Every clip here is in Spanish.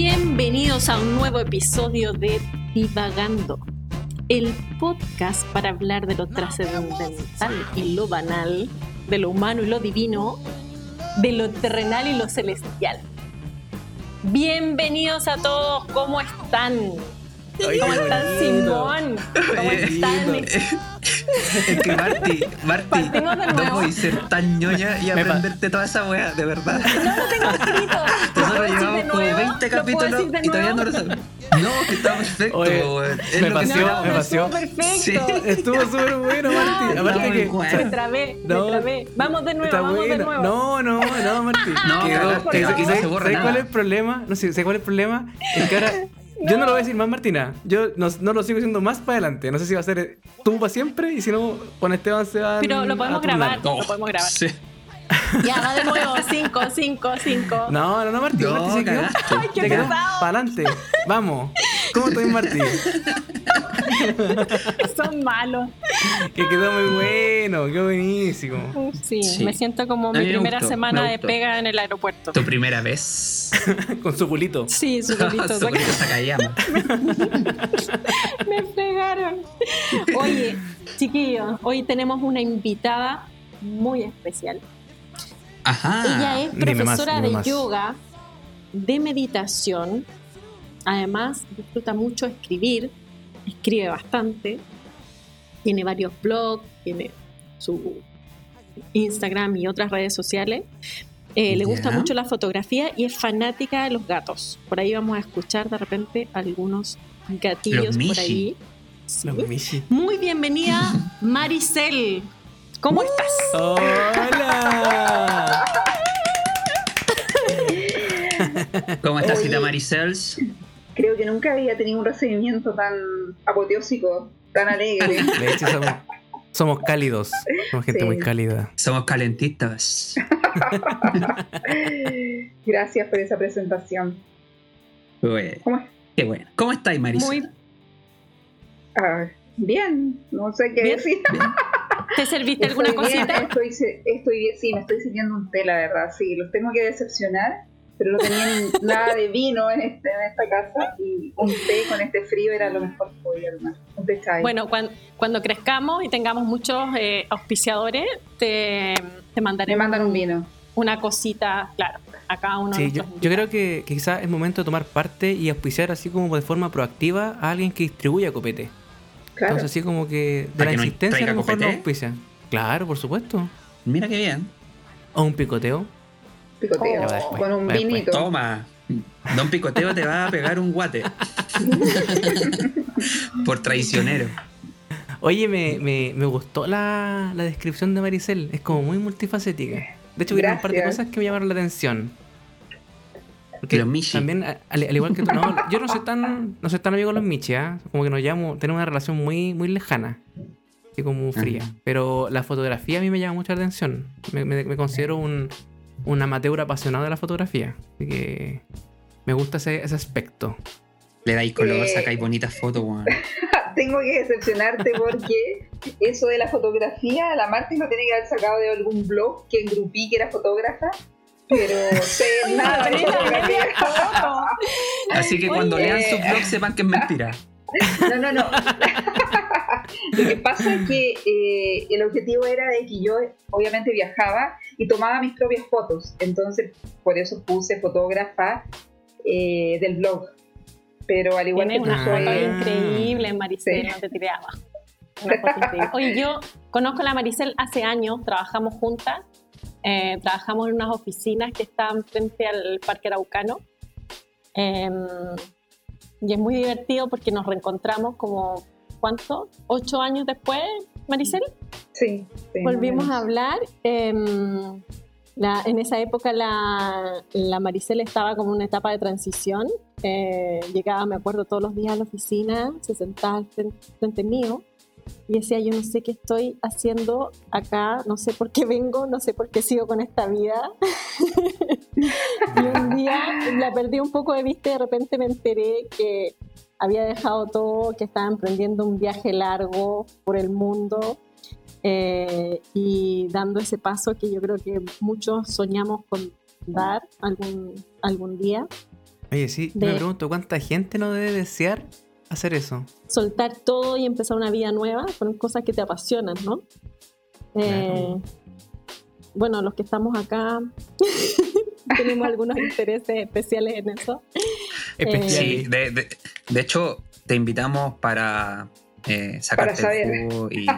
Bienvenidos a un nuevo episodio de Divagando, el podcast para hablar de lo trascendental y lo banal, de lo humano y lo divino, de lo terrenal y lo celestial. Bienvenidos a todos, ¿cómo están? ¿Cómo están, Simón? ¿Cómo están? Es que Marti, Marti, no puedes ser tan ñoña y aprenderte toda esa weá, de verdad. No lo tengo escrito. Nosotros llevamos como 20 capítulos y todavía no lo sabemos. No, que está perfecto. Oye, me paseó, me paseó. Estuvo perfecto. Sí. Estuvo súper bueno, Marti. No, Aparte no, que. bueno. Me trabé, No, me trabé. Vamos de nuevo, vamos de nuevo. No, no, no, Marti. No, Quedó- cagaste, ¿sabes- aquí no se borra ¿sabes cuál es el problema? No sé, ¿sabes cuál es el problema? Es que ahora. Yo no lo voy a decir más, Martina. Yo no, no lo sigo diciendo más para adelante. No sé si va a ser tú para siempre y si no, con Esteban se van Pero lo podemos a grabar. Lo podemos grabar. Sí. Ya, va de nuevo. 5, 5, 5. No, no, no, Martín. No, Martín se quedó. Ay, qué pesado. para adelante. Vamos. ¿Cómo estás, Martín? Son malos. Que quedó muy bueno, qué buenísimo. Sí, Sí. me siento como mi primera gustó, semana de pega en el aeropuerto. Tu primera vez. Con su culito. Sí, su culito. Su Sakayama. Me pegaron. Oye, chiquillos, hoy tenemos una invitada muy especial. Ajá. Ella es dime más, profesora dime de yoga, de meditación. Además, disfruta mucho escribir, escribe bastante. Tiene varios blogs, tiene su Instagram y otras redes sociales. Eh, le gusta mucho la fotografía y es fanática de los gatos. Por ahí vamos a escuchar de repente algunos gatillos Los por ahí. Sí. Los. Muy bienvenida, Maricel. ¿Cómo estás? ¡Hola! ¿Cómo estás. Cita Maricels? Creo que nunca había tenido un recibimiento tan apoteósico, tan alegre. De hecho, somos, somos cálidos. Somos gente Sí. muy cálida. Somos calentitas. Gracias por esa presentación. Bueno, ¿Cómo qué bueno. ¿Cómo estáis, Maricel? Muy Ah, bien, no sé qué Bien. decir. ¿Te serviste alguna Estoy bien, cosita? estoy, se- estoy bien, sí, me estoy sirviendo un té, la verdad, sí, los tengo que decepcionar, pero no tenían nada de vino en, este, en esta casa y un té con este frío era lo mejor que podía tomar. Un té chai. Bueno, cuan- cuando, crezcamos y tengamos muchos eh, auspiciadores, te, te me mandaremos mandan un vino. una cosita, claro, a cada uno de Sí, yo, nuestros yo creo que, que quizás es momento de tomar parte y auspiciar así como de forma proactiva a alguien que distribuya copete. Claro. Entonces así como que de ¿Para la que no insistencia a lo mejor no. Claro, por supuesto. Mira qué bien. O un picoteo. picoteo, Oh. Después, con un vinito. Toma. Don Picoteo te va a pegar un guate. Por traicionero. Oye, me, me, me gustó la, la descripción de Maricel. Es como muy multifacética. De hecho, hubo un par de cosas que me llamaron la atención. Porque Los Michi. también, a- al, al igual que tú, no, yo no soy tan, no soy tan amigo de los Michi, ¿ah? Como que nos llamo, tenemos una relación muy, muy lejana. Así como fría. Ajá. Pero la fotografía a mí me llama mucha atención. Me, me- me considero un, un amateur apasionado de la fotografía. Así que me gusta ese, ese aspecto. Le dais color, Eh. sacáis bonitas fotos, weón. Tengo que decepcionarte porque eso de la fotografía, la Martín lo tiene que haber sacado de algún blog que engrupí que era fotógrafa, pero sé nada de fotografía. Así que cuando Oye. lean su blog sepan que es mentira. No, no, no. Lo que pasa es que eh, el objetivo era de que yo obviamente viajaba y tomaba mis propias fotos, entonces por eso puse fotógrafa eh, del blog. Pero al igual Tienes que tú una soy... foto Ah. increíble, Maricel, Sí. no te tiré abajo. Una foto increíble. Oye, yo conozco a la Maricel hace años, trabajamos juntas, eh, trabajamos en unas oficinas que estaban frente al Parque Araucano. Eh, y es muy divertido porque nos reencontramos como, ¿cuánto? ¿Ocho años después, Maricel? Sí, sí, Volvimos a hablar. em, la- en esa época la, la Maricel estaba como en una etapa de transición. eh, llegaba, me acuerdo, todos los días a la oficina, se sentaba frente, frente mío y decía, yo no sé qué estoy haciendo acá, no sé por qué vengo, no sé por qué sigo con esta vida. y un día la perdí un poco de vista y de repente me enteré que había dejado todo, que estaba emprendiendo un viaje largo por el mundo eh, y dando ese paso que yo creo que muchos soñamos con dar algún, algún día. Oye, sí, me pregunto, ¿cuánta gente no debe desear hacer eso? Soltar todo y empezar una vida nueva con cosas que te apasionan, ¿no? Eh, bueno, los que estamos acá tenemos algunos intereses especiales en eso. Sí, de, hecho, te invitamos para eh, sacarte el jugo y...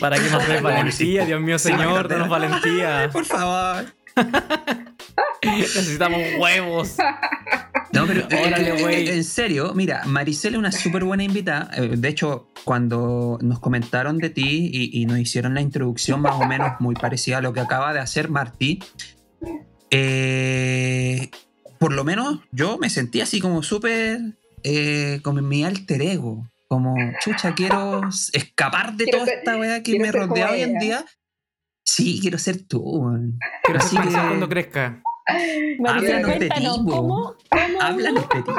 Para que nos des valentía, Dios mío, Señor, danos valentía. Por favor. Necesitamos huevos. No, pero eh, en serio, mira, Maricela es una súper buena invitada. Eh, de hecho, cuando nos comentaron de ti y, nos hicieron la introducción más o menos muy parecida a lo que acaba de hacer Martí, eh, por lo menos yo me sentí así como súper como mi alter ego. Como, chucha, quiero escapar de toda esta weá que me rodea hoy en día. Sí, quiero ser tú. Quiero ser cuando crezca. Háblanos de ti, ¿cómo, Háblanos de ti.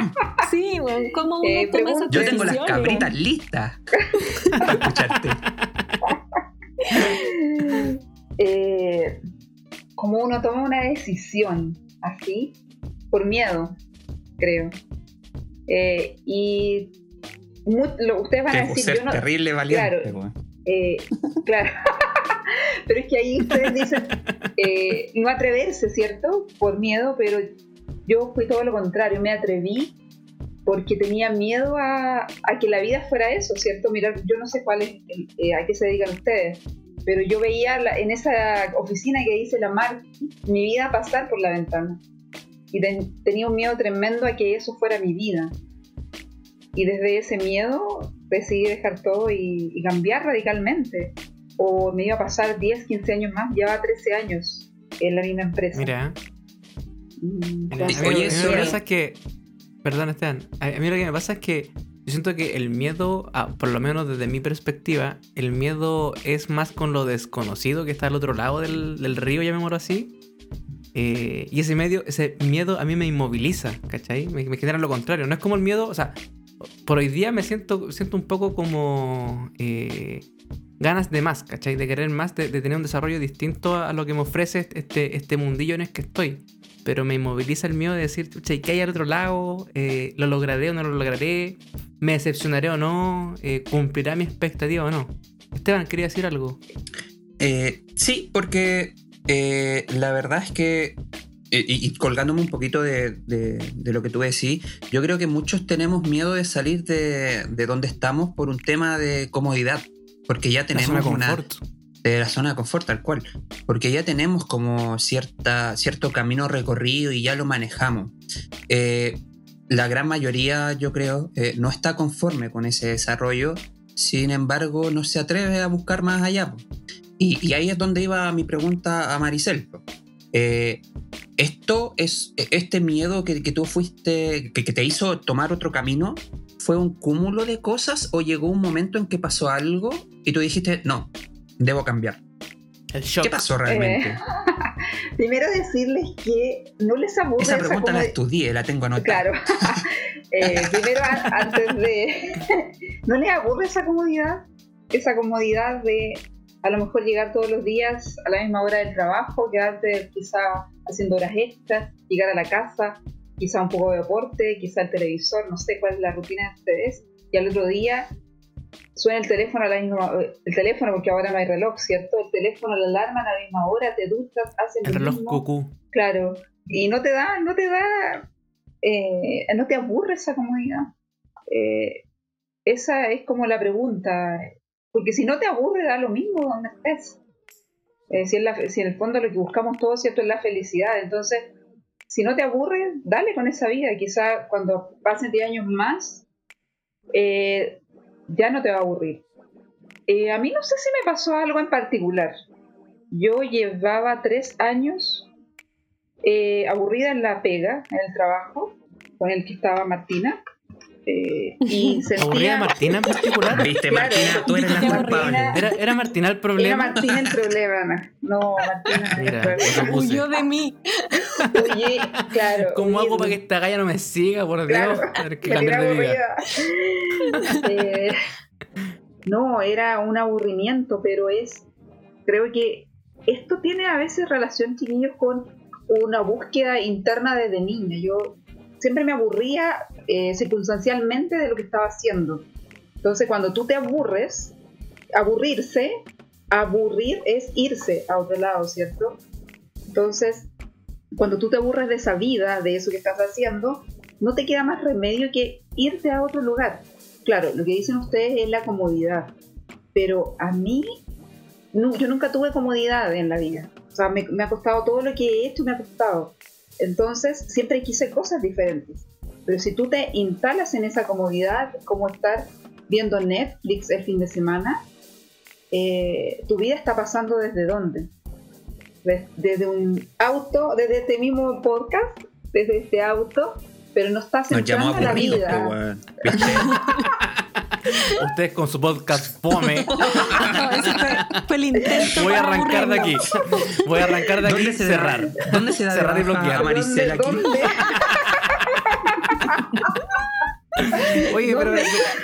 Sí, bueno, ¿cómo uno eh, toma esas Yo tengo las cabritas listas para escucharte. Eh, como uno toma una decisión así, por miedo, creo. Eh, y ustedes van a decir... Yo no, terrible valiente. Claro, eh, claro. Pero es que ahí ustedes dicen eh, no atreverse, ¿cierto? Por miedo, pero yo fui todo lo contrario, me atreví porque tenía miedo a, que la vida fuera eso, ¿cierto? Mirar, yo no sé cuál es, eh, a qué se dedican ustedes, pero yo veía en esa oficina que dice la mar, mi vida pasar por la ventana. Y tenía un miedo tremendo a que eso fuera mi vida. Y desde ese miedo decidí dejar todo y cambiar radicalmente o me iba a pasar 10, 15 años más, lleva 13 años en la misma empresa. Mira. Mm, Oye, eso lo que pasa es que, perdón Esteban, a mí lo que me pasa es que yo siento que el miedo, por lo menos desde mi perspectiva, el miedo es más con lo desconocido que está al otro lado del, del río, llamémoslo así. Eh, y ese, medio, ese miedo a mí me inmoviliza, ¿cachai? Me, me, genera lo contrario. No es como el miedo, o sea, por hoy día me siento, siento un poco como eh, ganas de más, ¿cachai? De querer más, de, tener un desarrollo distinto a lo que me ofrece este, este mundillo en el que estoy. Pero me inmoviliza el miedo de decir, che, ¿qué hay al otro lado? Eh, ¿Lo lograré o no lo lograré? ¿Me decepcionaré o no? Eh, ¿Cumplirá mi expectativa o no? Esteban, quería decir algo. Eh, sí, porque la verdad es que y, colgándome un poquito de, lo que tú decís, yo creo que muchos tenemos miedo de salir de donde estamos por un tema de comodidad. Porque ya tenemos una. De la zona de confort, tal cual. Porque ya tenemos como cierta, cierto camino recorrido y ya lo manejamos. Eh, la gran mayoría, yo creo, eh, no está conforme con ese desarrollo. Sin embargo, no se atreve a buscar más allá. Y, ahí es donde iba mi pregunta a Maricel. Eh, esto es este miedo que, tú fuiste, que, que, te hizo tomar otro camino, ¿Fue un cúmulo de cosas o llegó un momento en que pasó algo y tú dijiste, no, debo cambiar? ¿Qué pasó realmente? Eh, primero decirles que no les aburre. Esa pregunta la estudié, la tengo anotada. Claro. Eh, primero, antes de. ¿No les aburre esa comodidad? Esa comodidad de a lo mejor llegar todos los días a la misma hora del trabajo, quedarte quizá haciendo horas extras, llegar a la casa, quizá un poco de deporte, quizá el televisor, no sé cuál es la rutina de ustedes, y al otro día suena el teléfono a la misma el teléfono porque ahora no hay reloj, ¿cierto? El teléfono, la alarma a la misma hora, te duchas, haces el reloj cucú. Claro, y no te da, no te da, eh, no te aburre esa comodidad. Eh, esa es como la pregunta, porque si no te aburre da lo mismo donde estés. Eh, si, en si en el fondo lo que buscamos todos, ¿cierto? Es la felicidad, entonces si no te aburre, dale con esa vida. Quizá cuando pasen 10 años más, eh, ya no te va a aburrir. Eh, a mí no sé si me pasó algo en particular. Yo llevaba tres años eh, aburrida en la pega, en el trabajo, con el que estaba Martina. Eh, y ¿Aburrida Martina en particular? Viste, Martina, tú eres la culpable. ¿Era, ¿Era, Martina el problema? Era Martina el problema. No, Martina Mira, Huyó de mí. Oye, claro. ¿Cómo hago para que esta galla no me siga, por Dios? Claro, que de vida. Eh, no, era un aburrimiento, pero es. Creo que esto tiene a veces relación, chiquillos, con una búsqueda interna desde niña. Yo siempre me aburría eh, circunstancialmente de lo que estaba haciendo. Entonces, cuando tú te aburres, aburrirse, aburrir es irse a otro lado, ¿cierto? Entonces, cuando tú te aburres de esa vida, de eso que estás haciendo, no te queda más remedio que irte a otro lugar. Claro, lo que dicen ustedes es la comodidad, pero a mí, yo nunca tuve comodidad en la vida. O sea, me, ha costado todo lo que he hecho, me ha costado. Entonces, siempre quise cosas diferentes. Pero si tú te instalas en esa comodidad, como estar viendo Netflix el fin de semana, eh, tu vida está pasando desde dónde? Desde, un auto, desde este mismo podcast, desde este auto, pero no estás entrando a la vida. Usted con su podcast fome. fue, el intento. Voy a arrancar de aquí. Voy a arrancar de aquí y cerrar. ¿Dónde se da cerrar y bloquear? Maricela aquí? Oye, pero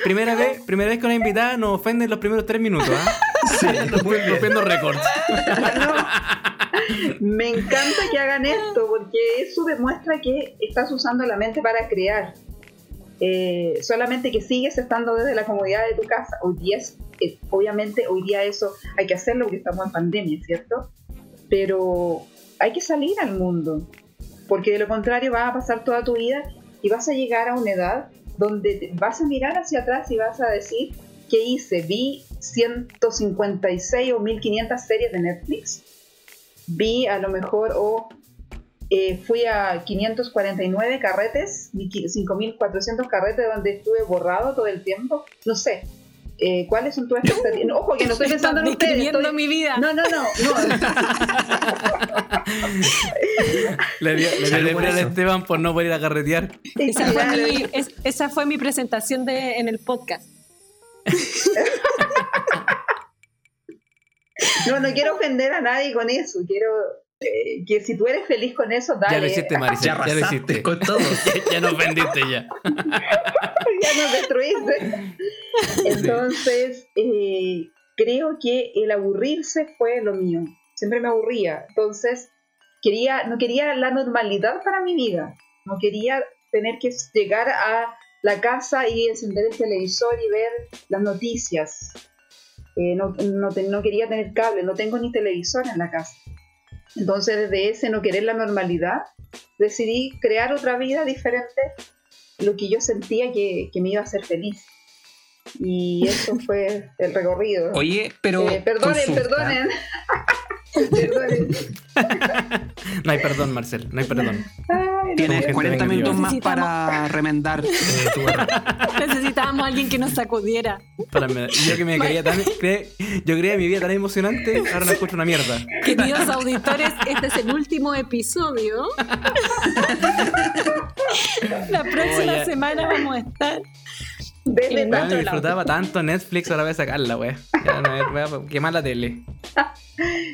primera vez, primera vez que una invitada nos ofende en los primeros tres minutos, ¿ah? Sí, rompiendo récords. Me encanta que hagan esto porque eso demuestra que estás usando la mente para crear. Eh, solamente que sigues estando desde la comodidad de tu casa. Hoy día es, obviamente hoy día eso hay que hacerlo porque estamos en pandemia, ¿cierto? Pero hay que salir al mundo, porque de lo contrario vas a pasar toda tu vida y vas a llegar a una edad donde vas a mirar hacia atrás y vas a decir, ¿qué hice? Vi 156 o 1500 series de Netflix, vi a lo mejor o eh, fui a 549 carretes, 5400 carretes donde estuve borrado todo el tiempo, no sé. Eh, ¿Cuáles son tus expectativas? ojo, que no estoy pensando en ustedes. Estoy... mi vida. No, no, no. no. le dio, le dio a Esteban por no poder ir a carretear. Esa fue, mi, esa fue mi presentación de, en el podcast. no, no quiero ofender a nadie con eso. Quiero eh, que si tú eres feliz con eso, dale. Ya lo hiciste, Maricel. Ya, lo hiciste. Con todo. ya, nos vendiste ya. ya nos destruiste. Entonces, eh, creo que el aburrirse fue lo mío. Siempre me aburría. Entonces, quería, no quería la normalidad para mi vida. No quería tener que llegar a la casa y encender el televisor y ver las noticias. Eh, no, no, no, quería tener cable, no tengo ni televisor en la casa. Entonces, desde ese no querer la normalidad, decidí crear otra vida diferente, lo que yo sentía que, que me iba a hacer feliz. Y eso fue el recorrido. Oye, pero. Eh, perdonen, perdonen. no hay perdón, Marcel, no hay perdón. Tienes 40 minutos más para remendar eh, tu Necesitábamos a alguien que nos sacudiera. yo que me quería tan, yo creía mi vida tan emocionante, ahora no escucho una mierda. Queridos auditores, este es el último episodio. La próxima semana vamos a estar desde bueno, disfrutaba tanto Netflix, ahora voy a sacarla, wey. Ya no, voy a quemar la tele.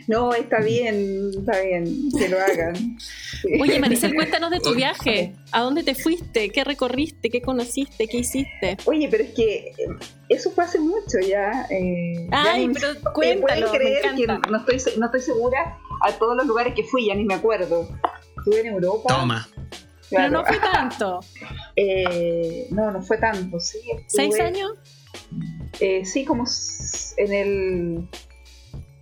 No, está bien, está bien, que lo hagan. Oye, Maricel, cuéntanos de tu viaje. ¿A dónde te fuiste? ¿Qué recorriste? ¿Qué conociste? ¿Qué hiciste? Oye, pero es que eh, eso fue hace mucho ya. Eh, Ay, pero cuéntalo, ¿Pueden creer que no estoy, no estoy segura a todos los lugares que fui? Ya ni me acuerdo. Estuve en Europa. Toma. Pero no fue tanto. Eh, no, no fue tanto, sí. ¿Seis años? Eh, sí, como en el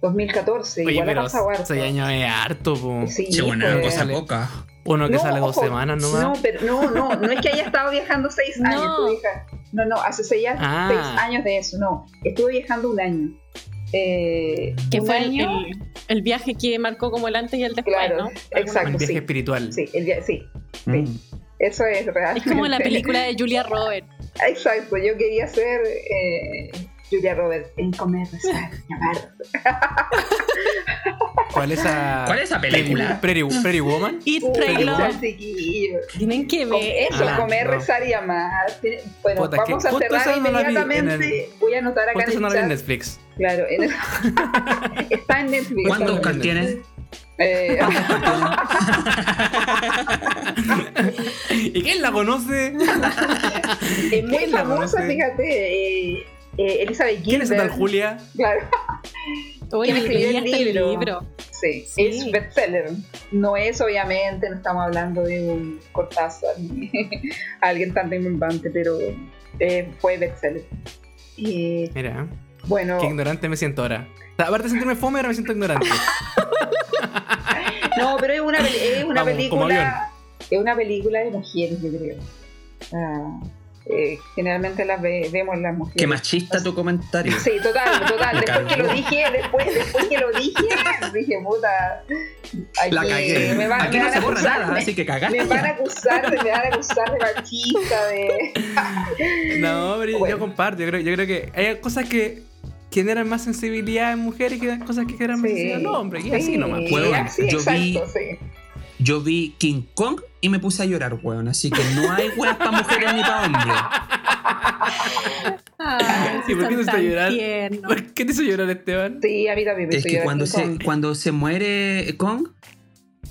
2014. Oye, pero seis años es harto, po. Sí, bueno, pues, cosa poca. Uno que sale dos semanas nomás. No, pero no, no, no es que haya estado viajando seis años, tu hija. No, no, hace seis, ah. seis, años de eso, no. Estuve viajando un año. Eh, que fue el, el, viaje que marcó como el antes y el después, claro, ¿no? Exacto. El viaje espiritual. Sí, el viaje, sí. Mm. Eso es real. Es como la película de Julia Roberts. Exacto, yo quería ser eh, Julia Roberts en Comer, Rezar, Llamar. ¿Cuál es esa, ¿Cuál es esa película? Pretty, Pretty Woman. Eat, Pray, Love. Tienen que ver. Eso, ah, comer, rezar y amar. Bueno, vamos a cerrar inmediatamente. Voy a anotar acá en el chat. en Netflix. Claro, en el... está en Netflix. ¿Cuántos tienes? Eh, ¿Y quién la conoce? Es muy famosa, fíjate. Eh, eh, Elizabeth Gilbert. ¿Quién es tal Julia? Claro. Oye, escribió el libro. Sí, es bestseller. No es, obviamente, no estamos hablando de un Cortázar ni alguien tan importante, pero eh, fue bestseller. Y, Mira. Bueno. Qué ignorante me siento ahora. aparte de sentirme fome, ahora me siento ignorante. no, pero es una, es una película. Es una película de mujeres, yo creo. Ah, eh, generalmente las vemos las mujeres. Qué machista tu comentario. Sí, total, total. después que lo dije, después, después que lo dije, dije, puta. Aquí, la cagué. Me van, aquí no se borra nada, así que cagaste. Me van a acusar, me van a acusar de machista, de. no, pero yo comparto. Yo creo, yo creo que hay cosas que generan más sensibilidad en mujeres que cosas que generan más sensibilidad en hombres. Y así nomás. Puedo, yo vi, yo vi King Kong y me puse a llorar, weón. Así que no hay weas para mujeres ni para hombres. ¿Por qué te hizo llorar? ¿Por qué te hizo llorar, Esteban? Sí, a mí también me Es que cuando se, cuando se muere Kong,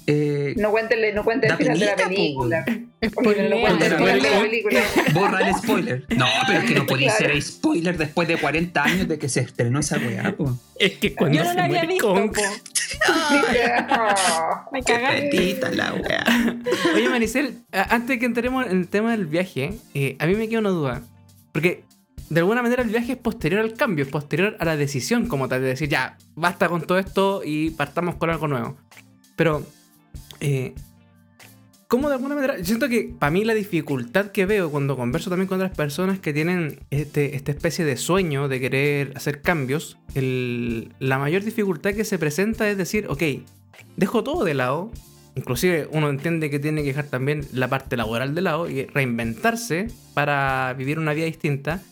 eh, no cuente no cuente el final de la película. Spoiler. No cuente el final de la película. Borra el spoiler. No, pero es que no podía ser spoiler después de 40 años de que se estrenó esa weá, Es que cuando Yo no se la había visto, Kong... Me cagaste. la weá. Oye, Maricel, antes de que entremos en el tema del viaje, eh, a mí me queda una duda. Porque de alguna manera el viaje es posterior al cambio, es posterior a la decisión como tal, de decir, ya, basta con todo esto y partamos con algo nuevo. Pero eh, ¿Cómo de alguna manera? Siento que para mí la dificultad que veo cuando converso también con otras personas que tienen este, esta especie de sueño de querer hacer cambios, la mayor dificultad que se presenta es decir, ok, dejo todo de lado, inclusive uno entiende que tiene que dejar también la parte laboral de lado y reinventarse para vivir una vida distinta.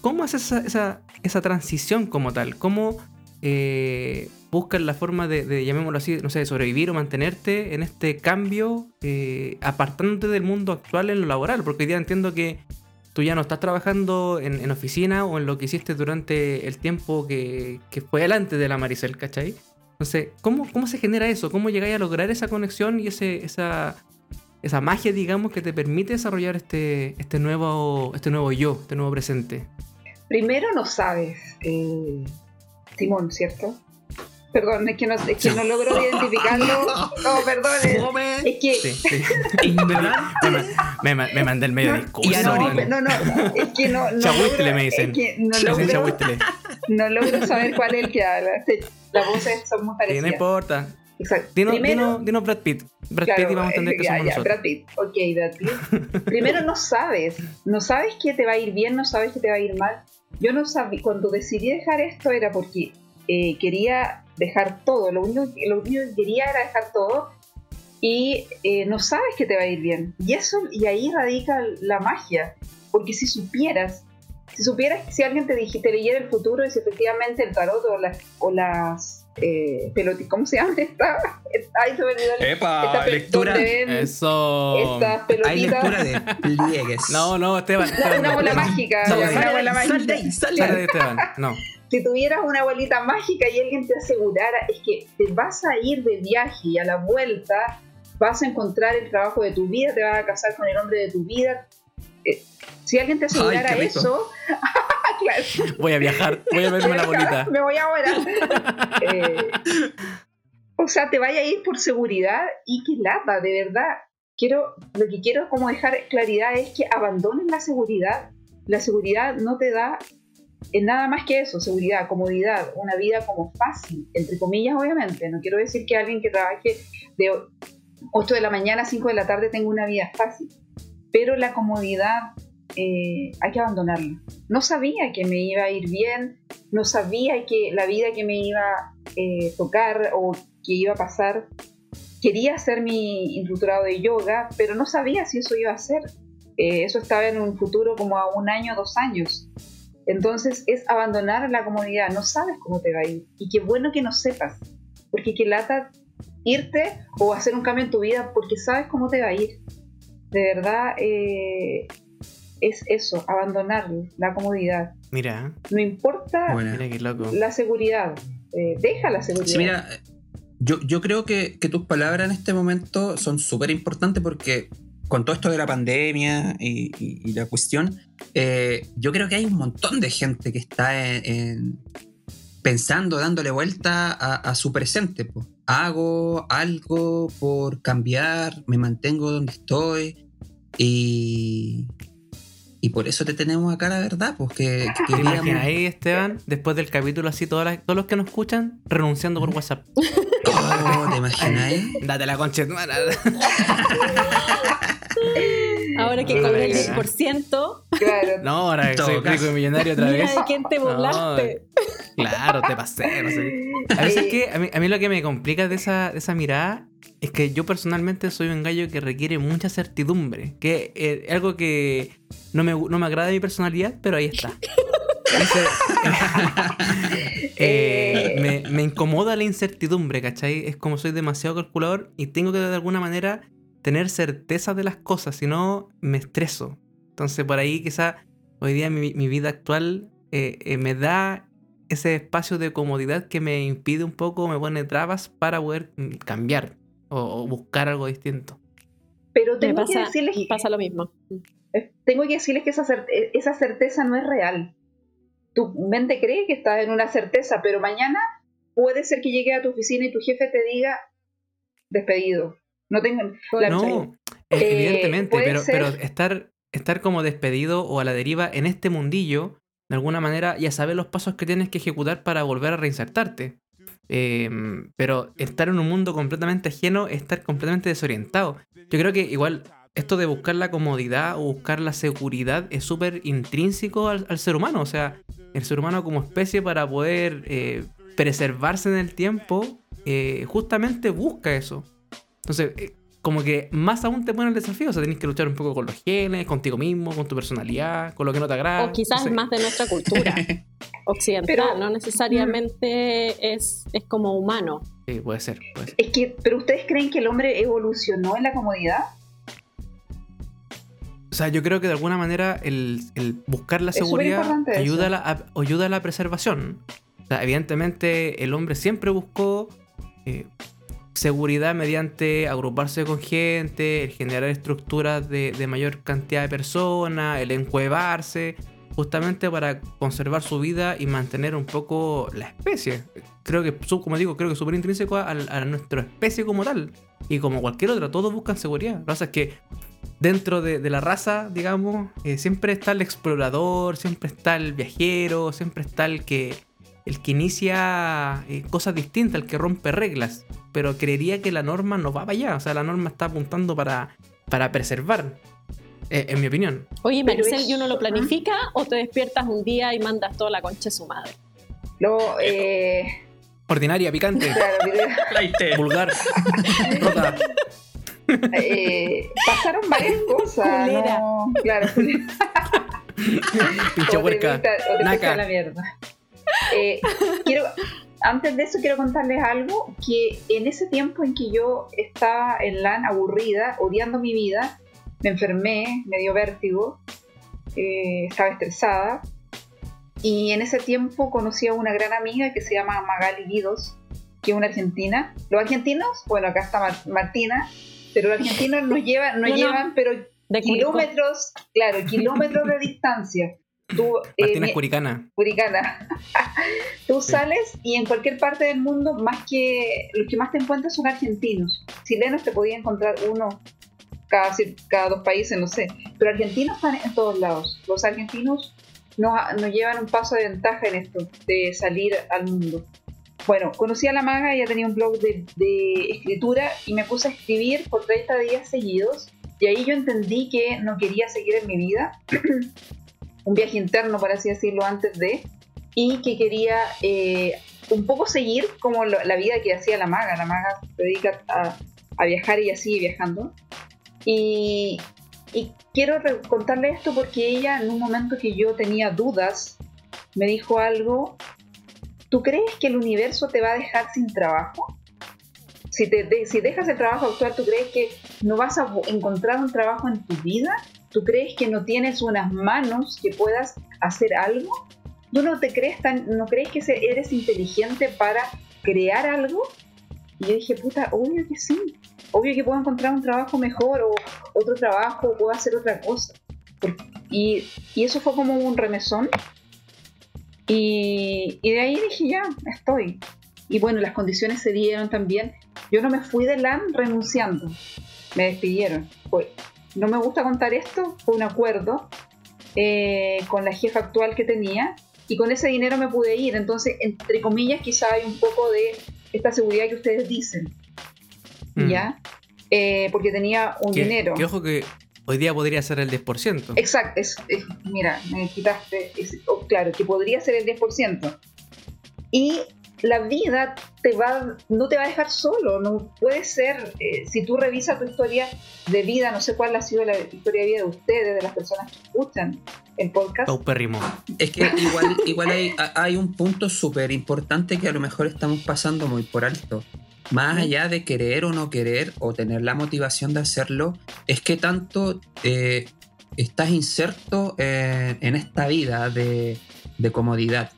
¿Cómo haces esa, esa, esa transición como tal? ¿Cómo eh, buscan la forma de, llamémoslo así, no sé, sobrevivir o mantenerte en este cambio, eh, apartándote del mundo actual en lo laboral, porque hoy día entiendo que tú ya no estás trabajando en, oficina o en lo que hiciste durante el tiempo que, fue delante de la Maricel, ¿cachai? Entonces, ¿cómo, ¿cómo se genera eso? ¿Cómo llegáis a lograr esa conexión y ese, esa, esa magia, digamos, que te permite desarrollar este, este, nuevo, este nuevo yo, este nuevo presente? Primero no sabes, eh, Simón, ¿cierto? Perdón, es que no, es que no logro identificarlo. No, perdón. Es, es que. Sí, sí. me, me, me, mandé el medio discurso. No, no, no, Es que no. no logro, me dicen. Es que no, logro, no logro saber cuál es el que habla. Las voces son muy parecidas. no importa. Exacto. Dino, Primero, dino, Brad Pitt. Brad Pitt y vamos a entender que ya, somos ya, nosotros. Brad Pitt. Ok, Brad Pitt. Primero no sabes. No sabes que te va a ir bien, no sabes que te va a ir mal. Yo no sabía. Cuando decidí dejar esto era porque eh, quería dejar todo, lo único, lo único que quería era dejar todo y eh, no sabes que te va a ir bien. Y eso, y ahí radica la magia, porque si supieras, si supieras que si alguien te, dije, te leyera el futuro y si efectivamente el tarot o las, o las eh, ¿cómo se llama esta? Ay, se me olvidó Epa, esta lectura. Eso. Estas pelotitas. Hay lectura de pliegues. No, no, Esteban. una bola mágica. No, una bola mágica. Sal de ahí, sal de Esteban. No si tuvieras una abuelita mágica y alguien te asegurara, es que te vas a ir de viaje y a la vuelta vas a encontrar el trabajo de tu vida, te vas a casar con el hombre de tu vida. Eh, si alguien te asegurara eso, voy a viajar, voy a verme la abuelita. Me voy ahora. eh, o sea, te vaya a ir por seguridad y que lata, de verdad. Quiero, lo que quiero como dejar claridad es que abandonen la seguridad. La seguridad no te da es nada más que eso, seguridad, comodidad, una vida como fácil, entre comillas obviamente. No quiero decir que alguien que trabaje de 8 de la mañana a 5 de la tarde tenga una vida fácil, pero la comodidad eh, hay que abandonarla. No sabía que me iba a ir bien, no sabía que la vida que me iba a eh, tocar o que iba a pasar. Quería hacer mi instructorado de yoga, pero no sabía si eso iba a ser. Eh, eso estaba en un futuro como a un año, dos años. Entonces es abandonar la comodidad, no sabes cómo te va a ir. Y qué bueno que no sepas, porque qué lata irte o hacer un cambio en tu vida porque sabes cómo te va a ir. De verdad, eh, es eso, abandonar la comodidad. Mira. No importa la seguridad, eh, deja la seguridad. mira, yo, yo creo que, que tus palabras en este momento son súper importantes porque con todo esto de la pandemia y, la cuestión, eh, yo creo que hay un montón de gente que está en, pensando, dándole vuelta a, su presente. Pues. Hago algo por cambiar, me mantengo donde estoy y, y por eso te tenemos acá, la verdad. Pues que, que ahí, Esteban, después del capítulo así, todos los que nos escuchan renunciando por WhatsApp. Oh, ¿Te imaginas? Date la concha Ahora que con el 10%. Claro. No, ahora que soy rico y millonario otra vez. ¿De quién te burlaste? claro, te pasé, no sé. A veces que a mí, a mí, lo que me complica de esa, de esa mirada es que yo personalmente soy un gallo que requiere mucha certidumbre. Que es algo que no me, no me agrada de mi personalidad, pero ahí está. Eh, me, me, incomoda la incertidumbre, ¿cachai? Es como soy demasiado calculador y tengo que de alguna manera tener certeza de las cosas, si no me estreso. Entonces por ahí quizá hoy día mi, vida actual eh, eh, me da ese espacio de comodidad que me impide un poco, me pone trabas para poder cambiar o, buscar algo distinto. Pero tengo que decirles que pasa lo mismo. Eh, tengo que decirles que esa, esa certeza no es real. Tu mente cree que estás en una certeza, pero mañana puede ser que llegue a tu oficina y tu jefe te diga despedido no tengan. no, e-, evidentemente, eh, pero, pero estar, estar como despedido o a la deriva en este mundillo, de alguna manera ya sabes los pasos que tienes que ejecutar para volver a reinsertarte. Em, pero estar en un mundo completamente ajeno es estar completamente desorientado. Yo creo que igual esto de buscar la comodidad o buscar la seguridad es súper intrínseco al, ser humano. O sea, el ser humano como especie para poder eh, preservarse en el tiempo, eh, justamente busca eso. Entonces, eh, como que más aún te pone el desafío. O sea, tenés que luchar un poco con los genes, contigo mismo, con tu personalidad, con lo que no te agrada. O quizás más de nuestra cultura occidental, no necesariamente es, es como humano. Sí, puede ser, Es que, pero ustedes creen que el hombre evolucionó en la comodidad? O sea, yo creo que de alguna manera el, buscar la seguridad ayuda a la, ayuda a la preservación. O sea, evidentemente el hombre siempre buscó eh, seguridad mediante agruparse con gente, el generar estructuras de, mayor cantidad de personas, el encuevarse, justamente para conservar su vida y mantener un poco la especie. Creo que, como digo, creo que es súper intrínseco a, nuestra especie como tal. Y como cualquier otra, todos buscan seguridad. Lo que pasa es que dentro de, la raza, digamos, eh, siempre está el explorador, siempre está el viajero, siempre está el que el que inicia eh, cosas distintas, el que rompe reglas. Pero creería que la norma no va para allá. O sea, la norma está apuntando para, para preservar. Eh, en mi opinión. Oye, Maricel, ¿y uno lo planifica o te despiertas un día y mandas toda la concha de su madre? Lo, eh... Ordinaria, picante. vulgar. rota. Eh, pasaron varias cosas. No, claro, Pinche huerca. Naca. la mierda. Eh, quiero, antes de eso quiero contarles algo, que en ese tiempo en que yo estaba en LAN aburrida, odiando mi vida, me enfermé, me dio vértigo, eh, estaba estresada, y en ese tiempo conocí a una gran amiga que se llama Magali Guidos, que es una argentina. Los argentinos, bueno, acá está Martina, pero los argentinos nos llevan, nos llevan, pero de kilómetros, claro, kilómetros de distancia. Tú, Martina eh, Curicana. Curicana. Tú sales y en cualquier parte del mundo, más que los que más te encuentras son argentinos. Chilenos te podía encontrar uno cada, cada dos países, no sé. Pero argentinos están en todos lados. Los argentinos nos, nos llevan un paso de ventaja en esto, de salir al mundo. Bueno, conocí a la maga, ella tenía un blog de, de escritura y me puse a escribir por 30 días seguidos. Y ahí yo entendí que no quería seguir en mi vida un viaje interno, por así decirlo, antes de, y que quería eh, un poco seguir como la vida que hacía la maga. La maga se dedica a, viajar y así viajando. Y, y quiero contarle esto porque ella, en un momento que yo tenía dudas, me dijo algo. ¿Tú crees que el universo te va a dejar sin trabajo? Si, te, si dejas el trabajo actual, ¿tú crees que no vas a encontrar un trabajo en tu vida? ¿Tú crees que no tienes unas manos que puedas hacer algo? ¿Tú no te crees tan, no crees que eres inteligente para crear algo? Y yo dije, puta, obvio que sí. Obvio que puedo encontrar un trabajo mejor o otro trabajo o puedo hacer otra cosa. Y, eso fue como un remesón Y, de ahí dije, ya, estoy. Y bueno, las condiciones se dieron también. Yo no me fui de LAN renunciando. Me despidieron. No me gusta contar esto, fue un acuerdo eh, con la jefa actual que tenía y con ese dinero me pude ir. Entonces, entre comillas, quizá hay un poco de esta seguridad que ustedes dicen. Mm. ¿Ya? Eh, porque tenía un dinero. Que ojo que hoy día podría ser el 10%. Exacto, mira, me quitaste, oh, claro, que podría ser el 10%. Y la vida te va, no te va a dejar solo, no puede ser, eh, si tú revisas tu historia de vida, no sé cuál ha sido la historia de vida de ustedes, de las personas que escuchan el podcast. Es que igual, igual hay, hay un punto súper importante que a lo mejor estamos pasando muy por alto. Más allá de querer o no querer o tener la motivación de hacerlo, es que tanto eh, estás inserto eh, en esta vida de, de comodidad.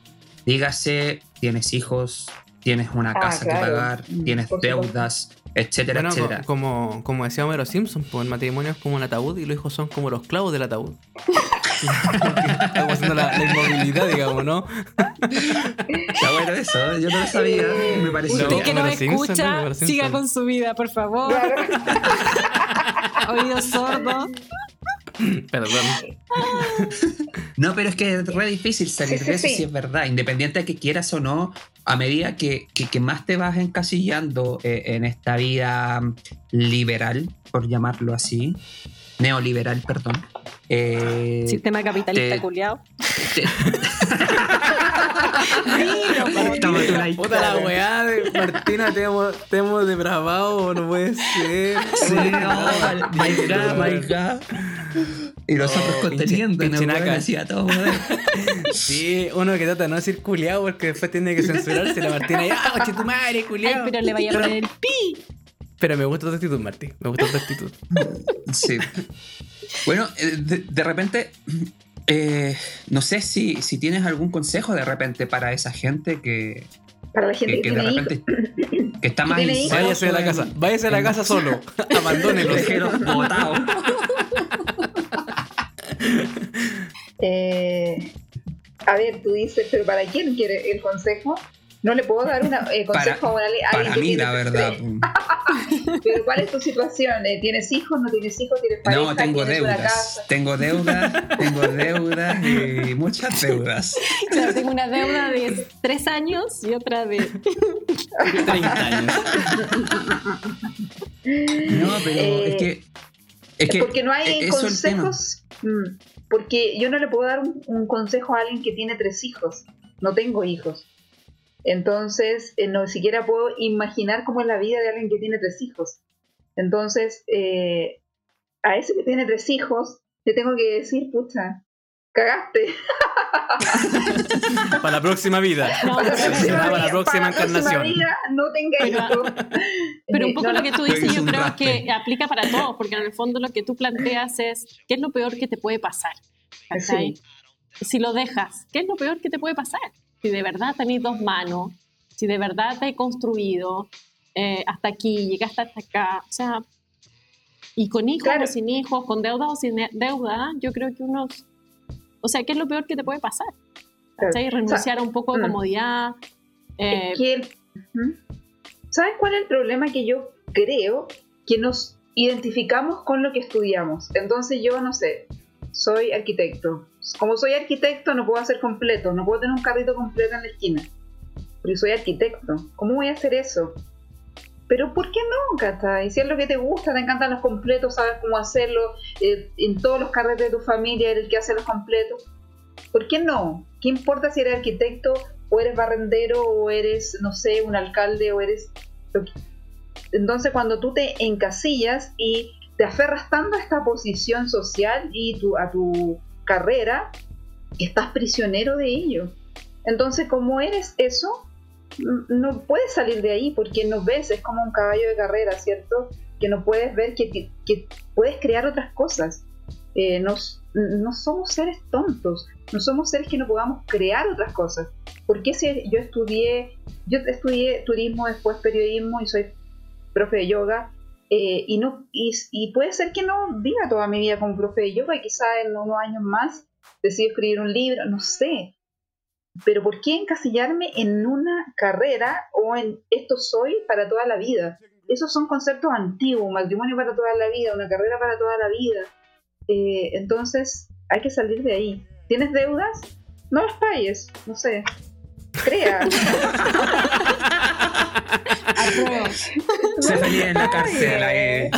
Dígase tienes hijos, tienes una ah, casa que pagar, mm, tienes deudas, etcétera, etcétera. Como, como decía Homero Simpson, pues el matrimonio es como un ataúd y los hijos son como los clavos del ataúd. Estamos haciendo la, inmovilidad, digamos, ¿no? Está bueno eso, yo no lo sabía, me pareció. Usted que no me escucha, siga con su vida, por favor. Oídos sordos. Perdón. No, pero es que es re difícil salir de eso si es verdad. Independiente de que quieras o no, a medida que, más te vas encasillando eh, en esta vida liberal, por llamarlo así, neoliberal, perdón. Eh, Sistema capitalista culiado. Puta la weá de Martina, te hemos, te hemos depravado, no puede ser. Sí, no, my god, my god. Y nosotros oh, conteniendo. Hacía todo, Sí, uno que trata de no decir culiao porque después tiene que censurarse la Martina. ¡Ah, coche tu madre, culiao! Ay, pero le vaya a poner el pi. Pero me gusta tu actitud, Martín. Me gusta tu actitud. Sí. Bueno, eh, de, repente, eh, no sé si, si tienes algún consejo de repente para esa gente que. Para la gente que, de repente. Que está más. Váyase de la casa. Váyase de la casa solo. Abandónelo. Dejero botado. Eh, a ver, tú dices, pero ¿para quién quiere el consejo? No le puedo dar un eh, consejo a alguien Para mí, la verdad. Pero ¿cuál es tu situación? Eh, ¿Tienes hijos? ¿No tienes hijos? ¿Tienes pareja? No, tengo deudas. Tengo deudas, tengo deudas y muchas deudas. Claro, tengo una deuda de tres años y otra de 30 años. No, pero es que... Es que porque no hay consejos... Mm, porque yo no le puedo dar un consejo a alguien que tiene tres hijos. No tengo hijos. Entonces, eh, no siquiera puedo imaginar cómo es la vida de alguien que tiene tres hijos. Entonces, eh, a ese que tiene tres hijos, le tengo que decir, pucha, cagaste. para la próxima vida. para, la próxima, encarnación. Vida, no tenga hijos. Pero un poco lo que tú dices yo creo que aplica para todos, porque en el fondo lo que tú planteas es, ¿qué es lo peor que te puede pasar? Si lo dejas, ¿qué es lo peor que te puede pasar? Si de verdad tenéis dos manos, si de verdad te he construido eh, hasta aquí, llegaste hasta acá, o sea, y con hijos o sin hijos, con deuda o sin deuda, yo creo que uno, o sea, ¿qué es lo peor que te puede pasar? ¿Sabes? Renunciar a un poco de mm. comodidad. Eh, ¿Sabes cuál es el problema que yo creo? Que nos identificamos con lo que estudiamos. Entonces yo, no sé, soy arquitecto, como soy arquitecto no puedo hacer completo, no puedo tener un carrito completo en la esquina, porque soy arquitecto. ¿Cómo voy a hacer eso? Pero ¿por qué no, Cata? Y si es lo que te gusta, te encantan los completos, sabes cómo hacerlo, eh, en todos los carretes de tu familia eres el que hace los completos. ¿Por qué no? ¿Qué importa si eres arquitecto o eres barrendero o eres, no sé, un alcalde o eres... Entonces cuando tú te encasillas y te aferras tanto a esta posición social y a tu carrera, estás prisionero de ello. Entonces, como eres eso, no puedes salir de ahí porque no ves, es como un caballo de carrera, ¿cierto? Que no puedes ver que, puedes crear otras cosas. Eh, no somos seres tontos, no somos seres que no podamos crear otras cosas. Porque si yo estudié, yo estudié turismo, después periodismo y soy profe de yoga, eh, y, no, y, puede ser que no viva toda mi vida como profe de yoga quizá en unos años más decido escribir un libro, no sé. pero ¿por qué encasillarme en una carrera o en esto soy para toda la vida? Esos son conceptos antiguos, matrimonio para toda la vida, una carrera para toda la vida. Eh, entonces, hay que salir de ahí. ¿Tienes deudas? No las pagues, no sé. Crea. Se salía en la cárcel ahí.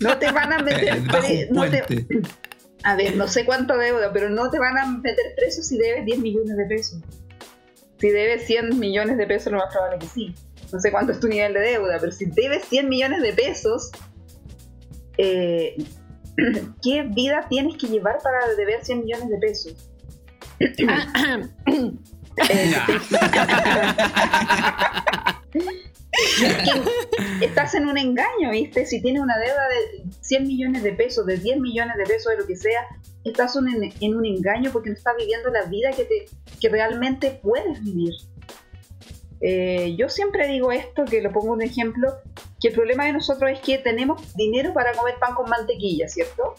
No te van a meter A ver, no sé cuánto deuda, pero no te van a meter preso si debes 10 millones de pesos. Si debes 100 millones de pesos, lo más probable que sí. No sé cuánto es tu nivel de deuda, pero si debes 100 millones de pesos, eh, ¿qué vida tienes que llevar para deber 100 millones de pesos? estás en un engaño, ¿viste? Si tienes una deuda de 100 millones de pesos, de 10 millones de pesos, de lo que sea, estás en, un engaño porque no estás viviendo la vida que, te, que realmente puedes vivir. Eh, yo siempre digo esto, que lo pongo un ejemplo, que el problema de nosotros es que tenemos dinero para comer pan con mantequilla, ¿cierto?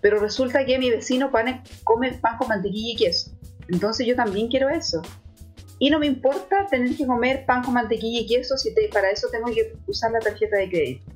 Pero resulta que mi vecino come pan con mantequilla y queso. Entonces yo también quiero eso. Y no me importa tener que comer pan con mantequilla y queso si para eso tengo que usar la tarjeta de crédito.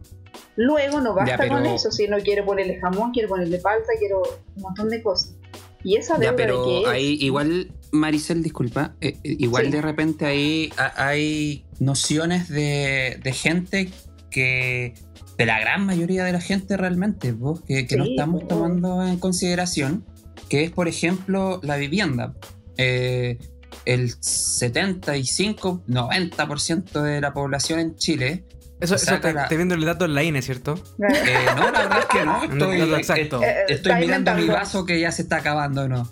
Luego no basta con eso, si no quiero ponerle jamón, quiero ponerle palta, quiero un montón de cosas. Y esa deuda pero de ahí igual, Maricel, disculpa, eh, eh, igual de repente ahí hay nociones de, gente que, de la gran mayoría de la gente realmente, vos, que, no estamos tomando en consideración, que es por ejemplo la vivienda. Eh, el 75, 90% de la población en Chile. Eso, eso te, viendo el dato en la INE, ¿cierto? Eh, no, la verdad es que no. Estoy, eh, eh, estoy mirando mi vaso que ya se está acabando, ¿no?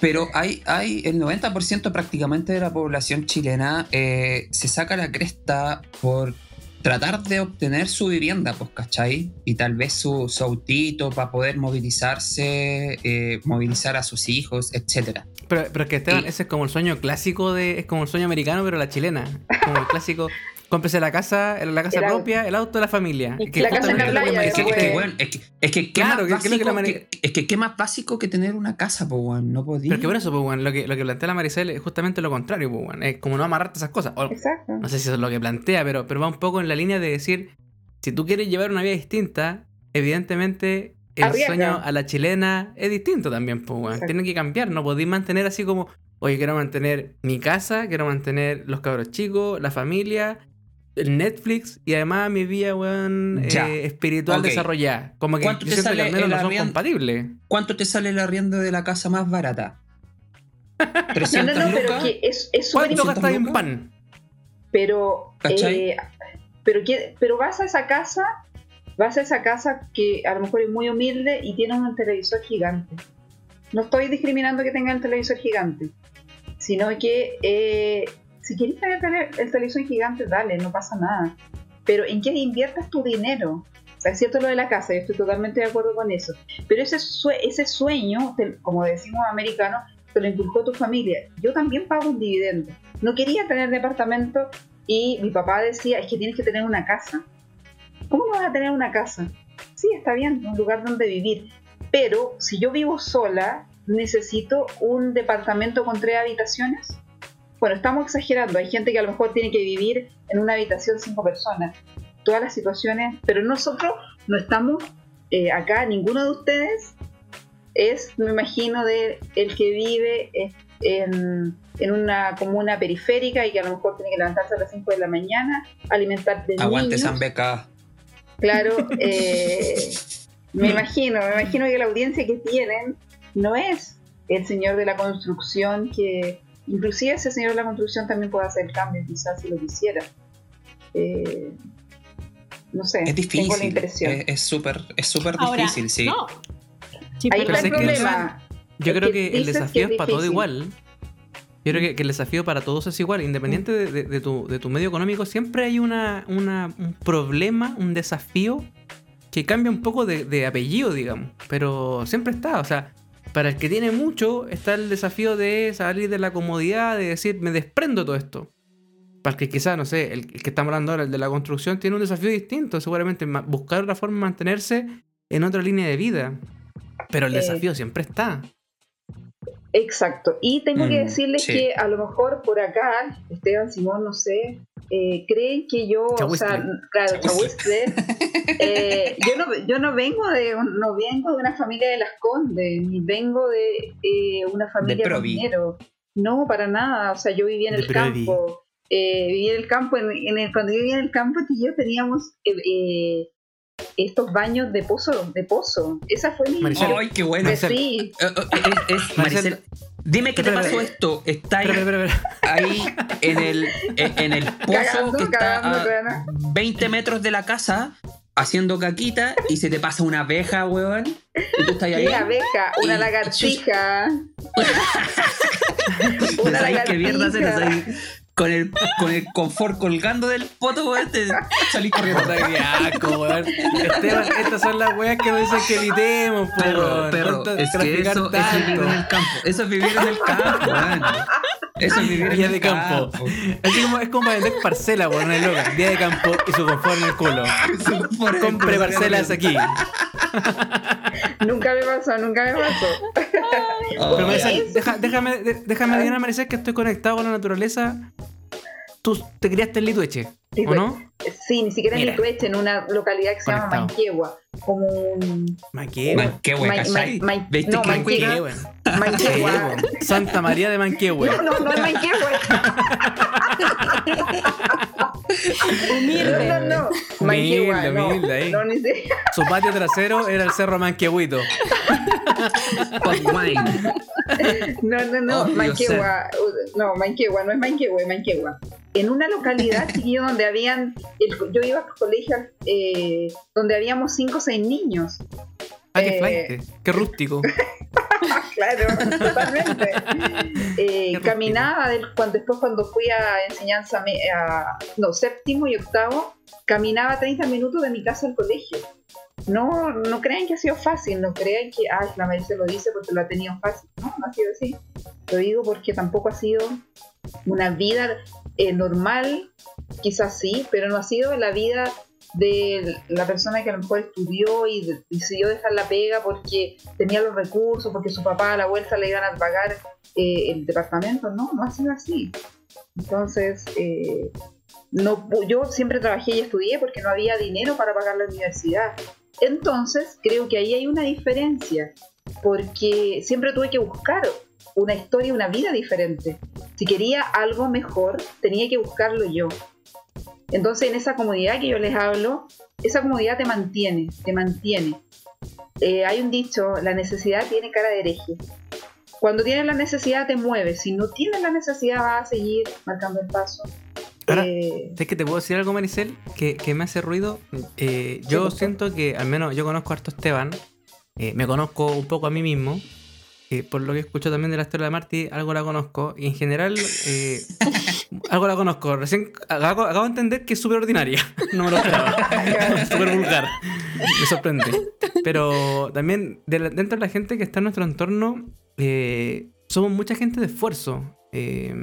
pero hay, hay el 90% prácticamente de la población chilena se saca la cresta por tratar de obtener su vivienda, pues, ¿cachai? Y tal vez su, autito para poder movilizarse, eh, movilizar a sus hijos, etcétera. Pero, pero es que Esteban, ese es como el sueño clásico de. Es como el sueño americano, pero la chilena. Como el clásico. Cómprese la casa, la casa propia, el auto de la familia. Que la casa en la playa. Es que, bueno, es que, es que, ¿qué más básico, que, es que qué más básico que tener una casa, pues, bueno, no podía. Pero que por eso, pues, bueno, lo que, lo que plantea la Maricel es justamente lo contrario, pues, bueno, es como no amarrarte esas cosas. Exacto. No sé si eso es lo que plantea, pero, pero va un poco en la línea de decir, si tú quieres llevar una vida distinta, evidentemente el sueño a la chilena es distinto también, pues, bueno. Tiene que cambiar, no podéis mantener así como, oye, quiero mantener mi casa, quiero mantener los cabros chicos, la familia el Netflix y además mi vida, weón, eh, espiritual desarrollada. Como que ¿Cuánto te sale al menos no son compatibles. ¿Cuánto te sale el arriendo de la casa más barata? 300 no, no, pero que es, es ¿Cuánto gastas en pan? Pero, eh, pero, pero vas a esa casa, vas a esa casa que a lo mejor es muy humilde y tiene un televisor gigante. No estoy discriminando que tenga el televisor gigante, sino que eh, si quieres tener el televisor gigante, dale, no pasa nada. Pero ¿en qué inviertes tu dinero? O es cierto lo de la casa, yo estoy totalmente de acuerdo con eso. Pero ese, ese sueño, como decimos americanos, te lo inculcó tu familia. Yo también pago un dividendo. No quería tener departamento y mi papá decía, es que tienes que tener una casa. ¿Cómo no vas a tener una casa? Sí, está bien, un lugar donde vivir. Pero si yo vivo sola, necesito un departamento con tres habitaciones bueno, estamos exagerando, hay gente que a lo mejor tiene que vivir en una habitación cinco personas, todas las situaciones, pero nosotros no estamos eh, acá, ninguno de ustedes es, me imagino, de el que vive en, una comuna periférica y que a lo mejor tiene que levantarse a las 5 de la mañana, alimentar de Aguante San Beca. Claro, eh, me imagino, me imagino que la audiencia que tienen no es el señor de la construcción que Inclusive ese señor de la construcción también puede hacer cambios, quizás si lo quisiera. Eh, no sé, es difícil, tengo la impresión. Es súper es súper difícil, sí. No. Ahí está el problema. yo creo que, el desafío es, para todo igual. Yo creo que, el desafío para todos es igual, independiente de, tu, de tu, medio económico, siempre hay una, una, un problema, un desafío que cambia un poco de, apellido, digamos, pero siempre está, o sea, para el que tiene mucho está el desafío de salir de la comodidad, de decir, me desprendo todo esto. Para el que quizá, no sé, el, que estamos hablando ahora, el de la construcción, tiene un desafío distinto, seguramente buscar una forma de mantenerse en otra línea de vida. Pero el desafío siempre está. Exacto. Y tengo que mm, decirles que a lo mejor por acá, Esteban Simón, no sé, eh, creen que yo, o sea, claro, eh, yo, no, yo no vengo de no vengo de una familia de las Condes, ni vengo de eh, una familia de minero. No, para nada. O sea, yo vivía en el campo. Eh, vivía en el campo. En, el, cuando yo vivía en el campo, yo teníamos eh, estos baños de pozo. De pozo. Esa fue mi. Maricel, ¡Ay, qué bueno! Sí. Maricel, Dime qué te pasó esto. Está ahí, ahí en, el, en el pozo que está a 20 metros de la casa haciendo caquita y se te pasa una abeja, weón. Y tú estás ahí. Una abeja, una lagartija. una lagartija. ¿Qué mierda haces ahí? Con el, con el confort colgando del poto, weón, te salí corriendo. ¡Qué asco, weón! Esteban, estas son las weas que nos dicen que evitemos, Pero, pero, es que eso, es vivir en el campo. Eso es vivir en el campo, weón. Eso es vivir Día el de campo. campo. Así como, es como vender parcela, weón, en el local. Día de campo y su confort en el culo. Compre parcelas aquí. nunca me pasó, nunca me pasó. Pero déjame, déjame adivinar, Maricel, que estoy conectado con la naturaleza. Tú te criaste en Litueche, ¿o no? Sí, ni siquiera en Litueche, en una localidad que se llama Manquehua. Como un. No, Manquehua. Manquehua. Santa María de Manquehua. No, no, no es Manquehua. humilde. No, no, no. Manquehua, humilde, ahí. No, ni Su patio trasero era el cerro Manquehuito. no, no, no. Oh, Manquehua. No, Manquehua, no es Manquehua, es Manquehua en una localidad donde habían, yo iba a colegios eh, donde habíamos cinco o seis niños. Ah, qué eh, qué rústico. claro, totalmente. Eh, caminaba cuando, después cuando fui a enseñanza, a, no, séptimo y octavo, caminaba 30 minutos de mi casa al colegio. No, no crean que ha sido fácil, no crean que, ay, la madre se lo dice porque lo ha tenido fácil. No, no ha sido así. Lo digo porque tampoco ha sido una vida eh, normal, quizás sí, pero no ha sido la vida de la persona que a lo mejor estudió y decidió dejar la pega porque tenía los recursos, porque su papá a la vuelta le iban a pagar eh, el departamento. No, no ha sido así. Entonces, eh, no, yo siempre trabajé y estudié porque no había dinero para pagar la universidad. Entonces, creo que ahí hay una diferencia, porque siempre tuve que buscar una historia, una vida diferente. Si quería algo mejor, tenía que buscarlo yo. Entonces, en esa comodidad que yo les hablo, esa comodidad te mantiene, te mantiene. Eh, hay un dicho, la necesidad tiene cara de hereje. Cuando tienes la necesidad te mueves, si no tienes la necesidad vas a seguir marcando el paso. Ahora, eh, ¿es que te puedo decir algo, Maricel? Que, me hace ruido. Eh, yo siento que, al menos yo conozco a Arto Esteban, me conozco un poco a mí mismo, por lo que escucho también de la historia de Marty, algo la conozco. Y en general, eh, algo la conozco. Recién acabo, de entender que es súper ordinaria. No me lo esperaba. súper vulgar. Me sorprende. Pero también dentro de la gente que está en nuestro entorno, eh, somos mucha gente de esfuerzo. Eh,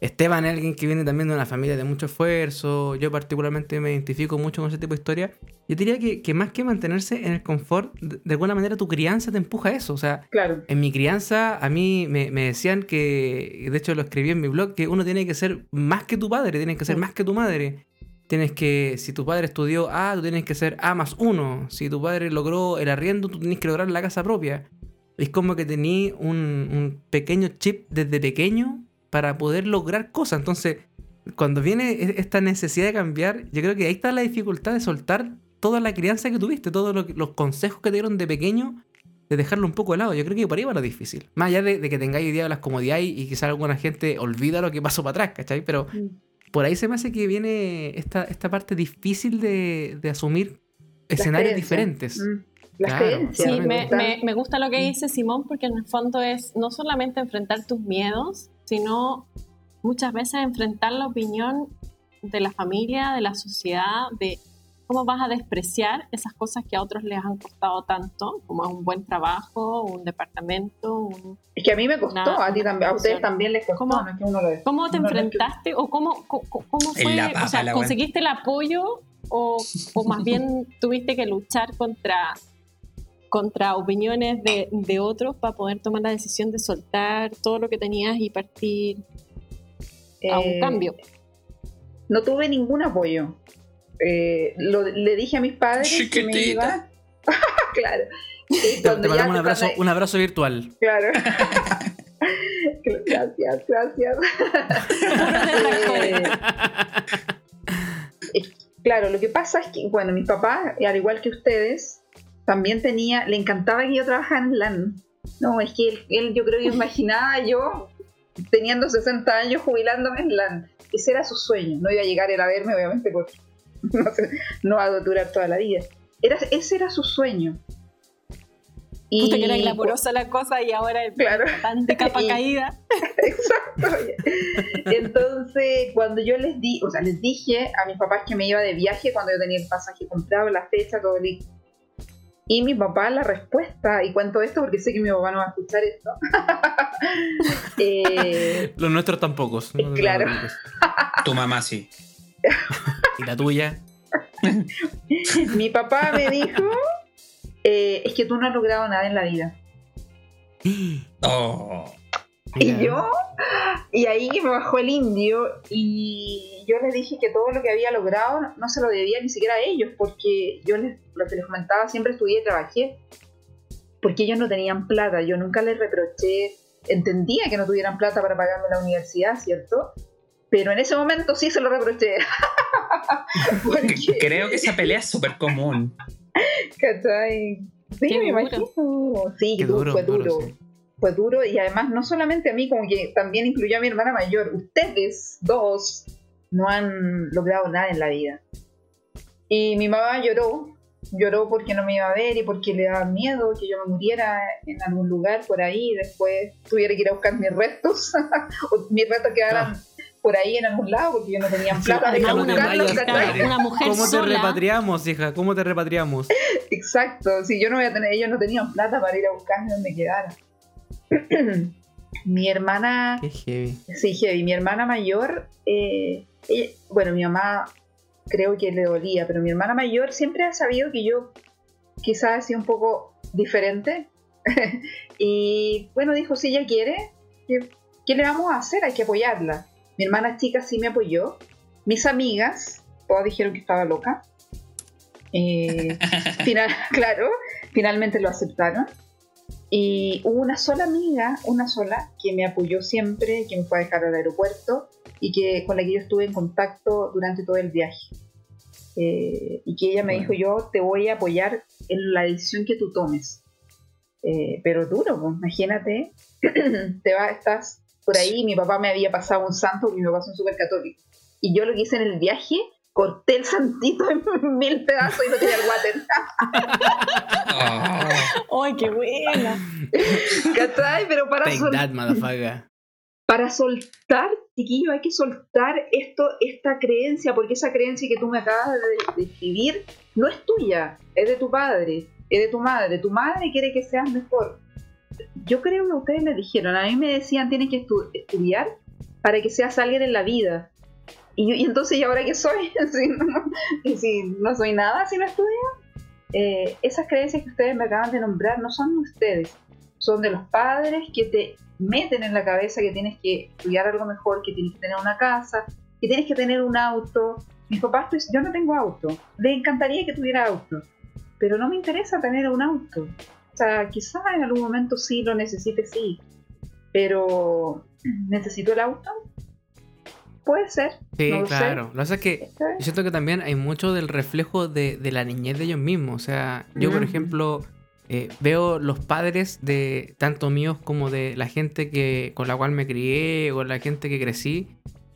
Esteban es alguien que viene también de una familia de mucho esfuerzo. Yo particularmente me identifico mucho con ese tipo de historia. Yo diría que, más que mantenerse en el confort, de, alguna manera tu crianza te empuja a eso. O sea, claro. en mi crianza a mí me, decían que, de hecho lo escribí en mi blog, que uno tiene que ser más que tu padre, tienes que ser más que tu madre. Tienes que, si tu padre estudió A, tú tienes que ser A más uno. Si tu padre logró el arriendo, tú tienes que lograr la casa propia. Es como que tenías un, un pequeño chip desde pequeño para poder lograr cosas. Entonces, cuando viene e-, esta necesidad de cambiar, yo creo que ahí está la dificultad de soltar toda la crianza que tuviste, todos los consejos que te dieron de pequeño, de dejarlo un poco de lado. Yo creo que por ahí va lo difícil. Más allá de, que tengáis idea de las comodidades y, quizás alguna gente olvida lo que pasó para atrás, ¿cachai? Pero mm. por ahí se me hace que viene esta, esta parte difícil de, asumir escenarios diferentes. Mm. sí, me, me, gusta lo que dice Simón porque en el fondo es no solamente enfrentar tus miedos, sino muchas veces enfrentar la opinión de la familia, de la sociedad, de cómo vas a despreciar esas cosas que a otros les han costado tanto, como un buen trabajo, un departamento. es que a mí me costó, a ti también, a ustedes también les costó. ¿Cómo, ¿cómo te enfrentaste o cómo, cómo, fue? o sea, ¿conseguiste el apoyo o, o más bien tuviste que luchar contra contra opiniones de, de otros para poder tomar la decisión de soltar todo lo que tenías y partir a un Eh, cambio. No tuve ningún apoyo. Eh, lo- le dije a mis padres que me Chiquitita. iba. claro. Te, mandamos un abrazo, un abrazo virtual. Claro. gracias, gracias. Eh, eh, claro, lo que pasa es que, bueno, mi papá, al igual que ustedes, también tenía, le encantaba que yo trabajara en LAN. No, es que él, él yo creo que imaginaba yo teniendo 60 años jubilándome en LAN. Ese era su sueño. No iba a llegar él a verme, obviamente, porque no, sé, no va a durar toda la vida. Era, ese era su sueño. Puta que era glamurosa la cosa y ahora es Claro. tan de capa Y- caída. Exacto. Entonces, cuando yo les di, o sea, les dije a mis papás que me iba de viaje cuando yo tenía el pasaje comprado, la fecha, todo listo. Y mi papá, la respuesta, y cuento esto porque sé que mi papá no va a escuchar esto. Eh, Los nuestros tampoco. no Claro. Tu mamá sí. Y la tuya. mi papá me dijo, eh, es que tú no has logrado nada en la vida. Oh. Mira. Y yo, y ahí me bajó el indio y yo les dije que todo lo que había logrado no, se lo debía ni siquiera a ellos, porque yo les, lo que les comentaba, siempre estudié y trabajé, porque ellos no tenían plata, yo nunca les reproché, entendía que no tuvieran plata para pagarme la universidad, ¿cierto? Pero en ese momento sí se lo reproché. Porque, Creo que esa pelea es súper común. ¿cachai? Sí, Qué me duro. imagino. Sí, Qué du- duro, fue duro, duro. sí. Fue duro y además no solamente a mí, como que también incluyó a mi hermana mayor. Ustedes dos no han logrado nada en la vida. Y mi mamá lloró, lloró porque no me iba a ver y porque le daba miedo que yo me muriera en algún lugar por ahí y después tuviera que ir a buscar mis restos o mis restos quedaran por ahí en algún lado porque yo no tenía plata de ir a además, una mujer ¿Cómo te sola. repatriamos, hija? ¿Cómo te repatriamos? Exacto, si yo no voy a tener, ellos no tenían plata para ir a buscarme donde quedara. mi hermana Qué heavy. Sí, heavy. Mi hermana mayor, eh, ella- bueno, mi mamá creo que le dolía, pero mi hermana mayor siempre ha sabido que yo quizás he sido un poco diferente. y bueno, dijo, si ella quiere, ¿qué, qué le vamos a hacer? Hay que apoyarla. Mi hermana chica sí me apoyó. Mis amigas, todas dijeron que estaba loca. Eh, final, claro, finalmente lo aceptaron. Y hubo una sola amiga, una sola, que me apoyó siempre, que me fue a dejar al aeropuerto y que con la que yo estuve en contacto durante todo el viaje. Eh, y que ella me Bueno. dijo, yo te voy a apoyar en la decisión que tú tomes. Eh, pero duro, pues, imagínate, te vas, estás por ahí, mi papá me había pasado un santo, porque mi papá es un súper católico. Y yo lo que hice en el viaje, corté el santito en mil pedazos y lo tiré al water. Oh. ¡Ay, qué buena! ¿Cachai? Pero para, Take that, motherfucker. para soltar, chiquillo, hay que soltar esto, esta creencia, porque esa creencia que tú me acabas de describir no es tuya, es de tu padre, es de tu madre. Tu madre quiere que seas mejor. Yo creo que ustedes me dijeron, a mí me decían tienes que estu- estudiar para que seas alguien en la vida. Y, y entonces, ¿y ahora qué soy? si, no, si no soy nada si no estudio. Eh, esas creencias que ustedes me acaban de nombrar no son de ustedes, son de los padres que te meten en la cabeza que tienes que estudiar algo mejor, que tienes que tener una casa, que tienes que tener un auto. Mis papás, pues, yo no tengo auto. Le encantaría que tuviera auto, pero no me interesa tener un auto. O sea, quizás en algún momento sí lo necesite, sí. Pero, ¿necesito el auto? Puede ser. Sí, no lo sé. claro. Lo que pasa es que yo siento que también hay mucho del reflejo de, de la niñez de ellos mismos. O sea, yo, por ejemplo, eh, veo los padres de tanto míos como de la gente que con la cual me crié o la gente que crecí.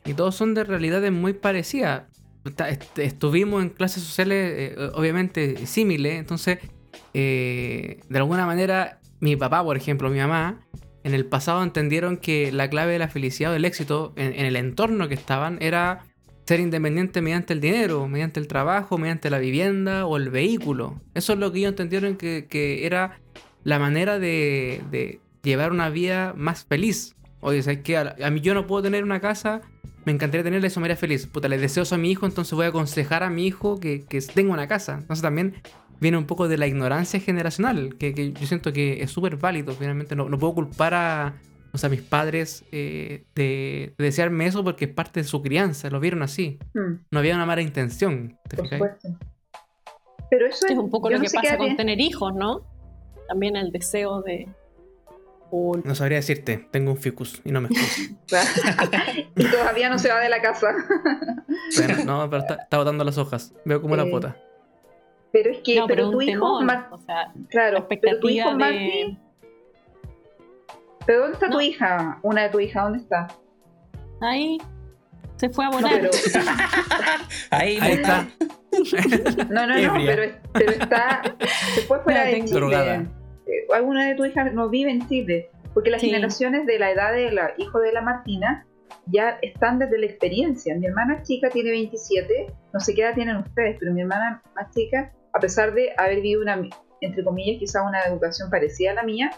Y todos son de realidades muy parecidas. Est- Estuvimos en clases sociales, eh, obviamente, símiles. Entonces, eh, de alguna manera, mi papá, por ejemplo, mi mamá, en el pasado entendieron que la clave de la felicidad o del éxito en, el entorno que estaban era ser independiente mediante el dinero, mediante el trabajo, mediante la vivienda o el vehículo. Eso es lo que ellos entendieron que, era la manera de, llevar una vida más feliz. Oye, ¿sabes qué? A, a mí yo no puedo tener una casa, me encantaría tenerla y eso me haría feliz. Puta, le deseo eso a mi hijo, entonces voy a aconsejar a mi hijo que, que tenga una casa. Entonces también viene un poco de la ignorancia generacional, que, yo siento que es súper válido. Finalmente, no, no, puedo culpar a, o sea, mis padres eh, de, desearme eso porque es parte de su crianza, lo vieron así. Hmm. No había una mala intención. ¿te Por supuesto. Pero eso es, un poco lo que pasa con tener hijos, ¿no? También el deseo de, no sabría decirte, tengo un ficus y no me escucho. y todavía no se va de la casa. no, pero está, botando las hojas. Veo como la bota. Pero es que, pero, tu hijo, o sea, claro, pero tu hijo de... ¿Pero dónde está tu hija? Una de tu hija, ¿dónde está? Ahí. Se fue a volar. Ahí, está. No, no, no, pero, pero, está. Se fue fuera de Chile. Eh, alguna de tus hijas no vive en Chile, porque las generaciones de la edad de la hijo de la Martina ya están desde la experiencia. Mi hermana chica tiene 27, no sé qué edad tienen ustedes, pero mi hermana más chica, a pesar de haber vivido una, entre comillas, quizás una educación parecida a la mía,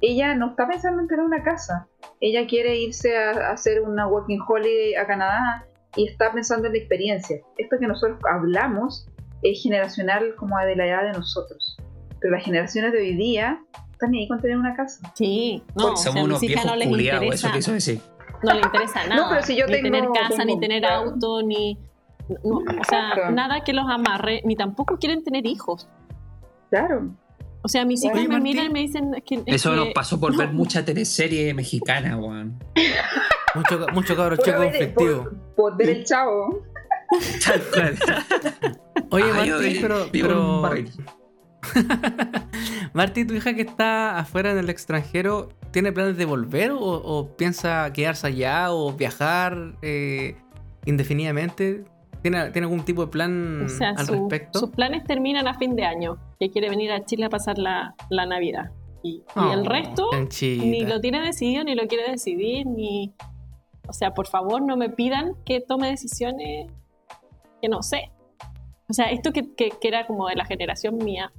ella no está pensando en tener una casa. Ella quiere irse a, hacer una working holiday a Canadá y está pensando en la experiencia. Esto que nosotros hablamos es generacional como de la edad de nosotros pero las generaciones de hoy día están ahí con tener una casa. Sí, no, somos unos viejos no les interesa, eso quiso decir. No le interesa nada. No, pero si yo ni tener casa, ni tener auto, ni. O sea, nada que los amarre, ni tampoco quieren tener hijos. Claro. O sea, mis hijos me miran y me dicen que. Eso nos pasó por ver mucha teleserie mexicana, weón. mucho, mucho cabro chico conflictivo. Por, ver el chavo. Oye, Martín, pero. pero Marti, tu hija que está afuera en el extranjero, ¿tiene planes de volver o, piensa quedarse allá o viajar eh, indefinidamente? ¿Tiene, algún tipo de plan al respecto? Sus planes terminan a fin de año, que quiere venir a Chile a pasar la, Navidad. Y, el oh, resto ni lo tiene decidido, ni lo quiere decidir, ni... O sea, por favor, no me pidan que tome decisiones que no sé. O sea, esto que, que era como de la generación mía,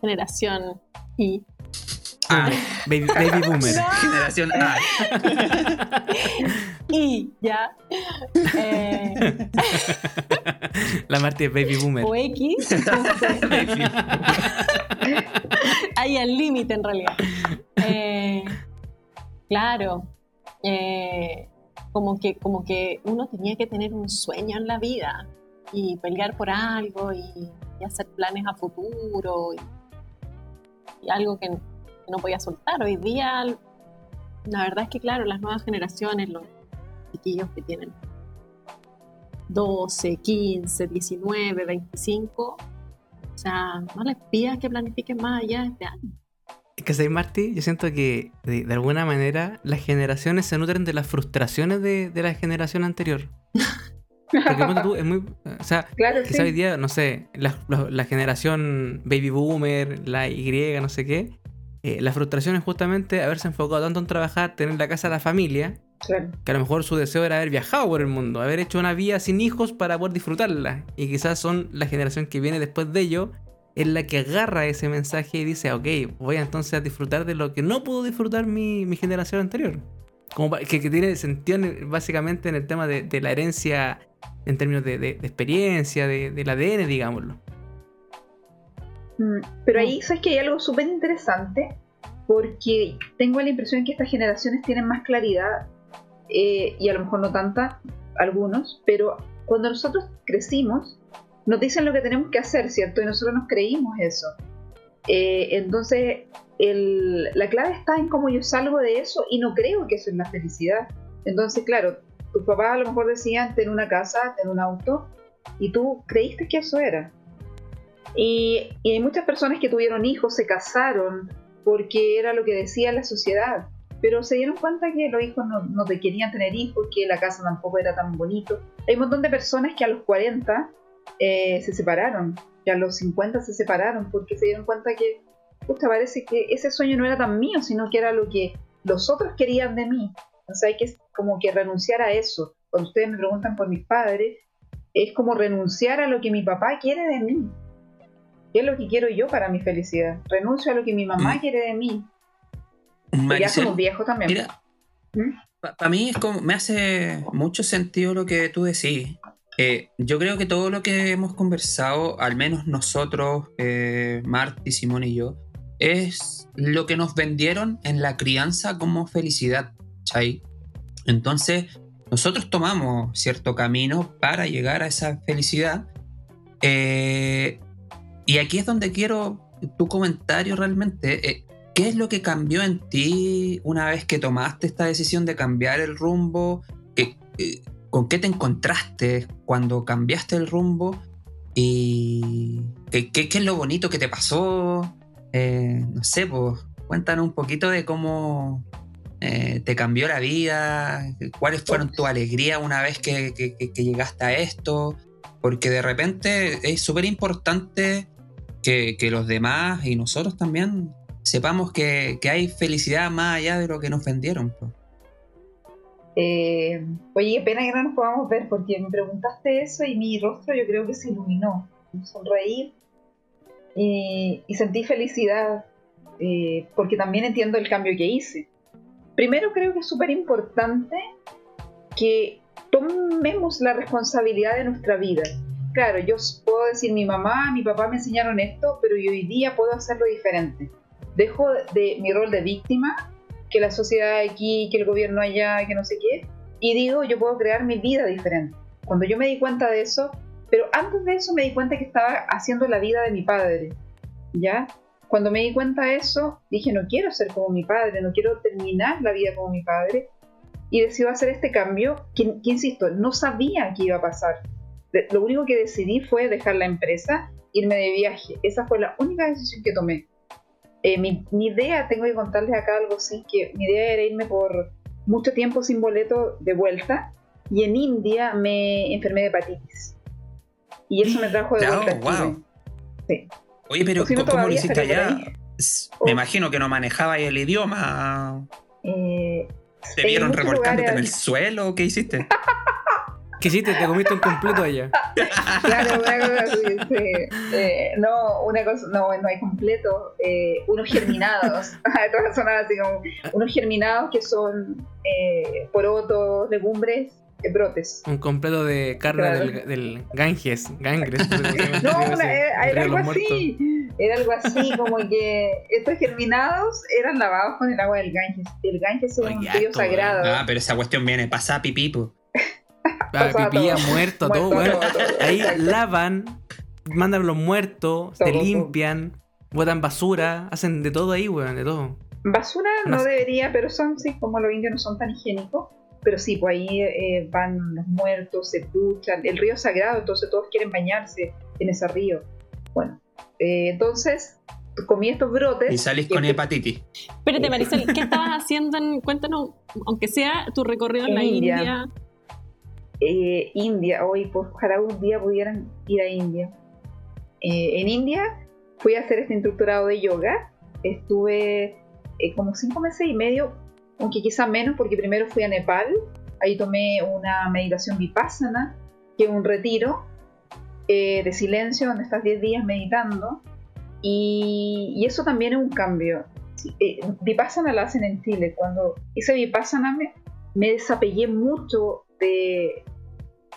generación Y. Ah, baby, boomer. Generación A. y ya. Eh, la Marti es baby boomer. O X. Hay al límite en realidad. Eh, claro. Eh, como, que, como que uno tenía que tener un sueño en la vida y pelear por algo y, y hacer planes a futuro. Y, y algo que, no podía soltar. Hoy día, la verdad es que, claro, las nuevas generaciones, los chiquillos que tienen 12, 15, 19, 25, o sea, no les pidas que planifiquen más allá de este año. Es que, ¿sabes, Marty? Yo siento que de, alguna manera las generaciones se nutren de las frustraciones de, la generación anterior. Porque tú, es muy. O sea, claro, que hoy día, no sé, la, generación baby boomer, la Y, no sé qué. Eh, la frustración es justamente haberse enfocado tanto en trabajar, tener la casa de la familia, que a lo mejor su deseo era haber viajado por el mundo, haber hecho una vida sin hijos para poder disfrutarla. Y quizás son la generación que viene después de ello, es la que agarra ese mensaje y dice, ok, voy entonces a disfrutar de lo que no pudo disfrutar mi, mi generación anterior. Como que, tiene sentido básicamente en el tema de, la herencia en términos de, experiencia, del ADN, digámoslo. Mm, pero ahí, ¿sabes que hay algo súper interesante? Porque tengo la impresión que estas generaciones tienen más claridad, eh, y a lo mejor no tanta, algunos, pero cuando nosotros crecimos, nos dicen lo que tenemos que hacer, ¿cierto? Y nosotros nos creímos eso. Eh, entonces, la clave está en cómo yo salgo de eso y no creo que eso es la felicidad. Entonces, claro, tus papás a lo mejor decían tener una casa, tener un auto, y tú creíste que eso era. Y, hay muchas personas que tuvieron hijos, se casaron porque era lo que decía la sociedad, pero se dieron cuenta que los hijos no, no querían tener hijos, que la casa tampoco era tan bonito. Hay un montón de personas que a los 40 eh, se separaron, que a los 50 se separaron porque se dieron cuenta que te parece que ese sueño no era tan mío, sino que era lo que los otros querían de mí. Entonces hay que como que renunciar a eso. Cuando ustedes me preguntan por mis padres, es como renunciar a lo que mi papá quiere de mí. ¿Qué es lo que quiero yo para mi felicidad? Renuncio a lo que mi mamá mm. quiere de mí. ya somos viejos también. Mira, ¿Mm? para mí es como, me hace mucho sentido lo que tú decís. Eh, yo creo que todo lo que hemos conversado, al menos nosotros, eh, Marty, Simón y yo, es lo que nos vendieron en la crianza como felicidad, ¿chay? Entonces, nosotros tomamos cierto camino para llegar a esa felicidad. Eh, y aquí es donde quiero tu comentario realmente. Eh, ¿Qué es lo que cambió en ti una vez que tomaste esta decisión de cambiar el rumbo? ¿Qué, eh, ¿Con qué te encontraste cuando cambiaste el rumbo? ¿Y qué, es lo bonito que te pasó? Eh, no sé, pues cuéntanos un poquito de cómo te cambió la vida, cuáles fueron tu alegría una vez que, llegaste a esto, porque de repente es súper importante que, los demás y nosotros también sepamos que, hay felicidad más allá de lo que nos vendieron. Eh, oye, qué pena que no nos podamos ver porque me preguntaste eso y mi rostro yo creo que se iluminó. Sonreír y, sentí felicidad eh, porque también entiendo el cambio que hice. Primero creo que es súper importante que tomemos la responsabilidad de nuestra vida. Claro, yo puedo decir mi mamá, mi papá me enseñaron esto, pero yo hoy día puedo hacerlo diferente. Dejo de mi rol de víctima, que la sociedad aquí, que el gobierno allá, que no sé qué, y digo, yo puedo crear mi vida diferente. Cuando yo me di cuenta de eso, pero antes de eso me di cuenta que estaba haciendo la vida de mi padre, ¿ya? Cuando me di cuenta de eso, dije, no quiero ser como mi padre, no quiero terminar la vida como mi padre. Y decidí hacer este cambio, que, insisto, no sabía qué iba a pasar. Lo único que decidí fue dejar la empresa, irme de viaje. Esa fue la única decisión que tomé. Eh, mi, mi, idea, tengo que contarles acá algo así, que mi idea era irme por mucho tiempo sin boleto de vuelta. Y en India me enfermé de hepatitis. Y eso me trajo de vuelta. wow. Sí. Oye, pero ¿cómo lo hiciste allá? Me oh. imagino que no manejaba el idioma. Eh, ¿Te vieron revolcándote en el suelo? ¿Qué hiciste? ¿Qué hiciste? ¿Te comiste un completo allá? claro, una cosa así, sí. Eh, no, una cosa, no, no hay completo. Eh, unos germinados. Todas son así como unos germinados que son eh, porotos, legumbres brotes. Un completo de carne del, Ganges, Gangres. no, era, algo así. Era algo así, como que estos germinados eran lavados con el agua del Ganges. El Ganges es un río sagrado. Ah, pero esa cuestión viene pasada pipí, Ah, pipí muerto, todo, bueno. Ahí lavan, mandan los muertos, se limpian, botan basura, hacen de todo ahí, weón, de todo. Basura no, debería, pero son, sí, como los indios no son tan higiénicos. Pero sí, pues ahí eh, van los muertos, se duchan. El río es sagrado, entonces todos quieren bañarse en ese río. Bueno, eh, entonces comí estos brotes. Y salís con hepatitis. Espérate, Marisol, ¿qué estabas haciendo? cuéntanos, aunque sea tu recorrido en, la India. Eh, India, hoy, pues ojalá un día pudieran ir a India. en India fui a hacer este instructorado de yoga. Estuve como cinco meses y medio aunque quizá menos porque primero fui a Nepal, ahí tomé una meditación vipassana, que es un retiro eh, de silencio donde estás 10 días meditando y, eso también es un cambio. Eh, vipassana la hacen en Chile, cuando hice vipassana me, me desapegué mucho de,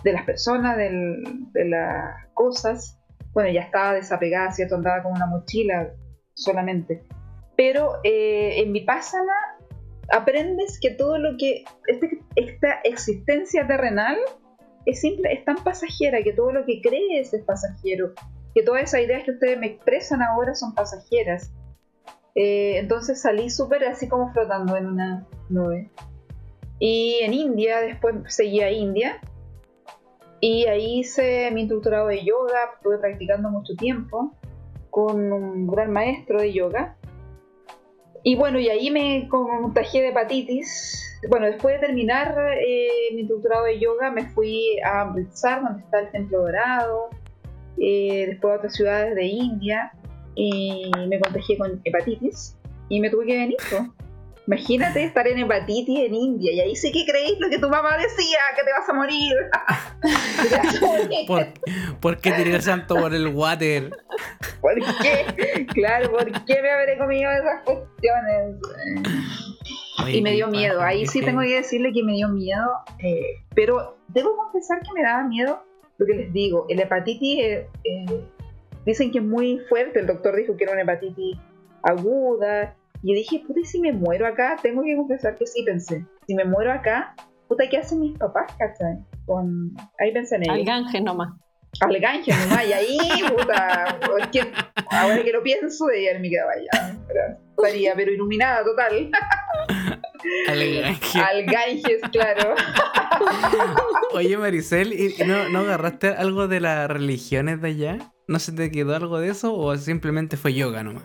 las personas, de las cosas. Bueno, ya estaba desapegada, ¿cierto? Andaba con una mochila solamente. Pero eh, en Vipassana aprendes que todo lo que este, esta existencia terrenal es simple, es tan pasajera que todo lo que crees es pasajero, que todas esas ideas que ustedes me expresan ahora son pasajeras. Eh, entonces salí súper así como flotando en una nube. Y en India, después seguí a India. Y ahí hice mi instructorado de yoga, estuve practicando mucho tiempo con un gran maestro de yoga. Y bueno, y ahí me contagié de hepatitis. Bueno, después de terminar eh, mi doctorado de yoga, me fui a Amritsar, donde está el Templo Dorado, eh, después a otras ciudades de India, y me contagié con hepatitis, y me tuve que venir. Imagínate estar en hepatitis en India y ahí sí que creéis lo que tu mamá decía, que te vas a morir. ¿Por, qué tiré el santo por el water? ¿Por qué? Claro, ¿por qué me habré comido esas cuestiones? y me dio miedo. Ahí sí tengo que decirle que me dio miedo. Eh, pero debo confesar que me daba miedo lo que les digo, el hepatitis eh, eh, dicen que es muy fuerte, el doctor dijo que era una hepatitis aguda, y dije, puta, ¿y si me muero acá? Tengo que confesar que sí pensé, si me muero acá, puta, ¿qué hacen mis papás, cachai? Con... Ahí pensé en ello. Al ganje nomás. Al ganje nomás, y ahí, puta, ahora que lo pienso, de ir me quedaba allá, estaría, pero iluminada total. Al ganje. Al ganges, claro. Oye, Maricel, ¿y no, no agarraste algo de las religiones de allá? ¿No se te quedó algo de eso o simplemente fue yoga nomás?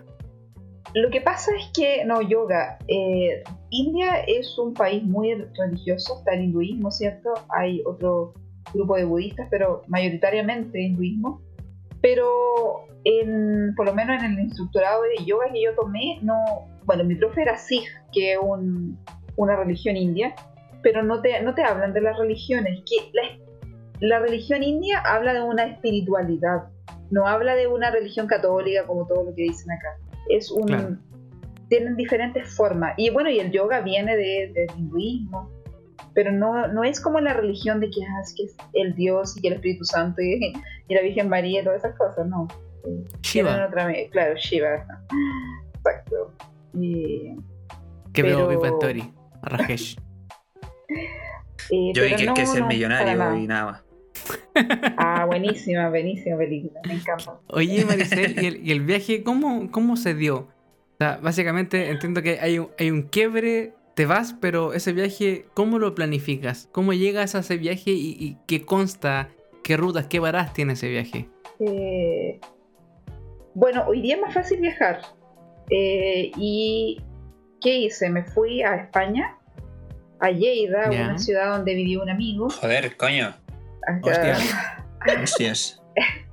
Lo que pasa es que, no, yoga, eh, India es un país muy religioso, está el hinduismo, ¿cierto? Hay otro grupo de budistas, pero mayoritariamente hinduismo. Pero por lo menos en el instructorado de yoga que yo tomé, no, bueno, mi profe era Sikh, que es una religión india, pero no te, no te hablan de las religiones, que la, la religión india habla de una espiritualidad, no habla de una religión católica como todo lo que dicen acá. Es un... Tienen diferentes formas. Y bueno, y el yoga viene del de hinduismo, pero no, no es como la religión de que, ah, es, que es el Dios y que el Espíritu Santo y, la Virgen María y todas esas cosas, no. Shiva. Otra, claro, Shiva. Exacto. Y, ¿Qué pero... veo Theory? Rajesh. Eh, Yo vi que, no, que es el millonario y nada más. Ah, buenísima, buenísima película, me encanta. Oye, Maricel, ¿y el, y el viaje cómo, cómo se dio? O sea, básicamente entiendo que hay un, hay un quiebre, te vas, pero ese viaje, ¿cómo lo planificas? ¿Cómo llegas a ese viaje y, qué consta? ¿Qué rutas, qué varas tiene ese viaje? Eh, bueno, hoy día es más fácil viajar. Eh, ¿Y qué hice? Me fui a España, a Lleida, una ciudad donde vivía un amigo. Joder, coño. Hostias.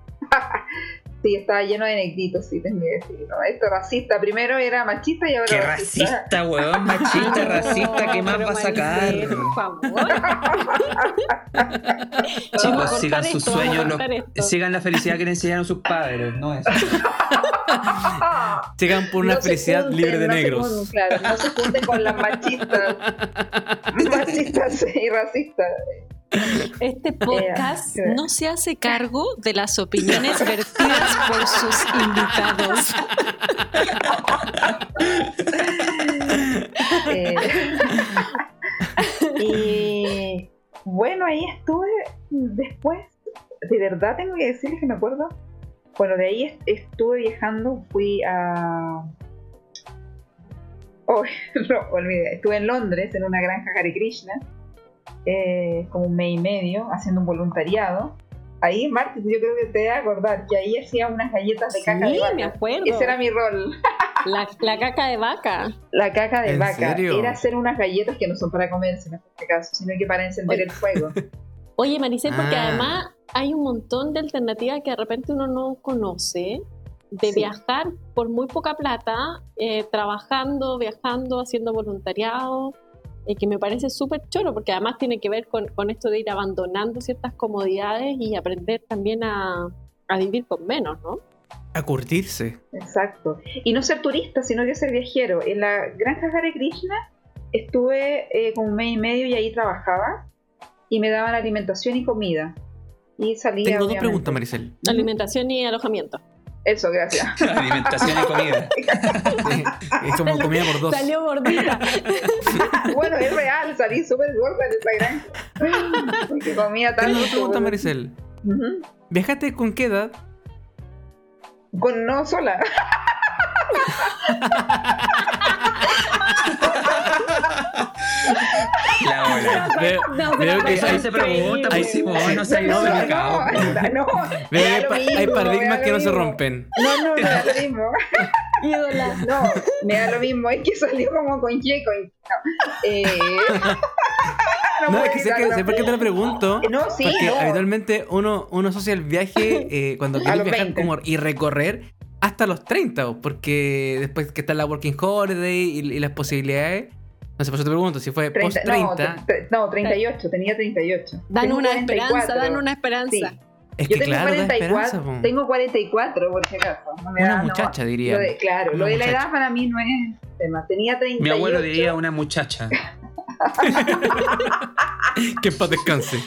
sí, estaba lleno de negritos, sí, tengo que decir. Esto racista. Primero era machista y ahora Qué racista, weón. Machista, racista. ¿Qué más va a sacar? por favor. Chicos, sigan sus sueños. sigan la felicidad que le enseñaron sus padres, no eso. sigan por una felicidad libre de negros. claro, no se junten con las machistas. machistas y racistas. Este podcast no se hace cargo de las opiniones vertidas por sus invitados. Eh, y bueno, ahí estuve después. De verdad tengo que decirles que me acuerdo. Bueno, de ahí estuve viajando, fui a. Oh, no, olvidé. Estuve en Londres, en una granja Hare Krishna eh, como un mes y medio haciendo un voluntariado. Ahí, Martín, yo creo que te a acordar que ahí hacía unas galletas de caca de vaca. me acuerdo. Ese era mi rol. La, caca de vaca. La caca de vaca. Era hacer unas galletas que no son para comerse en este caso, sino que para encender el fuego. Oye, Maricel, porque ah. además hay un montón de alternativas que de repente uno no conoce de viajar por muy poca plata, eh, trabajando, viajando, haciendo voluntariado y que me parece súper choro, porque además tiene que ver con, con, esto de ir abandonando ciertas comodidades y aprender también a, a vivir con menos, ¿no? A curtirse. Exacto. Y no ser turista, sino que ser viajero. En la granja Hare Krishna estuve eh, como un mes y medio y ahí trabajaba y me daban alimentación y comida. Y salía. Tengo dos preguntas, Maricel. Alimentación y alojamiento. Eso, gracias. Alimentación y comida. es como comida por dos. Salió gordita. bueno, es real, salí súper gorda en esa granja. Porque comía tanto. Tengo pregunta, Maricel. ¿Viajaste con qué edad? Con no sola. La hora. Veo, no, veo que ahí se pregunta, pues Simón, no se ido no, no, Veo que hay, hay paradigmas que no se rompen. No, no, me da lo mismo. Ídola. No, me da lo mismo, es que salió como con Checo. No, eh, no, es que sé, que, sé por qué te lo pregunto. No, sí, porque no. habitualmente uno, uno asocia el viaje eh, cuando quieres viajar como y recorrer hasta los 30, porque después que está la Working Holiday y, y las posibilidades no sé, por eso te pregunto si fue post 30. No, 38, tenía 38. Dan una esperanza, dan una esperanza. Es que Yo tengo claro, 44, esperanza, tengo 44 por si acaso. No me una da, muchacha, no, diría. Lo de, claro, una lo de la muchacha. edad para mí no es tema. Tenía 38. Mi abuelo diría una muchacha. que en paz descanse.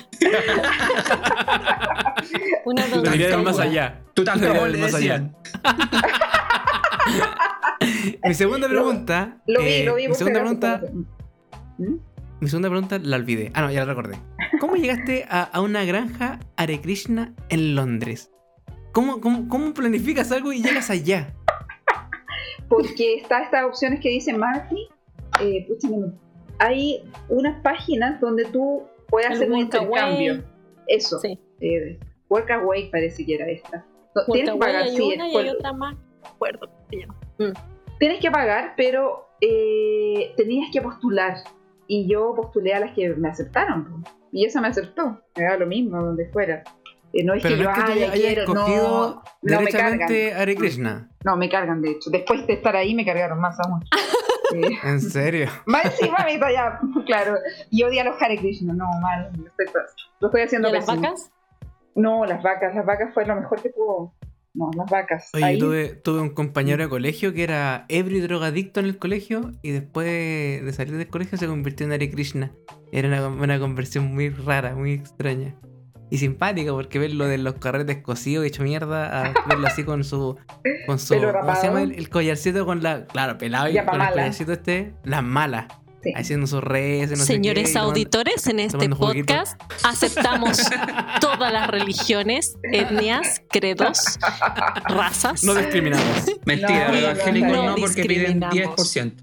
Una Lo diría más allá. Tú tampoco Lo le más allá. Mi segunda pregunta. Lo vi, eh, lo vi. Mi segunda pregunta. ¿Mm? Mi segunda pregunta la olvidé. Ah, no, ya la recordé. ¿Cómo llegaste a, a una granja Hare Krishna en Londres? ¿Cómo, cómo, cómo planificas algo y llegas allá? Porque está estas opciones que dicen Marty. Eh, hay unas páginas donde tú puedes El hacer un Workaway. intercambio. Eso. Sí. Eh, Workaway parece que era esta. No, tienes que pagar, hay una y por- hay otra más. Acuerdo cómo se llama. Tienes que pagar, pero eh, tenías que postular. Y yo postulé a las que me aceptaron. Y esa me aceptó. Me da lo mismo donde fuera. Eh, no es Pero que no yo es que tú "Ah, ya hayas quiero", escogido no, no me cargan. Hare Krishna. No, me cargan de hecho. Después de estar ahí me cargaron más aún. Eh, ¿En serio? más encima me está ya, claro. Y odia a los Hare Krishna. No, mal. Lo estoy, lo estoy ¿Y haciendo a las vacas? No, las vacas. Las vacas fue lo mejor que pudo. No, las vacas. Oye, Ahí- tuve, tuve un compañero de colegio que era ebrio y drogadicto en el colegio y después de salir del colegio se convirtió en Hare Krishna. Era una, una conversión muy rara, muy extraña. Y simpática porque verlo de los carretes cosidos y hecho mierda a verlo así con su... Con su ¿Cómo se llama? El, el collarcito con la... Claro, pelado y con el collarcito este, las malas. Sí. Haciendo sus redes, no sé qué, Señores tomando- auditores, en este podcast aceptamos todas las religiones, etnias, credos, razas. No discriminamos. Mentira, No, evangélicos no no, porque piden discriminamos. 10%.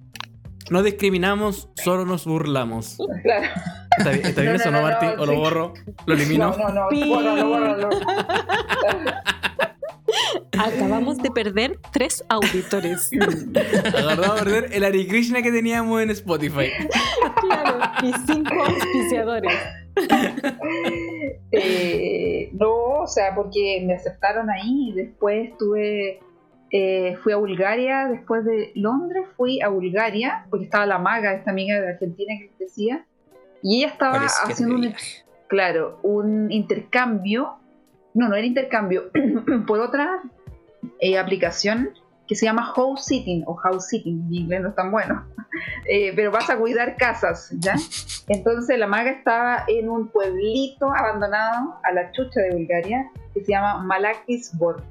No discriminamos, solo nos burlamos. Claro. ¿Está bien, está bien No, eso, no, no, ¿O lo borro? ¿Lo elimino? No, no, no. Pi. Bórralo, bórralo. Acabamos de perder tres auditores. Agarrado a perder el Hare Krishna que teníamos en Spotify. Claro. Y cinco auspiciadores. Eh, no, o sea, porque me aceptaron ahí y después estuve, eh, fui a Bulgaria, después de Londres fui a Bulgaria, porque estaba la maga, esta amiga de Argentina que te decía, y ella estaba Parece haciendo de un, claro, un intercambio, no, no era intercambio, por otra eh, aplicación que se llama House Sitting o House Sitting, mi inglés no es tan bueno, Eh, pero vas a cuidar casas, ¿ya? Entonces la maga estaba en un pueblito abandonado a la chucha de Bulgaria que se llama Malakisbor.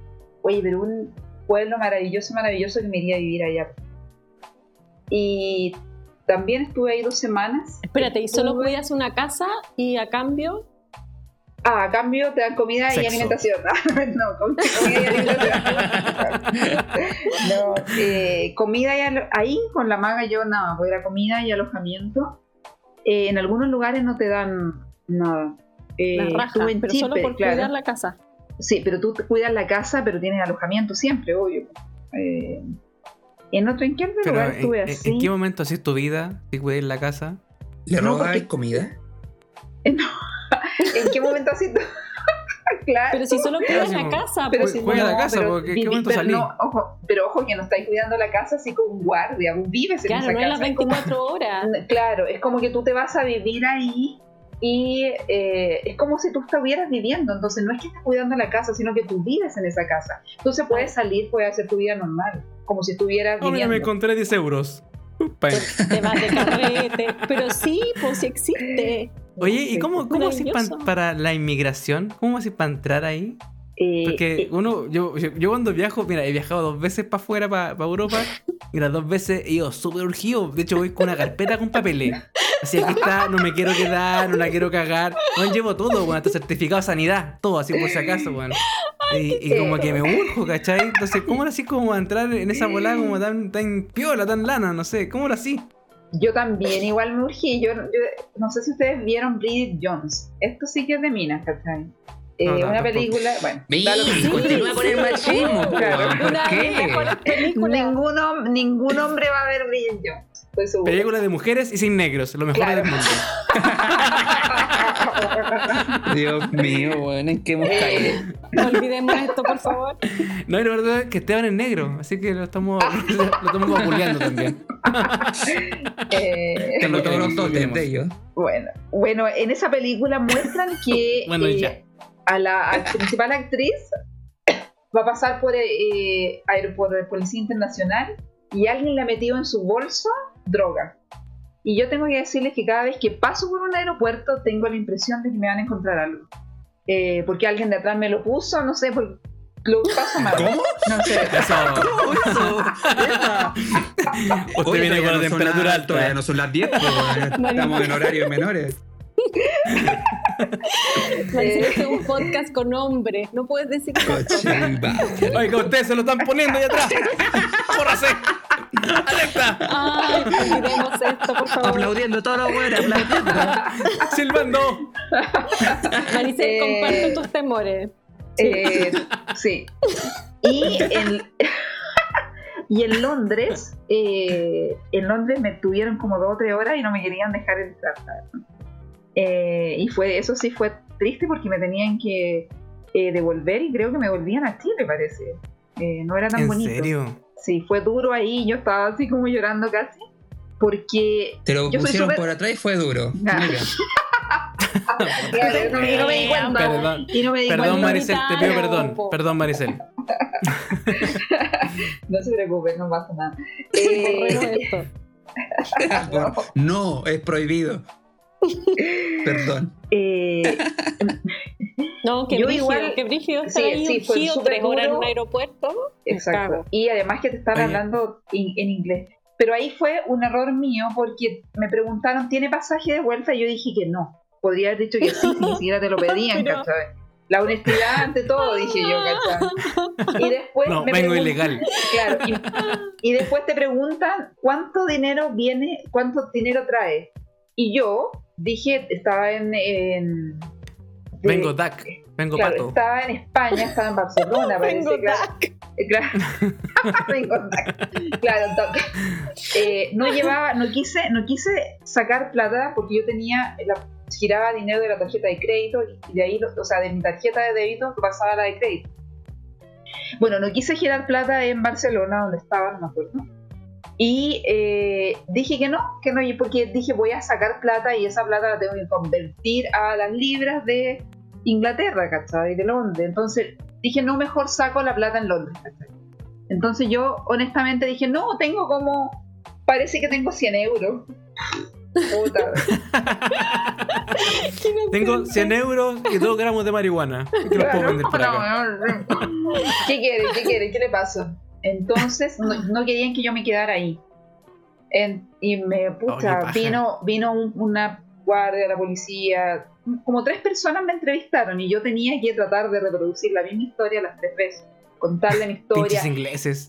Oye, pero un pueblo maravilloso, maravilloso que me iría a vivir allá. Y también estuve ahí dos semanas. Espérate, y solo Estuve- cuidas una casa y a cambio. Ah, a cambio te dan comida y alimentación. no, com- comida y alimentación. no, eh, comida y alo- ahí con la maga yo nada, voy a ir a comida y alojamiento. Eh, en algunos lugares no te dan nada. Eh, La raja, estuve en pero solo Chipre, por claro. cuidar la casa. Sí, pero tú te cuidas la casa, pero tienes alojamiento siempre, obvio. Eh, en otro, ¿en qué otro Pero, lugar ¿en, estuve en- así? en qué momento así es tu vida? Si cuidas la casa. ¿Le No, robas porque- comida? ¿En qué momento así? tú? claro. Pero si solo cuidas la casa, Pero Ju- si juega no, la casa, pero porque ¿qué momento salí? no, ojo, pero ojo que no estáis cuidando la casa así como un guardia, vives en claro, esa no las casa. es como- 24 horas. claro, es como que tú te vas a vivir ahí y eh, es como si tú estuvieras viviendo, entonces no es que estés cuidando la casa, sino que tú vives en esa casa. Entonces puedes salir, puedes hacer tu vida normal, como si estuvieras Oh, mira, viviendo. me encontré 10 euros. Upa. Te vas de carrete. Pero sí, pues sí existe. Oye, ¿y cómo, cómo haces pa- para la inmigración? ¿Cómo haces para entrar ahí? Eh, Porque eh, uno, yo, yo, yo cuando viajo, mira, he viajado dos veces para afuera, para Europa, y las dos veces he ido súper urgido. De hecho, voy con una carpeta con papeles. Así aquí está, no me quiero quedar, no la quiero cagar. Bueno, llevo todo, bueno, hasta certificado de sanidad, todo así por si acaso, bueno. Y, y como que me urjo, ¿cachai? Entonces, ¿cómo lo así como entrar en esa volada como tan, tan piola, tan lana? No sé, ¿cómo lo así? Yo también igual me urgí. Yo, yo- no sé si ustedes vieron Bridget Jones. Esto sí que es de minas, ¿cachai? Eh, No, no, una tampoco. película, bueno, Ven, da lo mismo. continúa con el machismo, po, Claro. ¿por Una de las mejores qué? películas. ningún, hom- ningún hombre va a ver Bridget Jones. Estoy segura. Película de mujeres y sin negros, lo mejor Claro. del mundo. Dios mío, bueno, ¿en qué hemos caído? Eh, No olvidemos esto, por favor. No, y la verdad es que Esteban es negro, así que lo estamos, lo estamos vapuleando también. eh, Tengo todos los de ellos. bueno, bueno, en esa película muestran que Bueno, eh, a la a principal actriz va a pasar por, eh, por el Policía Internacional y alguien le ha metido en su bolso droga. Y yo tengo que decirles que cada vez que paso por un aeropuerto tengo la impresión de que me van a encontrar algo. eh, porque alguien de atrás me lo puso, no sé, por, lo paso mal. ¿Cómo? No sé. Eso. ¿Cómo eso? Epa. Usted Oye, viene con la no son temperatura las- alta. Todavía no son las 10, pues, estamos en horarios menores. Este es un podcast con hombres. No puedes decir que. Oiga, ustedes se lo están poniendo ahí atrás. ¡Córrase! ¡Alerta! Ay, esto, por favor. Aplaudiendo todos los buenos, aplaudiendo. ¡Silbando! Maricel, Eh, comparte tus temores. Eh, sí. Y en, y en Londres, eh, en Londres me tuvieron como dos o tres horas y no me querían dejar entrar. Eh, y fue, eso sí fue triste porque me tenían que eh, devolver y creo que me volvían a Chile, parece. Eh, no era tan ¿En bonito. serio? Sí, fue duro ahí, yo estaba así como llorando casi. Porque Te lo Yo pusieron por atrás y fue duro. Ah. Y no, y no me di cuenta. Perdón, Y no me di perdón cuenta. Maricel, te pido perdón. Perdón, Maricel. No se preocupen, no pasa nada. Eh, esto. No, es prohibido. Perdón. eh, No, que Yo brígido, igual- que brígido estar sí, ahí sí, fue ungido tres horas en un aeropuerto. Me Exacto. cago. Y además que te están hablando in- en inglés. Pero ahí fue un error mío porque me preguntaron, ¿tiene pasaje de vuelta? Y yo dije que no. Podría haber dicho que sí, si ni siquiera te lo pedían, ¿cachai? La honestidad ante todo, dije yo, ¿cachai? Y después No, me vengo ilegal. Claro, y, y después te preguntan cuánto dinero viene, cuánto dinero trae. Y yo dije, estaba en... en- de- Vengo DAC. Vengo Claro, Pato. estaba en España, estaba en Barcelona, parece, Vengo claro. Eh, Claro. Vengo DAC. Claro, DAC. Eh, no llevaba, no quise, no quise sacar plata porque yo tenía, la, giraba dinero de la tarjeta de crédito y de ahí, o sea, de mi tarjeta de débito pasaba a la de crédito. Bueno, no quise girar plata en Barcelona, donde estaba, no me acuerdo. Y eh, dije que no, que no, porque dije voy a sacar plata y esa plata la tengo que convertir a las libras de Inglaterra, ¿cachai? De Londres. Entonces dije, no, mejor saco la plata en Londres, ¿cachai? Entonces yo honestamente dije, no, tengo como, parece que tengo 100 euros. Puta. Qué Tengo inocente. 100 euros y 2 gramos de marihuana. Que los puedo vender por acá. No, no, no. ¿Qué quiere? ¿Qué quiere? ¿Qué le pasa? Entonces no, no querían que yo me quedara ahí. En- y me, pucha, vino, vino un- una guardia, la policía, como tres personas me entrevistaron y yo tenía que tratar de reproducir la misma historia las tres veces, contarle mi historia. Ingleses.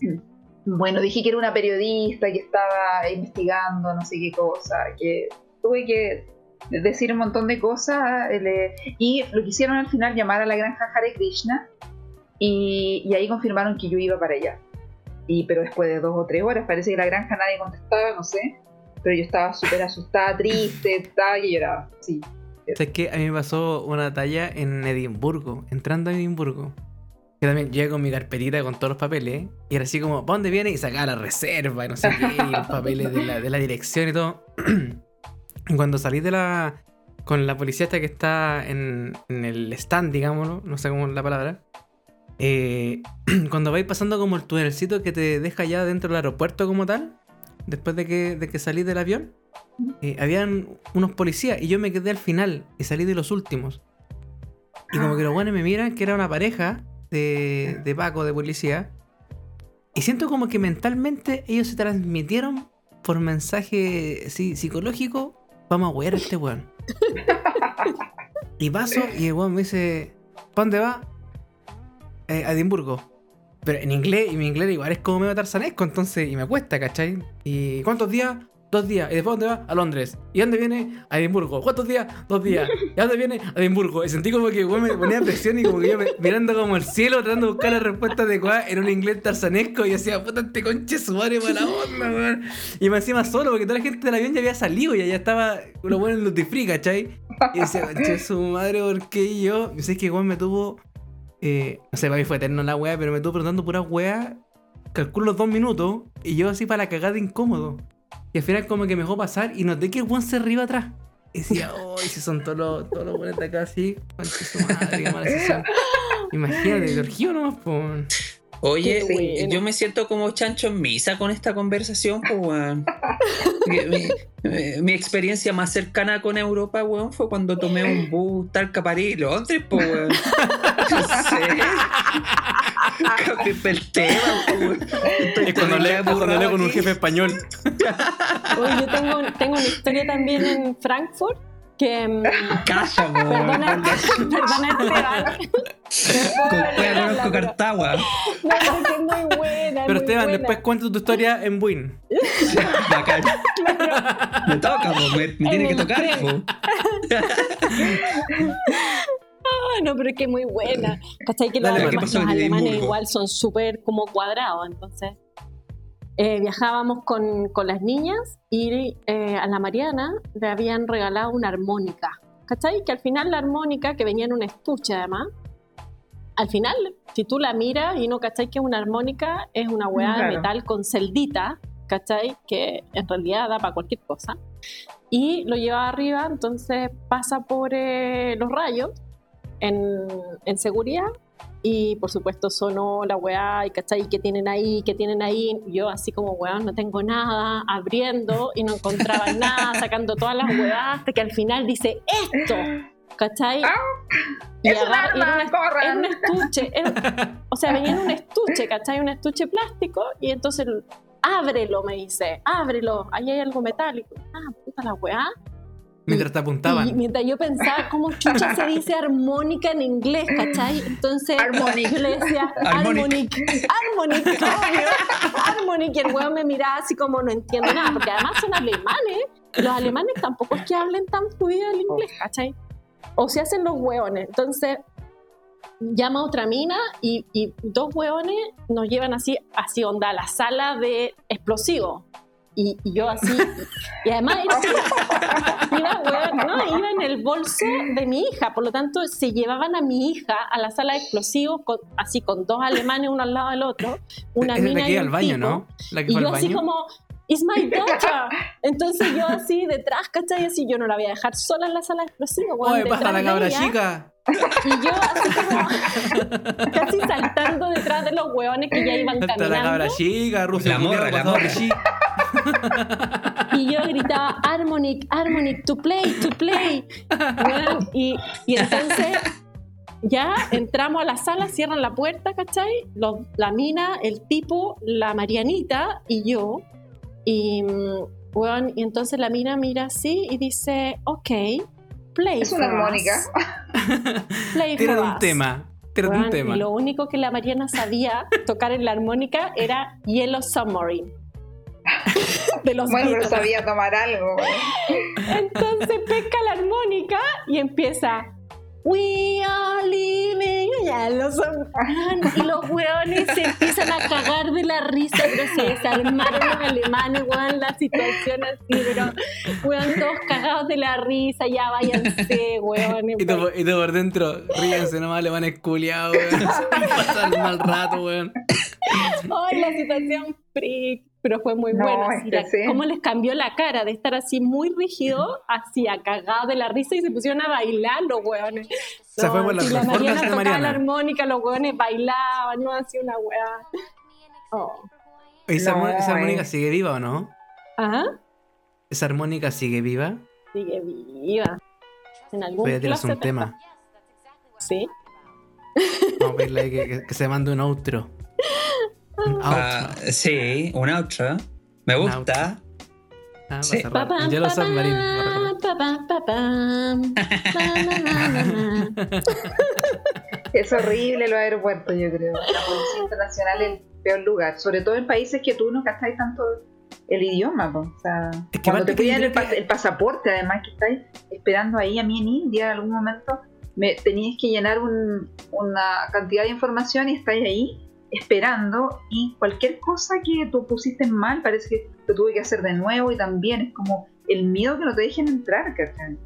Bueno, dije que era una periodista que estaba investigando no sé qué cosa, que tuve que decir un montón de cosas eh, le- y lo que hicieron al final llamar a la granja Hare Krishna y, y ahí confirmaron que yo iba para allá. Y, pero después de dos o tres horas, parece que la granja nadie contestaba, no sé, pero yo estaba súper asustada, triste, estaba que lloraba, sí. ¿Sabes qué? A mí me pasó una talla en Edimburgo, entrando a Edimburgo. Que también llegué con mi carpetita con todos los papeles. Y era así como, ¿para dónde viene? Y sacaba la reserva y no sé qué, y los papeles de la, de la dirección y todo. y cuando salí de la. con la policía esta que está en, en el stand, digámoslo, no sé cómo es la palabra. Eh, cuando vais pasando como el túnelcito que te deja ya dentro del aeropuerto como tal, después de que, de que salís del avión, eh, habían unos policías y yo me quedé al final y salí de los últimos. Y como que los buenos me miran que era una pareja de, de Paco, de policía. Y siento como que mentalmente ellos se transmitieron por mensaje sí, psicológico. Vamos a huear a este weón. y paso y el weón me dice, ¿para dónde va? "Eh, a Edimburgo. Pero en inglés, y mi inglés igual es como medio tarzanesco, entonces, y me cuesta, ¿cachai? ¿Y cuántos días? Dos días. ¿Y después dónde va? A Londres. ¿Y dónde viene? A Edimburgo. ¿Cuántos días? Dos días. ¿Y dónde viene? A Edimburgo. Y sentí como que weón, me ponía presión y como que yo mirando como el cielo, tratando de buscar la respuesta adecuada en un inglés tarzanesco y decía, puta, este conche su madre para la onda, weón. Y me encima solo, porque toda la gente del avión ya había salido y ya estaba lo bueno en Duty Free, ¿cachai? Y decía, conche su madre, ¿por qué yo? Y sé que weón me tuvo. Eh, no sé, para mí fue eterno la wea, pero me estuvo preguntando pura wea. Calculo los dos minutos y yo así para la cagada incómodo. Y al final como que me dejó pasar y noté que el weón se arriba atrás. Y decía, oh, si son todos los, todos los buenos de acá así, madre, qué mala. Imagínate, el orgío nomás, po. Oye, yo me siento como chancho en misa con esta conversación, pues, weón. mi, experiencia más cercana con Europa, weón, fue cuando tomé un bus Talca París, Londres, pues, weón. No sé. el tema, weón. Es cuando leo, cuando leo con un jefe español. Oye, yo tengo, tengo una historia también en Frankfurt que mm, Calla, perdona, perdona Esteban. Con Cartagua no, es muy buena pero Esteban después cuenta tu historia en Buin me toca me, tiene que tocar Ah, no, pero es que es muy buena. ¿Cachai? Que los, alemanes igual son súper como cuadrados, entonces eh, viajábamos con, con, las niñas y eh, a la Mariana le habían regalado una armónica. ¿Cachai? Que al final la armónica, que venía en un estuche además, al final, si tú la miras y no cachai que una armónica, es una hueá de metal con celdita, ¿cachai? Que en realidad da para cualquier cosa. Y lo lleva arriba, entonces pasa por eh, los rayos en, en seguridad y por supuesto sonó la weá y cachai, ¿qué tienen ahí? ¿Qué tienen ahí? Yo así como weá, no tengo nada, abriendo y no encontraba nada, sacando todas las weas, hasta que al final dice esto, ¿cachai? Ah, y es, un un estuche, o sea, venía en un estuche, ¿cachai? Un estuche plástico y entonces ábrelo, me dice, ábrelo, ahí hay algo metálico. Ah, puta la weá. Mientras te apuntaban. Y mientras yo pensaba cómo chucha se dice armónica en inglés, ¿cachai? Entonces yo le decía armonic, armonic, armonic, y el weón me miraba así como no entiendo nada, porque además son alemanes, los alemanes tampoco es que hablen tan fluido el inglés, ¿cachai? O se hacen los hueones, entonces llama a otra mina y, y dos hueones nos llevan así, así onda a la sala de explosivos y, yo así, y además era, ¿no? iba en el bolso de mi hija, por lo tanto se llevaban a mi hija a la sala de explosivos, así con dos alemanes uno al lado del otro, una mina y un baño, ¿no? y yo así como, It's my daughter. Entonces yo así detrás, ¿cachai? Así yo no la voy a dejar sola en la sala de explosivos. Oye, pasa la cabra chica. Y yo así como casi saltando detrás de los hueones que ya iban caminando. la cabra chica, Rusia, la morra, la morra. Y yo gritaba, Harmonic, Harmonic, to play, to play. y, y entonces ya entramos a la sala, cierran la puerta, ¿cachai? la mina, el tipo, la Marianita y yo. Y, bueno, y entonces la mina mira así y dice, ok, play. Es una armónica. play Tira un tema. Tira un tema. Y lo único que la Mariana sabía tocar en la armónica era Yellow Submarine. de los bueno, pero sabía tomar algo. Entonces pesca la armónica y empieza We are living los y los weones se empiezan a cagar de la risa, pero se desarmaron los alemanes, weón, la situación así, pero weón, todos cagados de la risa, ya váyanse, weón. Y tú, y por dentro, ríense nomás, alemanes culiados, weón. Pasan mal rato, weón. Ay, la situación freak pero fue muy bueno. Cómo les cambió la cara de estar así muy rígido, así cagado de la risa y se pusieron a bailar los hueones. se fue por las la Mariana tocaba Mariana. la armónica, los hueones bailaban, no hacía una hueá. Oh. ¿Esa, armónica sigue viva o no? Ajá. ¿Esa armónica sigue viva? Sigue viva. En algún Voy a un tema. ¿Sí? Vamos a pedirle que, que se mande un outro. Uh, sí, un outro. Me gusta. Ah, sí. Es horrible los aeropuertos, yo creo. La policía internacional es el peor lugar. Sobre todo en países que tú no cacháis tanto el idioma. O sea, cuando te piden el, pasaporte, además que estáis esperando ahí, a mí en India en algún momento, me tenías que llenar una cantidad de información y estáis ahí esperando y cualquier cosa que tú pusiste mal parece que lo tuve que hacer de nuevo y también es como el miedo que no te dejen entrar, ¿cachai?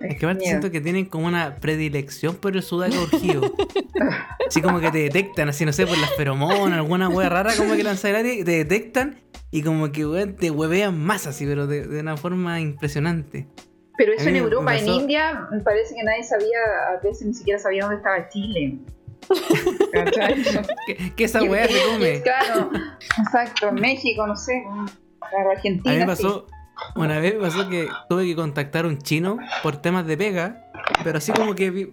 Es que aparte siento que tienen como una predilección por el sudaca urgido. así como que te detectan, así no sé, por las feromonas, alguna wea rara, como que lanzar aire y te detectan y como que te huevean más así, pero de, una forma impresionante. Pero eso en Europa, en India, parece que nadie sabía, a veces ni siquiera sabía dónde estaba Chile. ¿Qué, esa weá se come? Claro, exacto, México, no sé, claro, Argentina. A mí me pasó, una vez pasó que tuve que contactar a un chino por temas de pega, pero así como que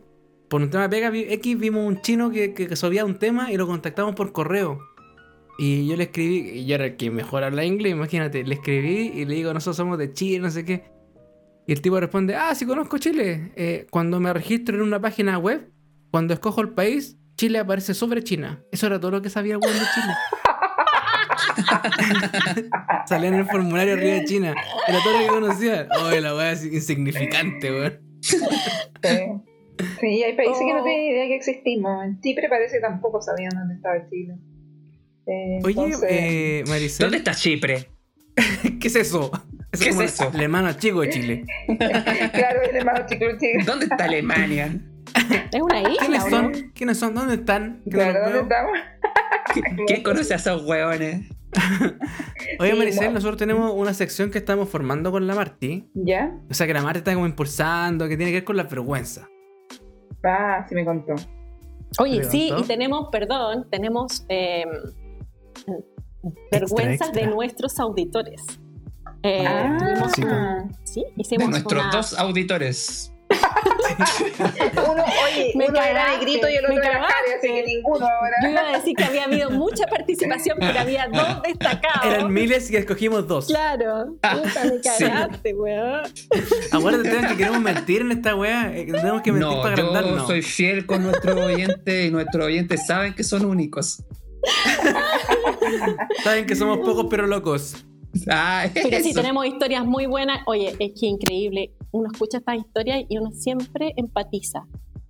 por un tema de pega X vimos un chino que, que, subía un tema y lo contactamos por correo. Y yo le escribí, y yo era el que mejor habla inglés, imagínate, le escribí y le digo, nosotros somos de Chile, no sé qué. Y el tipo responde, ah, sí conozco Chile. Eh, cuando me registro en una página web, cuando escojo el país, Chile aparece sobre China. Eso era todo lo que sabía el weón de Chile. Salía en el formulario arriba de China. Era todo lo que conocía. Oh, la weá es insignificante, weón. Sí. hay países que no tienen idea que existimos. En Chipre parece que tampoco sabían dónde estaba Chile. Eh, Oye, eh, Maricel. ¿Dónde está Chipre? ¿Qué es eso? ¿Qué es eso? El hermano chico de Chile. claro, el hermano chico de Chile. ¿Dónde está Alemania? Es una isla. ¿Quiénes son? ¿Quiénes son? ¿Dónde están? Claro, ¿dónde estamos? ¿Quién conoce a esos hueones? Oye, Maricel, nosotros tenemos una sección que estamos formando con la Marti. ¿Ya? O sea, que la Marti está como impulsando, que tiene que ver con la vergüenza. Ah, sí me contó. Oye, sí, y tenemos, perdón, tenemos eh, vergüenzas de nuestros auditores. Eh, ah, sí, hicimos de nuestros dos auditores. Uno, oye, me uno era negrito y el otro era Jare, así que ninguno ahora. Yo iba a decir que había habido mucha participación, pero había dos destacados. Eran miles y escogimos dos. Claro. Ah, puta, me cagaste, sí. weón. Acuérdate que queremos mentir en esta weá. Eh, tenemos que mentir no, para agrandarnos. Yo soy fiel con nuestros oyentes y nuestros oyentes saben que son únicos. saben que somos pocos pero locos. Ah, pero sí, tenemos historias muy buenas. Oye, es que increíble. Uno escucha estas historias y uno siempre empatiza.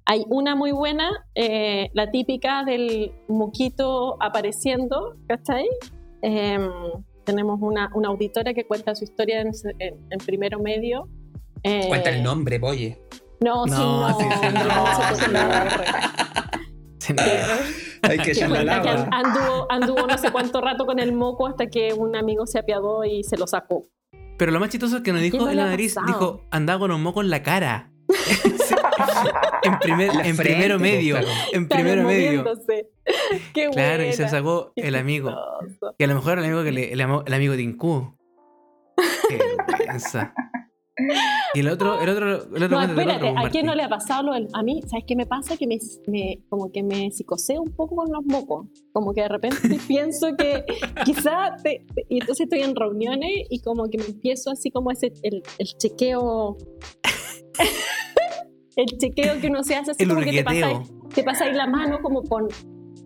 Hay una muy buena, eh, la típica del moquito apareciendo, ¿cachai? Eh, tenemos una, una, auditora que cuenta su historia en, en, primero medio. Eh, cuenta el nombre, oye. No, sí, no, sí, sí, no, no, no Hay que echarle la Que anduvo, anduvo no sé cuánto rato con el moco hasta que un amigo se apiadó y se lo sacó. Pero lo más chistoso es que nos dijo en la nariz, dijo, andaba con un moco en la cara. en, primer, en primero medio. En primero medio. Qué claro, y se sacó el amigo. Que a lo mejor el amigo que le, el, el amigo de Incu. Qué vergüenza. Y el otro, el otro, el otro no, espérate, ¿a quién no le ha pasado lo A mí, ¿sabes qué me pasa? Que me, me, como que me psicoseo un poco con los mocos. Como que de repente pienso que quizá, y entonces estoy en reuniones y como que me empiezo así como ese, el, el chequeo, el chequeo que uno se hace así el como que te pasa, te pasa ahí la mano como con,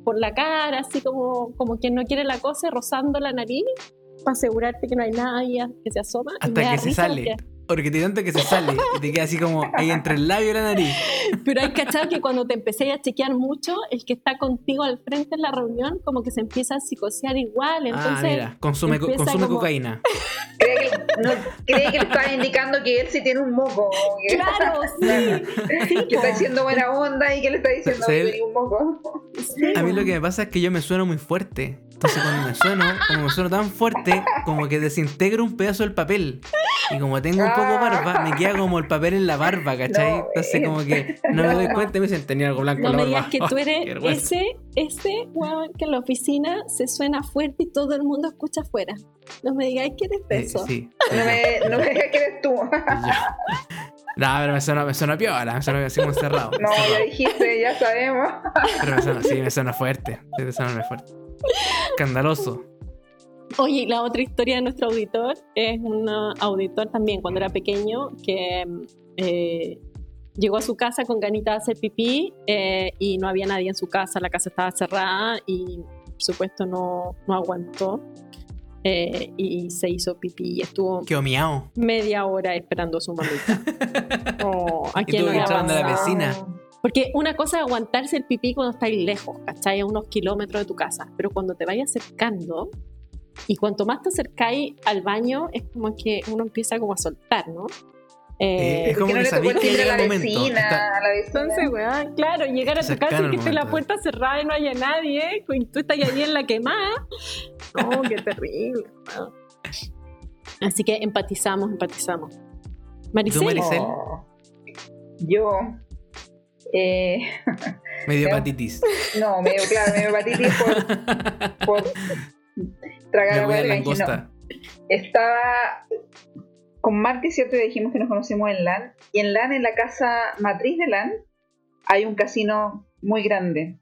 por la cara, así como, como quien no quiere la cosa, rozando la nariz para asegurarte que no hay nadie que se asoma. Hasta que se sale. Porque te tanto que se sale y te queda así como ahí entre el labio y la nariz. Pero hay cachado que cuando te empecé a chequear mucho, el que está contigo al frente en la reunión, como que se empieza a psicosear igual. Ah, entonces ah, mira, consume, consume cocaína. Cree que, no, cree que le está indicando que él sí tiene un moco. claro, sí. que está diciendo buena onda y que le está diciendo que tiene un moco. a mí lo que me pasa es que yo me sueno muy fuerte. Entonces cuando me sueno, como me sueno tan fuerte, como que desintegro un pedazo del papel. Y como tengo un poco barba, me queda como el papel en la barba, ¿cachai? Entonces como que no me doy cuenta y me dicen, tenía algo blanco no en la barba. No me digas que tú eres ese, ese weón que en la oficina se suena fuerte y todo el mundo escucha afuera. No me digáis que eres eso. sí, no, me, no me digas que eres tú. No, pero me suena, me suena piola, me suena así como cerrado. No, ya dijiste, ya sabemos. Pero me suena, sí, me suena fuerte. Sí, me suena fuerte. Escandaloso. Oye, la otra historia de nuestro auditor es un auditor también cuando era pequeño que eh, llegó a su casa con ganitas de hacer pipí eh, y no había nadie en su casa, la casa estaba cerrada y por supuesto no, no aguantó eh, y se hizo pipí y estuvo Qué media hora esperando a su mamita. oh, ¿a quién y tuvo que de la vecina. Porque una cosa es aguantarse el pipí cuando estáis lejos, ¿cachai? A unos kilómetros de tu casa. Pero cuando te vayas acercando, y cuanto más te acercáis al baño, es como que uno empieza como a soltar, ¿no? Eh, es como que, no que llega el momento. Entonces, weón, claro, llegar a tu casa y que esté la puerta cerrada y no haya nadie, y tú estás allí en la quemada. Oh, qué terrible. Así que empatizamos, empatizamos. Maricel. Oh, yo, eh, Medio hepatitis. No, medio, claro, medio hepatitis por, por tragar agua de langosta. Estaba con Marty, ¿cierto? Y dijimos que nos conocimos en LAN. Y en LAN, en la casa matriz de LAN, hay un casino muy grande.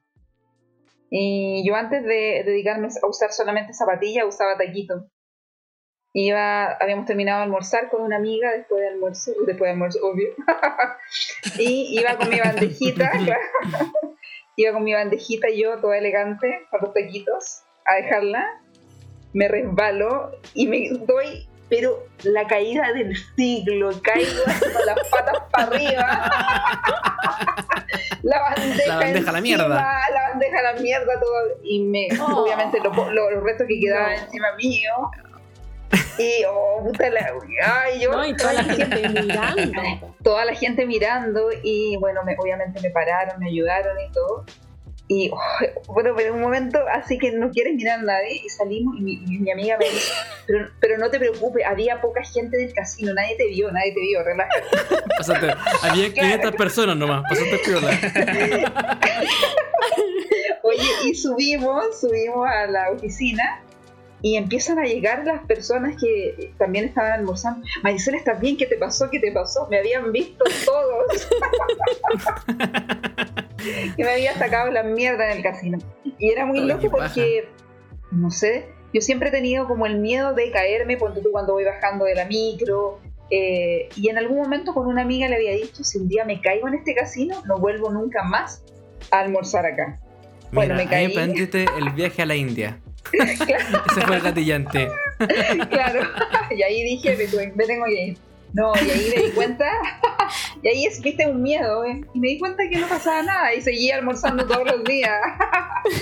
Y yo antes de dedicarme a usar solamente zapatillas, usaba taquito. Iba, habíamos terminado de almorzar con una amiga después de almuerzo, después de almuerzo, obvio. y iba con mi bandejita, iba con mi bandejita yo, toda elegante, con los taquitos, a dejarla. Me resbalo y me doy pero la caída del siglo, caigo con las patas para arriba. la bandeja, la bandeja a la mierda. La bandeja a la mierda, todo. Y me, oh. obviamente los restos que quedaban encima mío. Y, oh, puta la. Ay, yo. No, y toda la gente mirando. Toda la gente mirando. Y bueno, me, obviamente me pararon, me ayudaron y todo. Y bueno, pero en un momento así que no quieres mirar a nadie y salimos y mi, amiga me dice, pero, pero, no te preocupes, había poca gente del casino, nadie te vio, nadie te vio, relájate. Pasaste, había 500 personas nomás, pasaste piola. Oye, y subimos, subimos a la oficina y empiezan a llegar las personas que también estaban almorzando. Marisol, ¿estás bien? ¿Qué te pasó? ¿Qué te pasó? Me habían visto todos. que me había sacado la mierda en el casino. Y era muy loco porque, no sé, yo siempre he tenido como el miedo de caerme cuando, cuando voy bajando de la micro. Eh, y en algún momento con una amiga le había dicho, si un día me caigo en este casino, no vuelvo nunca más a almorzar acá. bueno, me caí. Ahí el viaje a la India. Ese fue el gatillante. claro, y ahí dije, me, tengo que ir. No, y ahí me di cuenta, y ahí es, viste un miedo, ¿eh? y me di cuenta que no pasaba nada y seguía almorzando todos los días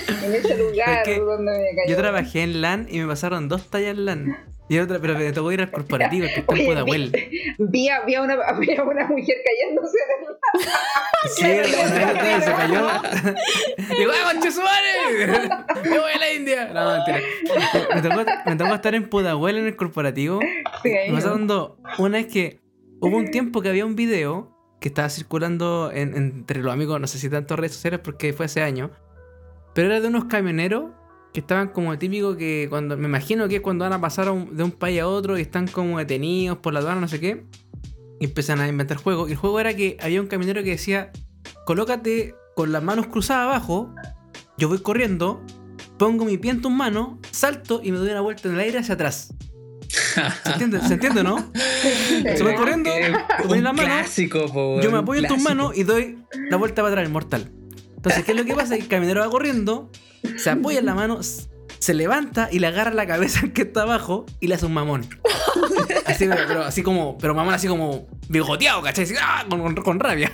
en ese lugar donde me cayó. Yo trabajé en LAN y me pasaron dos tallas en LAN. Y otra, pero me tocó ir al corporativo que está en Pudahuel. Vi, vi, a una, vi a una mujer cayéndose del Sí, se cayó. Digo, ¡ah, conchesuare! ¡Me voy a la No, mentira. Me tocó, me tocó estar en Pudahuel en el corporativo. Sí, me dos. Una es que hubo un tiempo que había un video que estaba circulando entre los amigos, no sé si tanto redes sociales porque fue hace años, pero era de unos camioneros que estaban como típico que cuando me imagino que es cuando van a pasar de un país a otro y están como detenidos por la aduana no sé qué y empiezan a inventar juegos y el juego era que había un camionero que decía colócate con las manos cruzadas abajo yo voy corriendo pongo mi pie en tus manos salto y me doy una vuelta en el aire hacia atrás ¿Se entiende? ¿Se entiende, no? Se va corriendo, en la mano, yo me apoyo en tus manos y doy la vuelta para atrás, mortal. Entonces, ¿qué es lo que pasa? El camionero va corriendo, se apoya en la mano, se levanta y le agarra la cabeza al que está abajo y le hace un mamón. Así, pero, así como, pero mamón así como bigoteado, ¿cachai? ¡ah! con, rabia.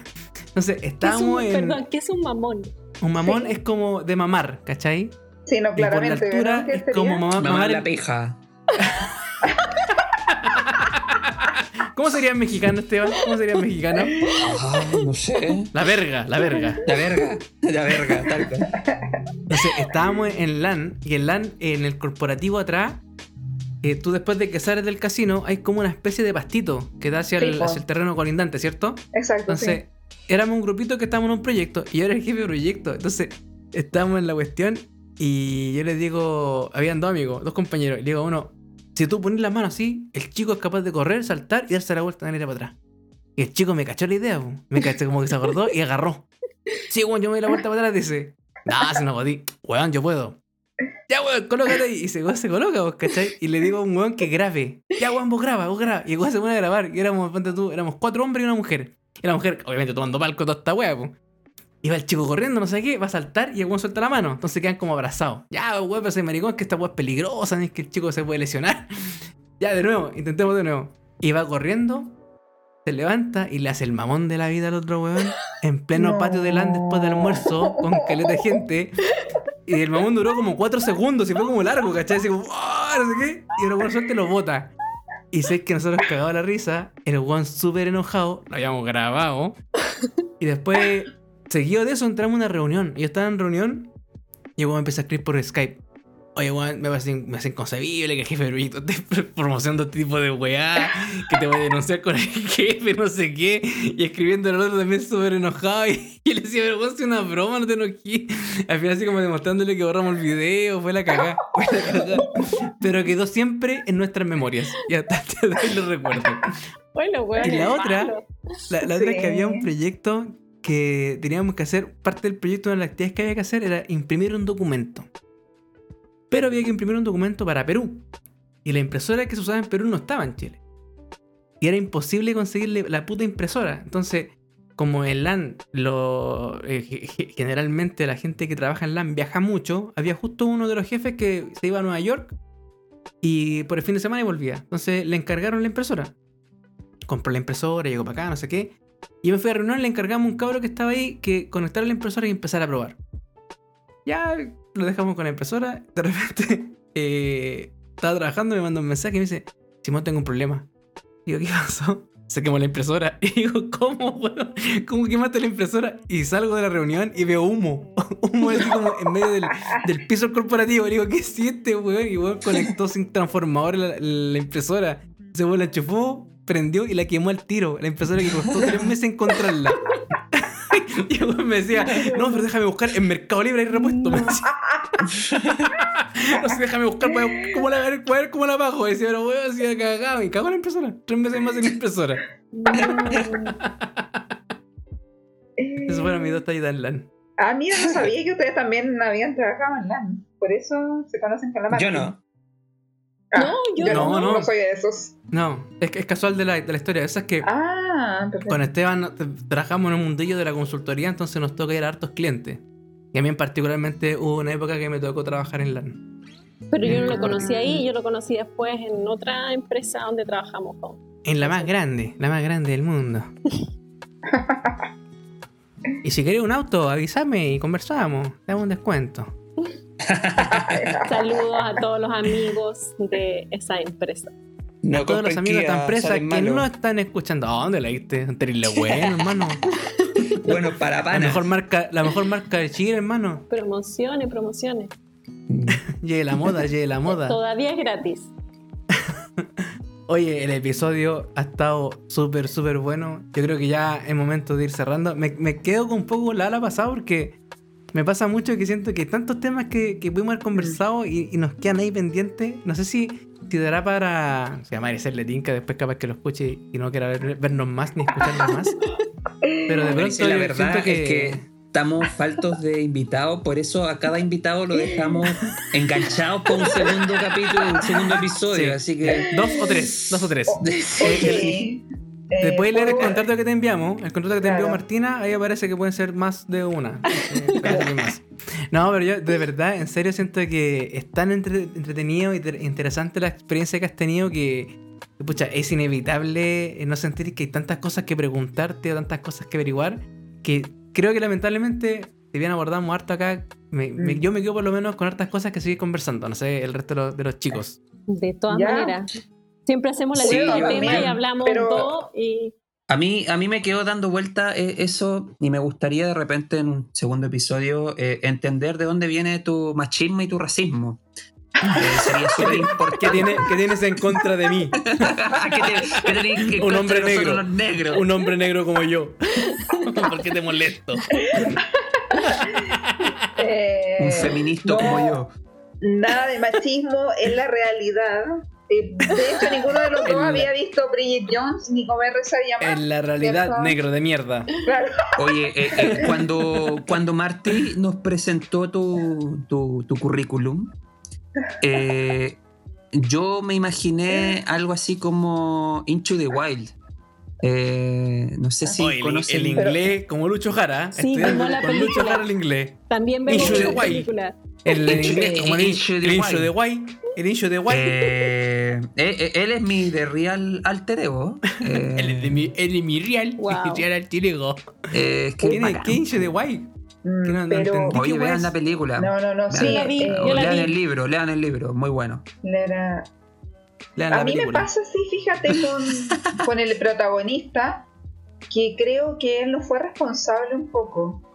Entonces, estamos en. Perdón, ¿qué es un mamón? Un mamón es como de mamar, ¿cachai? Sí, no, claramente. Y por la altura es como mamar, mamar la peja. ¿Cómo sería en mexicano, Esteban? ¿Cómo sería en mexicano? Ah, no sé. La verga, la verga. La verga, la verga, tal cual. Entonces, estábamos en LAN y en LAN, en el corporativo atrás, eh, tú después de que sales del casino, hay como una especie de pastito que da hacia, el, hacia el, terreno colindante, ¿cierto? Exacto. Entonces, éramos un grupito que estábamos en un proyecto y yo era el jefe de proyecto. Entonces, estábamos en la cuestión y yo les digo, habían dos amigos, dos compañeros, y le digo uno, si tú pones la mano así, el chico es capaz de correr, saltar y darse la vuelta de ir para atrás. Y el chico me cachó la idea, me cachó como que se acordó y agarró. Sí, weón, yo me doy la vuelta para atrás, dice. Nah, se no podí. Weón, yo puedo. Ya, weón, colócate ahí. Y se, coloca, vos, ¿cachai? Y le digo a un weón que grabe. Ya, weón, vos graba, vos graba. Y el weón se pone a grabar. Y éramos, tú, éramos cuatro hombres y una mujer. Y la mujer, obviamente, tomando palco toda esta weá, pues. Y va el chico corriendo, no sé qué, va a saltar y el weón suelta la mano. Entonces quedan como abrazados. Ya, weón, pero ese maricón, es que esta weá es peligrosa, es que el chico se puede lesionar. ya, de nuevo, intentemos de nuevo. Y va corriendo, se levanta y le hace el mamón de la vida al otro weón. En pleno patio de LAN después del almuerzo, con caleta de gente. Y el mamón duró como cuatro segundos y fue como largo, ¿cachai? Así como, ¡Oh! no sé qué. Y el weón suelta lo bota. Y sé que nosotros cagaba la risa, el weón súper enojado, lo habíamos grabado. Y después Seguido de eso entramos a una reunión. Y yo estaba en reunión y me empecé a escribir por Skype. Oye, weón, me parece, me inconcebible que el jefe proyecto esté promocionando este tipo de weá, que te voy a denunciar con el jefe, no sé qué, y escribiendo el otro también súper enojado, y, le decía, pero vos una broma, no te enojí. Al final así como demostrándole que borramos el video, fue la cagada, fue la cagada. Pero quedó siempre en nuestras memorias, y hasta te doy lo recuerdo. Bueno, weón. Y la otra, la, la otra es que había un proyecto que teníamos que hacer, parte del proyecto de las actividades que había que hacer era imprimir un documento. Pero había que imprimir un documento para Perú. Y la impresora que se usaba en Perú no estaba en Chile. Y era imposible conseguirle la puta impresora. Entonces, como en LAN, eh, generalmente la gente que trabaja en LAN viaja mucho, había justo uno de los jefes que se iba a Nueva York y por el fin de semana y volvía. Entonces le encargaron la impresora. Compró la impresora, llegó para acá, no sé qué. Y me fui a reunión, le encargamos un cabro que estaba ahí que conectara la impresora y empezar a probar. Ya lo dejamos con la impresora. De repente eh, estaba trabajando, me manda un mensaje y me dice: Simón, tengo un problema. Digo, ¿qué pasó? Se quemó la impresora. Y digo, ¿cómo, ¿Cómo quemaste la impresora? Y salgo de la reunión y veo humo. humo así como en medio del, del piso corporativo. Y digo, ¿qué siente, weón? Y weón conectó sin transformador la, la impresora. Se la enchufó, prendió y la quemó al tiro. La impresora que costó tres meses encontrarla. y el me decía, no, pero déjame buscar en Mercado Libre hay repuesto. Me decía. no sé, déjame buscar para ver cómo la, ver, ver cómo la bajo. Y decía, pero weón, así cagado. Y cago en la impresora. Tres meses más en la impresora. Eso fueron mis dos tallitas en LAN. Ah, mira, no sabía que ustedes también habían trabajado en LAN. Por eso se conocen con la marca. Yo no. Ah, no, yo no, no, soy de esos. No, es, es casual de la, de la historia. Esa es que ah, con Esteban trabajamos en un mundillo de la consultoría, entonces nos toca ir a hartos clientes. Y a mí particularmente hubo una época que me tocó trabajar en LAN. Pero yo no lo conocí ahí, yo lo conocí después en otra empresa donde trabajamos con. En la más grande, la más grande del mundo. y si quería un auto, avísame y conversamos, te hago un descuento. Saludos a todos los amigos de esa empresa. a todos los amigos de esta empresa que no están escuchando. ¿A dónde la diste? Terrible bueno, hermano. bueno, para pana. La mejor marca, la mejor marca de Chile, hermano. Promociones, promociones. llegue la moda, llegue la moda. Todavía es gratis. Oye, el episodio ha estado súper, súper bueno. Yo creo que ya es momento de ir cerrando. Me, me quedo con un poco la ala pasada porque me pasa mucho que siento que hay tantos temas que, que pudimos haber conversado y, nos quedan ahí pendientes. No sé si, si dará para. Se llama Maricel que después capaz que lo escuche y no quiera vernos más ni escucharnos más. Pero de pronto la verdad que... es que estamos faltos de invitados, por eso a cada invitado lo dejamos enganchado con un segundo capítulo, un segundo episodio, así que... Dos o tres, dos o tres. Eh, eh, puedes leer el contrato que te enviamos, el contrato que te envió Martina, ahí aparece que pueden ser más de una. No, pero yo de verdad, en serio siento que es tan entretenido y interesante la experiencia que has tenido que, pucha, es inevitable no sentir que hay tantas cosas que preguntarte o tantas cosas que averiguar, que creo que lamentablemente, si bien abordamos harto acá, mm. yo me quedo por lo menos con hartas cosas que seguir conversando, no sé, el resto de los, chicos. De todas maneras. Siempre hacemos la sí, tema y hablamos todo y... A mí, a mí me quedó dando vuelta eh, eso y me gustaría de repente en un segundo episodio eh, entender de dónde viene tu machismo y tu racismo. Eh, sería súper importante. ¿Qué, tienes en contra de mí? un hombre negro. Un hombre negro como yo. ¿Por qué te molesto? un feminista como yo. Nada de machismo es la realidad eh, de hecho, ninguno de los dos había visto Bridget Jones ni comer rezar y En la realidad, negro de mierda. Oye, eh, eh, cuando, cuando Marty nos presentó tu, tu, tu currículum, yo me imaginé algo así como Into the Wild. no sé si conoce el, inglés, como Lucho Jara. Sí, como la con Lucho Jara el inglés. También vemos la película. El, el inglés, como el, el, de Guay. El incho de Guay. Eh, eh, él es mi de Real Alter Ego. él, es de mi, él es mi Real, real Alter Ego. Eh, ¿Qué, tiene, ¿Qué incho de Guay? Mm, no, pero, no Oye, vean la película. No, no, no, sí, la vi. Yo la lean el libro, lean el libro, muy bueno. Lean a mí me pasa así, fíjate, con, con el protagonista, que creo que él no fue responsable un poco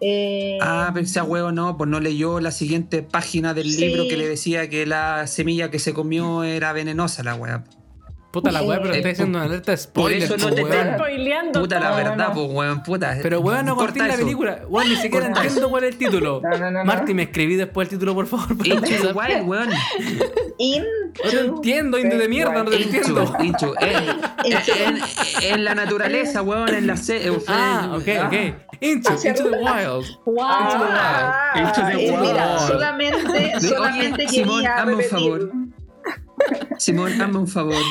Eh, Ah, pero ese huevo no, pues no leyó la siguiente página del Sí. libro que le decía que la semilla que se comió era venenosa, la weá. Puta la weá, pero está diciendo una alerta de por spoiler, eso no te Spoileando Puta la verdad, pues weón, puta. Pero weón, no Corta corté la película. Weón, ni siquiera entiendo cuál es el título. Marty, me escribí después el título, por favor. Into the. Wild, weón. No te entiendo, indio de mierda, no te entiendo. En, la naturaleza, weón, en la eh, Ah, ok, ok. Into, into the wild. Wow. Ah, Into the eh, mira, wild. solamente, solamente Simón, quería hazme un favor. Simón, hazme un favor.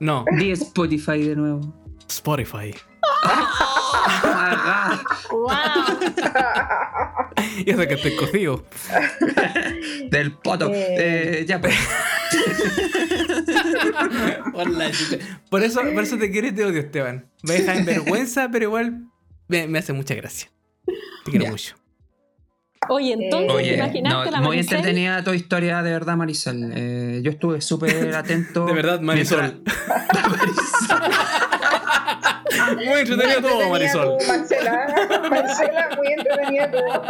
No, Di Spotify de nuevo. Spotify. Ah, Wow. Y eso que estoy cocido. del poto. Eh. Eh, ya, pues. Por, eso, por eso te quiero y te odio, Esteban. Me deja en vergüenza, pero igual me, me hace mucha gracia. Te quiero Ya. mucho. Oye, entonces, ¿te Oye, imaginaste no, la muy Maricel? entretenida tu historia, de verdad, Marisol. Eh, yo estuve súper atento. De verdad, Marisol. Muy entretenido todo, Entretenida Marisol. tú, Marcela, Marcela, muy entretenida Esteban,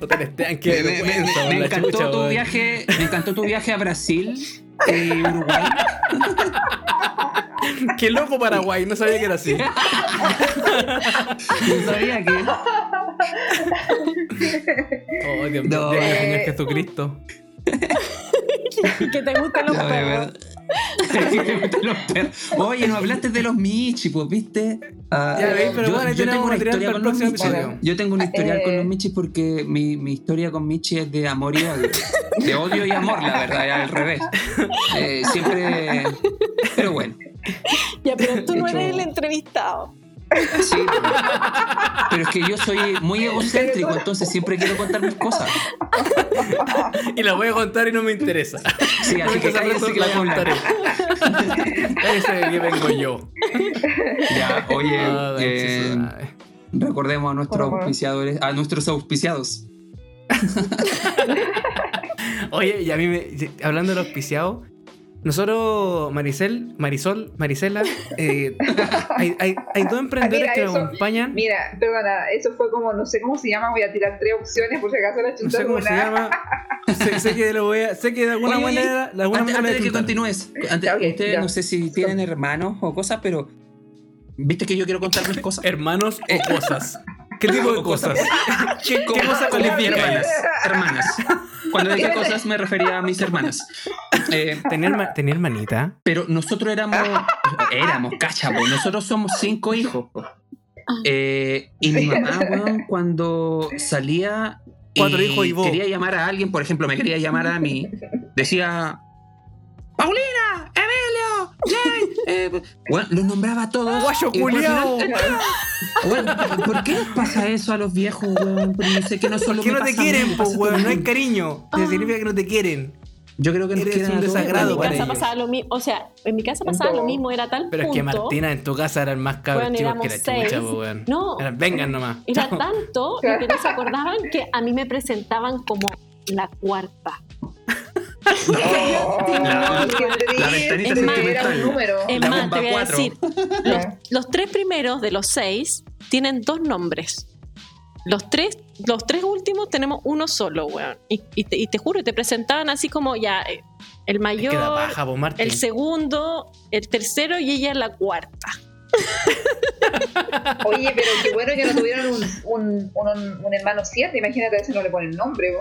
Me, me- me- me encantó chucha, tu viaje, me encantó tu viaje a Brasil y Uruguay. Qué loco Paraguay, no sabía que era así. Yo sabía que. Oh, Dios No. mío, Señor Jesucristo. que No. Que te gustan los perros. Oye, no hablaste de los Michi, pues, ¿viste? Ah, Ya veis, pero yo, bueno, yo tengo una historia con los Michi. episodio. Yo tengo una historia con Eh. los Michi porque mi, mi historia con Michi es de amor y odio. De odio y amor, la verdad, al revés. Eh, siempre. Pero bueno. Ya, pero tú no eres el entrevistado. Sí, pero, es que yo soy muy egocéntrico, entonces siempre quiero contar mis cosas. Y la voy a contar y no me interesa. Sí, así que cállese que la contaré. Cállese que aquí vengo yo. Ya, oye, Ah, eh, recordemos a nuestros auspiciadores, a nuestros auspiciados. Oye, y a mí me. Hablando de los auspiciados, nosotros, Maricel, Marisol, Marisela, eh, hay, hay, hay dos emprendedores Mira, que me eso- acompañan. Mira, perdona, eso fue como, no sé cómo se llama, voy a tirar tres opciones por si acaso la No chunta sé cómo se alguna. llama. Sé, sé que lo voy a, sé que de alguna Oye, manera, de alguna Antes, manera de que continúes, antes, ustedes ya. no sé si tienen hermanos o cosas, pero viste que yo quiero contar mis cosas. Hermanos o cosas. ¿Qué tipo de cosas. cosas? ¿Qué, qué Como- cosa como califica? hermanas, hermanas. Cuando dije cosas me refería a mis hermanas. Eh, ¿Tener, tener hermanita? pero nosotros éramos, éramos, cachabo, nosotros somos cinco hijos. Eh, y mi mamá, weón, cuando salía Cuatro hijos y vos. quería llamar a alguien, por ejemplo, me quería llamar a mí, decía, Paulina, Emilio, Jay, eh, weón, los nombraba a todos. ¡Guayo culiao! final- Weón, ¿por qué les pasa eso a los viejos, weón? Sé que no solo ¿Por qué me no te mí, quieren, a weón? No hay cariño. Ah. Significa que no te quieren. Yo creo que nos quieren un desagrado en mi weón. para casa ellos. pasaba lo mismo, o sea, en mi casa pasaba lo mismo, era tal Pero es punto. que Martina en tu casa eran más cabros chicos éramos que la chucha, seis. weón. No. Eran, vengan nomás. Era Chao. tanto lo que no se acordaban que a mí me presentaban como la cuarta. La- la ventanita sentimental. un número. Es La más, te voy a cuatro. decir, los, los tres primeros de los seis tienen dos nombres. Los tres, los tres últimos tenemos uno solo, weón. Y, y te, y te juro, te presentaban así como ya eh, el Es mayor, que el segundo, el tercero y ella la cuarta. Oye, pero qué bueno que no tuvieron un, un, un, un hermano siete. Imagínate, a ese no le ponen nombre.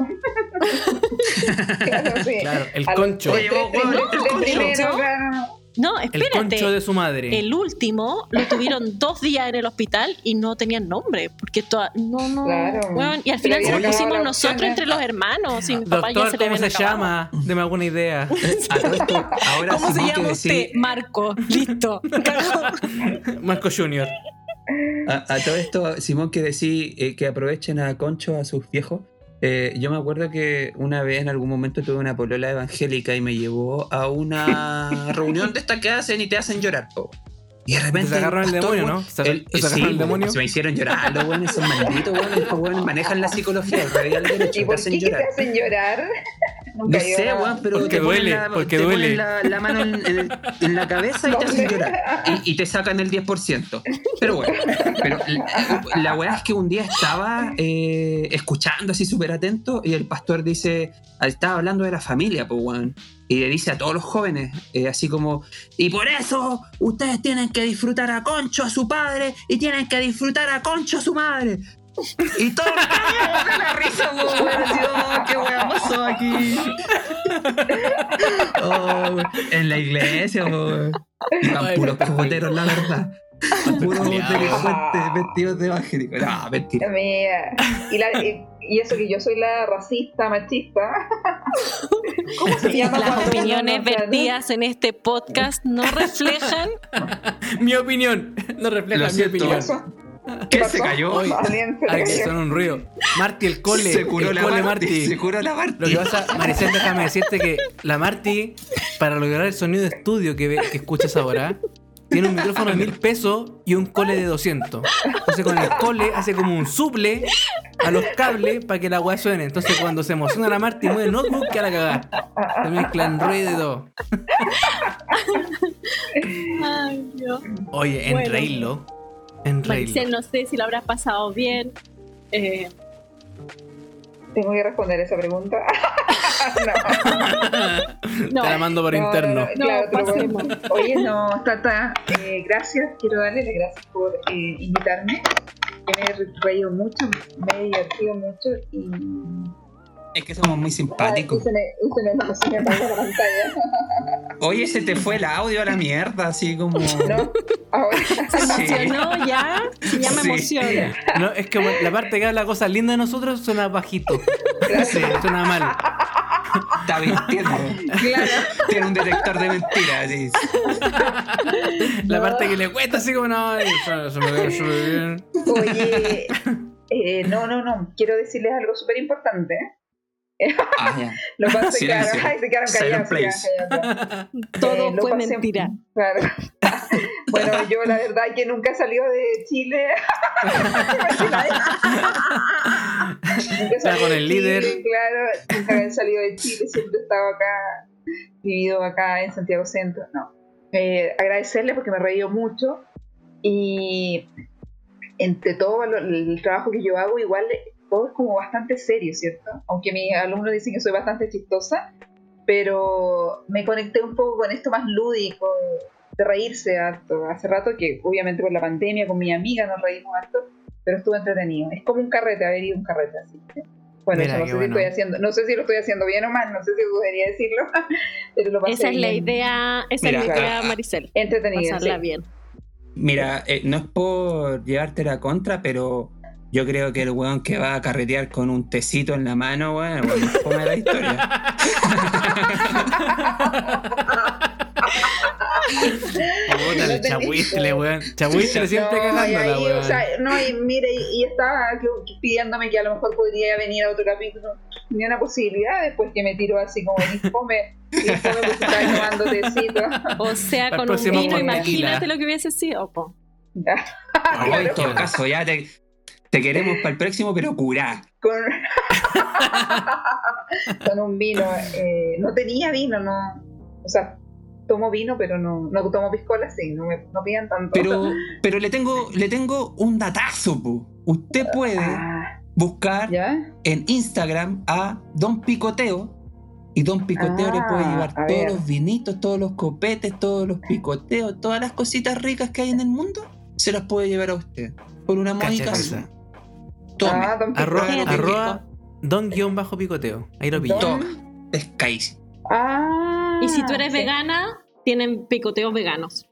Claro, sí. Claro, el concho. tres prim- weón, los el tres concho. primeros, claro. No, El espérate. concho de su madre. El último lo tuvieron dos días en el hospital y no tenían nombre. Porque toda, no, no. Claro. y al Pero final se lo pusimos la nosotros opción, entre los hermanos. Sin papá ya Doctor, se le ¿cómo se acabado. llama? Deme alguna idea. A todo esto, ahora ¿Cómo se llama usted? Marco. Listo. Marco Junior. A, a todo esto, Simón, que decís eh, que aprovechen a Concho, a sus viejos. Eh, yo me acuerdo que una vez en algún momento tuve una polola evangélica y me llevó a una reunión de estas que hacen y te hacen llorar. po. Y de repente. Te sacaron el pastor, demonio, ¿no? El- te sacaron sí, el demonio. Se me hicieron llorar, los buenos, esos malditos buenos, estos buenos manejan la psicología, el rey al derecho, ¿Y te por hacen qué te hacen llorar? No sé, weón, pero porque te duele, la, porque te duele. ponen la, la mano en, en- en la cabeza y te hacen llorar. Y, y te sacan el 10%. Pero bueno, pero la, la weá es que un día estaba eh, escuchando así súper atento y el pastor dice, estaba hablando de la familia, pues weón. Y le dice a todos los jóvenes, eh, así como, y por eso ustedes tienen que disfrutar a Concho, a su padre, y tienen que disfrutar a Concho, a su madre. Y todos cagamos de la risa, oh, qué weá pasó aquí. Oh, en la iglesia, weón. Iban Ay, puros cojoteros, la verdad. Puros delincuentes vestidos de evangélicos. No, mentira. Mira, y, la- y- y eso que yo soy la racista, machista. ¿Cómo se llama? Las opiniones vertidas en este podcast no reflejan Mi opinión. No refleja Lo mi opinión. ¿Qué se cayó? Se Ay, que son un ruido. Marty, el cole. Se curó el la cole Marti. Marty. Se curó la Marti. Lo que pasa, Maricel, déjame decirte que la Marty, para lograr el sonido de estudio que, ve- que escuchas ahora, tiene un micrófono de mil pesos y un cole de 200. Entonces con el cole hace como un suple a los cables para que la weá suene. Entonces cuando se emociona la Marty mueve el notebook que a la cagada. Se mezclan ruido. Ay, Dios. Oye, en Bueno. En Maricel, no sé si lo habrás pasado bien. Eh, Tengo que responder esa pregunta. no, Te la mando por No, interno. no, no, claro, No, bueno. Oye, no, Tata, eh, gracias. Quiero darle las gracias por eh, invitarme. Me he reído mucho, me he divertido mucho y. Es que somos muy Ay, simpáticos. y se me, y se me, no, se me apagó la pantalla. Oye, se te fue el audio a la mierda, así como. ¿No? Ahora. se emocionó ya. Ya me Sí. emociona. No, es que la parte que habla cosas lindas de nosotros suena bajito. Sí, suena mal. Está mintiendo. Claro. Tiene un detector de mentiras. así. La No. parte que le cuesta así como no, eso me ve súper bien. Oye, eh, no, no, no. Quiero decirles algo súper importante. Ah. Lo ay, se quedaron callados. se quedaron callados. Todo Eh, lo fue pasé- mentira. Claro. bueno, yo la verdad que nunca he salido de Chile. nunca Está con de el Chile, líder. Claro, nunca he salido de Chile, siempre he estado acá, vivido acá en Santiago Centro. No. Eh, agradecerle porque me he reído mucho y entre todo lo- el trabajo que yo hago, igual todo es como bastante serio, ¿cierto? Aunque mis alumnos dicen que soy bastante chistosa, pero me conecté un poco con esto más lúdico, de reírse harto. Hace rato que, obviamente por la pandemia, con mi amiga nos reímos harto, pero estuvo entretenido. Es como un carrete, haber ido a un carrete así. Bueno, Mira, eso no sé, bueno. si estoy haciendo, no sé si lo estoy haciendo bien o mal, no sé si debería decirlo, pero lo pasé Esa es la bien. idea, esa Mira, es la idea, ah, Maricel. Entretenido, Pasarla sí. bien. Mira, eh, no es por llevarte la contra, pero yo creo que el weón que va a carretear con un tecito en la mano, weón, el weón más fome de la historia. Puta, el chahuistle, weón. Chahuistle siempre No, y cagándola, weón. o sea, no, y mire, y, y estaba pidiéndome que a lo mejor podría venir a otro capítulo. Ni una posibilidad después que me tiró así como ni fome, ni fome porque estaba tomando tecito. O sea, el con un vino, imagínate lo que hubiese sido. po. Oh, en todo caso, ya te, te queremos para el próximo, pero curá. con, con un vino. eh, no tenía vino, no. O sea, tomo vino, pero no, no tomo piscola, sí, no, me, no pidan tanto. Pero, pero le tengo, le tengo un datazo, po. Usted puede Ah, buscar ¿Ya? en Instagram a Don Picoteo. Y Don Picoteo le puede Ah, llevar todos ver. los vinitos, todos los copetes, todos los picoteos, todas las cositas ricas que hay en el mundo, se las puede llevar a usted. Por una módica suma. Tome. Ah, don Arroba, Claro, arroba don guion bajo picoteo. Ahí lo Tome. Pescáis. Ah, Y si tú eres sí. vegana, tienen picoteos veganos.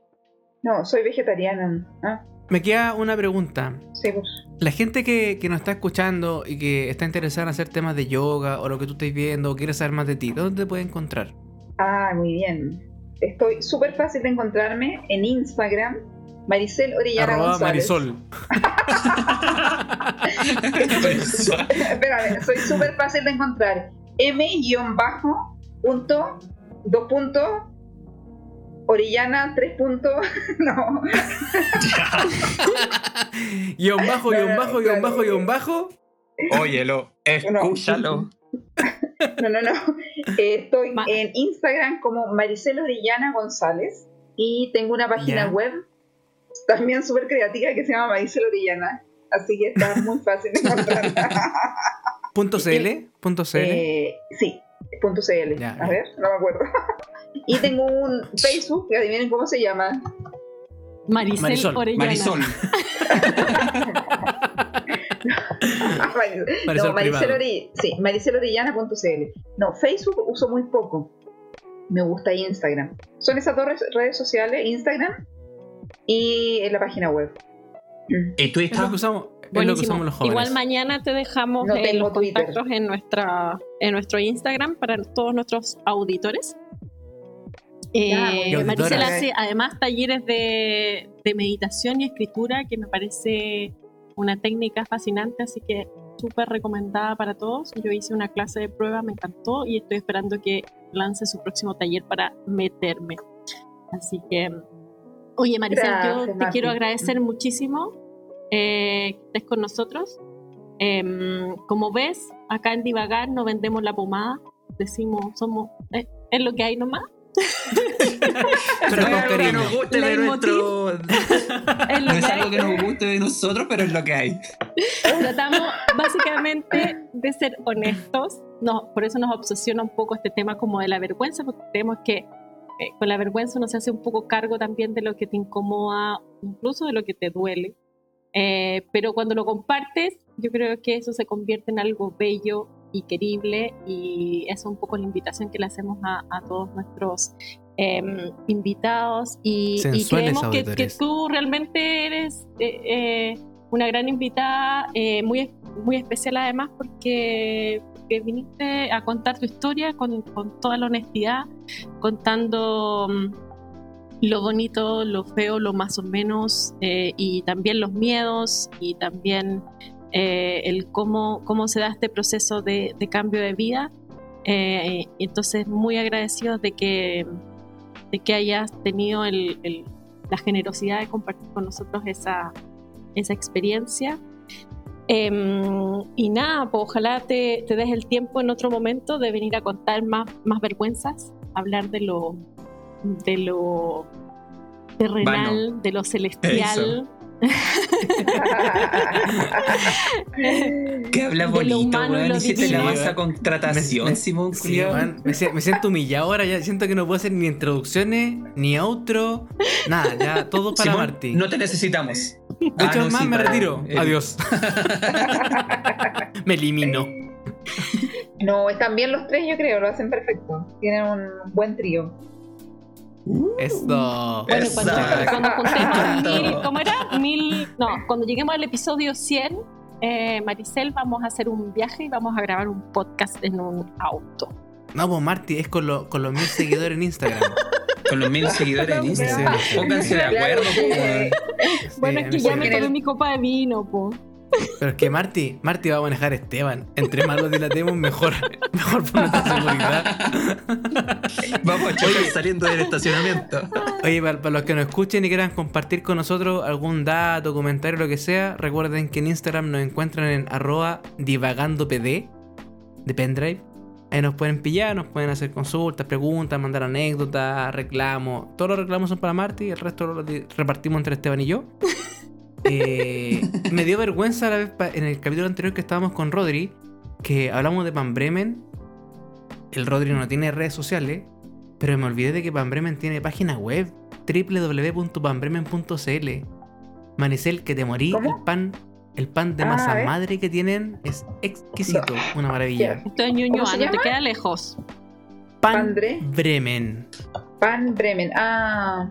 No, soy vegetariana. Ah, Me queda una pregunta. sí, pues. La gente que, que nos está escuchando y que está interesada en hacer temas de yoga o lo que tú estés viendo o quiere saber más de ti, ¿dónde te puede encontrar? Ah, muy bien. Estoy súper fácil de encontrarme en Instagram. Maricel Orellana Arroba González. Marisol. Espérame, soy súper fácil de encontrar. M bajo punto dos puntos Orellana tres puntos no guion bajo, guion bajo, guion bajo, guion bajo. Óyelo, escúchalo. no, no, no. Eh, estoy en Instagram como Maricel Orellana González y tengo una página web también súper creativa que se llama Maricel Orellana. Así que está muy fácil de encontrar. ¿Punto CL? ¿Punto CL? Eh, sí, punto CL. a ver, no me acuerdo. y tengo un Facebook, que adivinen cómo se llama. Maricel Marisol. Orellana. Marisol. no, Maricel, sí, maricelorellana.cl. No, Facebook uso muy poco. Me gusta Instagram. Son esas dos redes sociales, Instagram y en la página web. ¿Y tú estás? Es usamos, lo que usamos los jóvenes. Igual mañana te dejamos eh, los contactos en, nuestra, en nuestro Instagram para todos nuestros auditores. Eh, Maricel hace además talleres de, de, meditación y escritura que me parece una técnica fascinante, así que súper recomendada para todos. Yo hice una clase de prueba, me encantó y estoy esperando que lance su próximo taller para meterme. Así que, oye Maricel, yo te quiero agradecer muchísimo eh, que estés con nosotros. Em, como ves, acá en Divagar no vendemos la pomada, decimos, somos, eh, es lo que hay nomás. pero no es algo que nos guste de nuestro. no es algo que nos guste de nosotros, pero es lo que hay. Tratamos básicamente de ser honestos. No, por eso nos obsesiona un poco este tema como de la vergüenza, porque creemos que eh, con la vergüenza uno se hace un poco cargo también de lo que te incomoda, incluso de lo que te duele. Eh, pero cuando lo compartes, yo creo que eso se convierte en algo bello y querible y es un poco la invitación que le hacemos a, todos nuestros em, invitados y, creemos que, tú realmente eres eh, eh, una gran invitada, eh, muy, muy especial además porque, viniste a contar tu historia con, con toda la honestidad, contando mm, lo bonito, lo feo, lo más o menos, y también los miedos y también eh, el cómo, cómo se da este proceso de, cambio de vida. Eh, entonces, muy agradecidos de que, de que hayas tenido la generosidad de compartir con nosotros esa, esa experiencia. Em, y nada, pues ojalá te, te, des el tiempo en otro momento de venir a contar más, más vergüenzas, hablar de lo, de lo terrenal, de lo celestial. que habla bonito, weón. Y si te la vas a contratación, Simón. me, siento humillado ahora. Ya siento que no puedo hacer ni introducciones, ni outro, nada. Ya todo para Marty. No te necesitamos. Mucho ah, más me retiro. Adiós. me elimino. No, están bien los tres, yo creo. Lo hacen perfecto. Tienen un buen trío. Esto. Bueno, cuando, cuando, juntemos mil, ¿cómo era? Mil, no, cuando lleguemos al episodio 100, eh, Maricel, vamos a hacer un viaje y vamos a grabar un podcast en un auto. No, pues Marty, es con, lo, con los mil seguidores en Instagram. con los mil seguidores en Instagram. Pónganse de acuerdo. bueno, es que ya me tomé mi copa de vino, pues. Pero es que Marty, Marty va a manejar a Esteban. Entre más lo dilatemos, mejor, mejor por nuestra seguridad. Vamos a chocar saliendo del estacionamiento. Oye, para, los que nos escuchen y quieran compartir con nosotros algún dato, comentario, lo que sea, recuerden que en Instagram nos encuentran en arroba divagandopd de pendrive. Ahí nos pueden pillar, nos pueden hacer consultas, preguntas, mandar anécdotas, reclamos. Todos los reclamos son para Marty, el resto lo repartimos entre Esteban y yo. Eh, me dio vergüenza la vez en el capítulo anterior que estábamos con Rodri, que hablamos de Pan Bremen. El Rodri no tiene redes sociales, pero me olvidé de que Pan Bremen tiene página web www.panbremen.cl. Manicel, que te morí, el pan el pan de masa ah, madre que tienen es exquisito, una maravilla. Esto es Ñuñoa, no te queda lejos. Pan, Bremen. Pan Bremen, ah.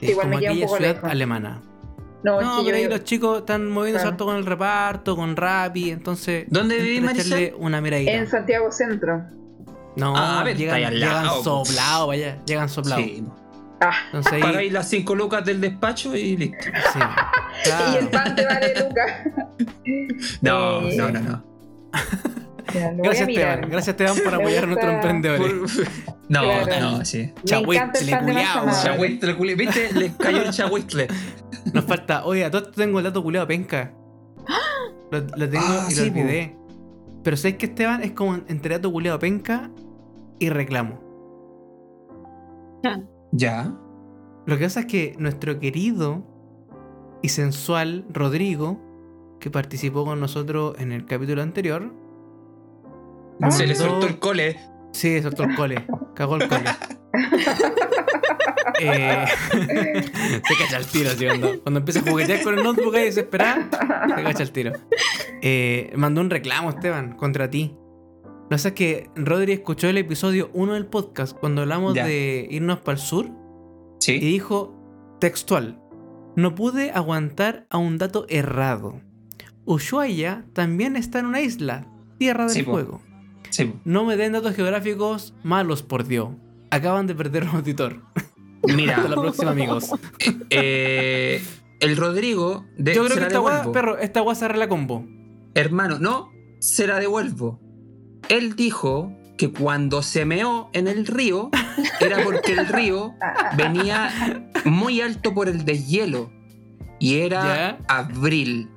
Es Igual como me aquella ciudad alemana. No, pero ahí los chicos están moviendo salto con el reparto, con Rappi, entonces. ¿Dónde viví, Marisol? una miradita. En Santiago Centro. No, ah, llegan, llegan soplados, vaya, llegan soplados. Sí. Ah. Entonces ahí... Pagáis las 5 lucas del despacho y listo. Sí. y el pan te vale lucas. no, no, no, no. Gracias, Esteban. Gracias, Esteban, por apoyar a nuestros emprendedores. No, no, sí. Chahuistle, culiao. Chahuistle, culiao. ¿Viste? Le cayó el chahuistle. Nos falta, oye, a todos tengo el dato culiado penca. Lo, lo tengo ah, y lo olvidé. Pero ¿sabes que Esteban? Es como entre dato culiado penca y reclamo. Ya. Lo que pasa es que nuestro querido y sensual Rodrigo, que participó con nosotros en el capítulo anterior, se le soltó el cole. Sí, soltó el cole. Cagó el cole. eh, se cacha el tiro, tío. Cuando, cuando empieza a juguetear con el notebook y desesperada, se cacha el tiro. Eh, mandó un reclamo, Esteban, contra ti. Lo que pasa es que Rodri escuchó el episodio 1 del podcast cuando hablamos de irnos para el sur. Sí. Y dijo textual: No pude aguantar a un dato errado. Ushuaia también está en una isla, Tierra del Fuego. No me den datos geográficos malos, por Dios. Acaban de perder un auditor. Mira. Hasta la próxima, amigos. Eh, el Rodrigo. De, Yo creo que esta guasa, perro, esta guasa arregla con vos. Hermano, no, se la devuelvo. Él dijo que cuando se meó en el río era porque el río venía muy alto por el deshielo. Y era abril.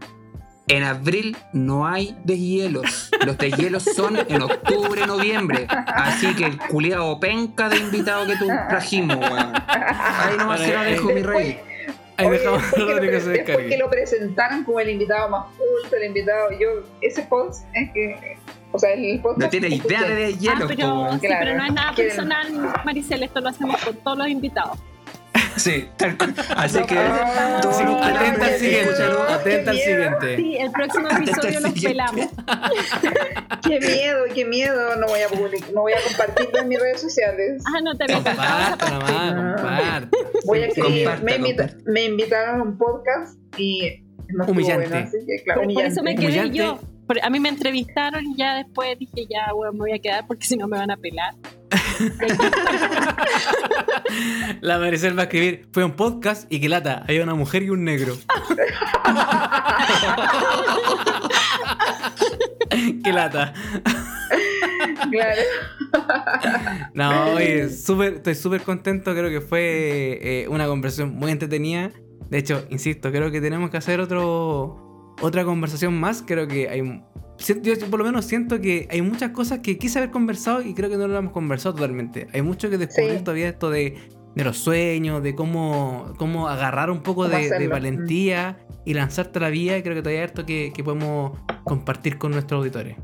En abril no hay deshielos. Los deshielos son en octubre, noviembre. Así que el culiado penca de invitado que tú trajimos, weón. Ahí no se lo dejo, mi rey. Ahí dejamos a Rodrigo se descargue. Porque lo presentaron como el invitado más culto, el invitado. Yo, ese post es que. O sea, el podcast. No tiene idea de ah, pero, sí, pero no es nada personal, Maricel. Esto lo hacemos con todos los invitados. Sí, tal cual. Así que. atenta al siguiente. Atenta al siguiente. Sí, el próximo episodio nos pelamos. qué miedo, qué miedo. No voy a publicar, no voy a compartirlo en mis redes sociales. Ah, no te metas. Comparte nomás, comparte. Voy a escribir. Me, me, invitaron a un podcast y. No humillante. Bueno, así que, claro, por, humillante. por, eso me quedé humillante. yo. A mí me entrevistaron y ya después dije, ya, bueno, me voy a quedar porque si no me van a pelar. La Maricel va a escribir, fue un podcast y que lata, hay una mujer y un negro. Qué lata. Claro. No, estoy súper contento. Creo que fue eh, una conversación muy entretenida. De hecho, insisto, creo que tenemos que hacer otro, otra conversación más. Creo que hay yo por lo menos siento que hay muchas cosas que quise haber conversado y creo que no lo hemos conversado totalmente. Hay mucho que descubrir todavía esto de, los sueños, de cómo, cómo agarrar un poco de, valentía y lanzarte a la vía. Y creo que todavía hay esto que, podemos compartir con nuestros auditores.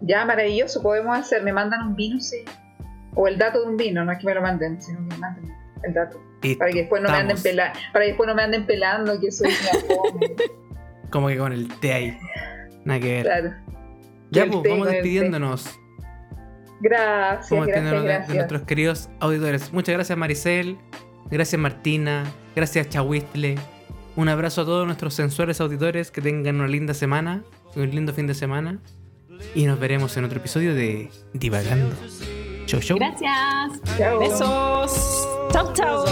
Ya, maravilloso, podemos hacer. Me mandan un vino, sí. O el dato de un vino, no es que me lo manden, sino que me manden el dato. para que después no me anden pelando, para que después no me anden pelando que soy una Como que con el té ahí. Nada que ver. Claro. Ya, pues, vamos despidiéndonos. Gracias, vamos gracias, gracias. De, nuestros queridos auditores. Muchas gracias, Maricel. Gracias, Martina. Gracias, Chahuistle. Un abrazo a todos nuestros sensuales auditores. Que tengan una linda semana. Un lindo fin de semana. Y nos veremos en otro episodio de Divagando. Chau, chau. Gracias. Chau. Besos. Chau, chau.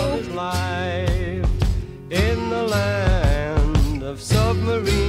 submarine.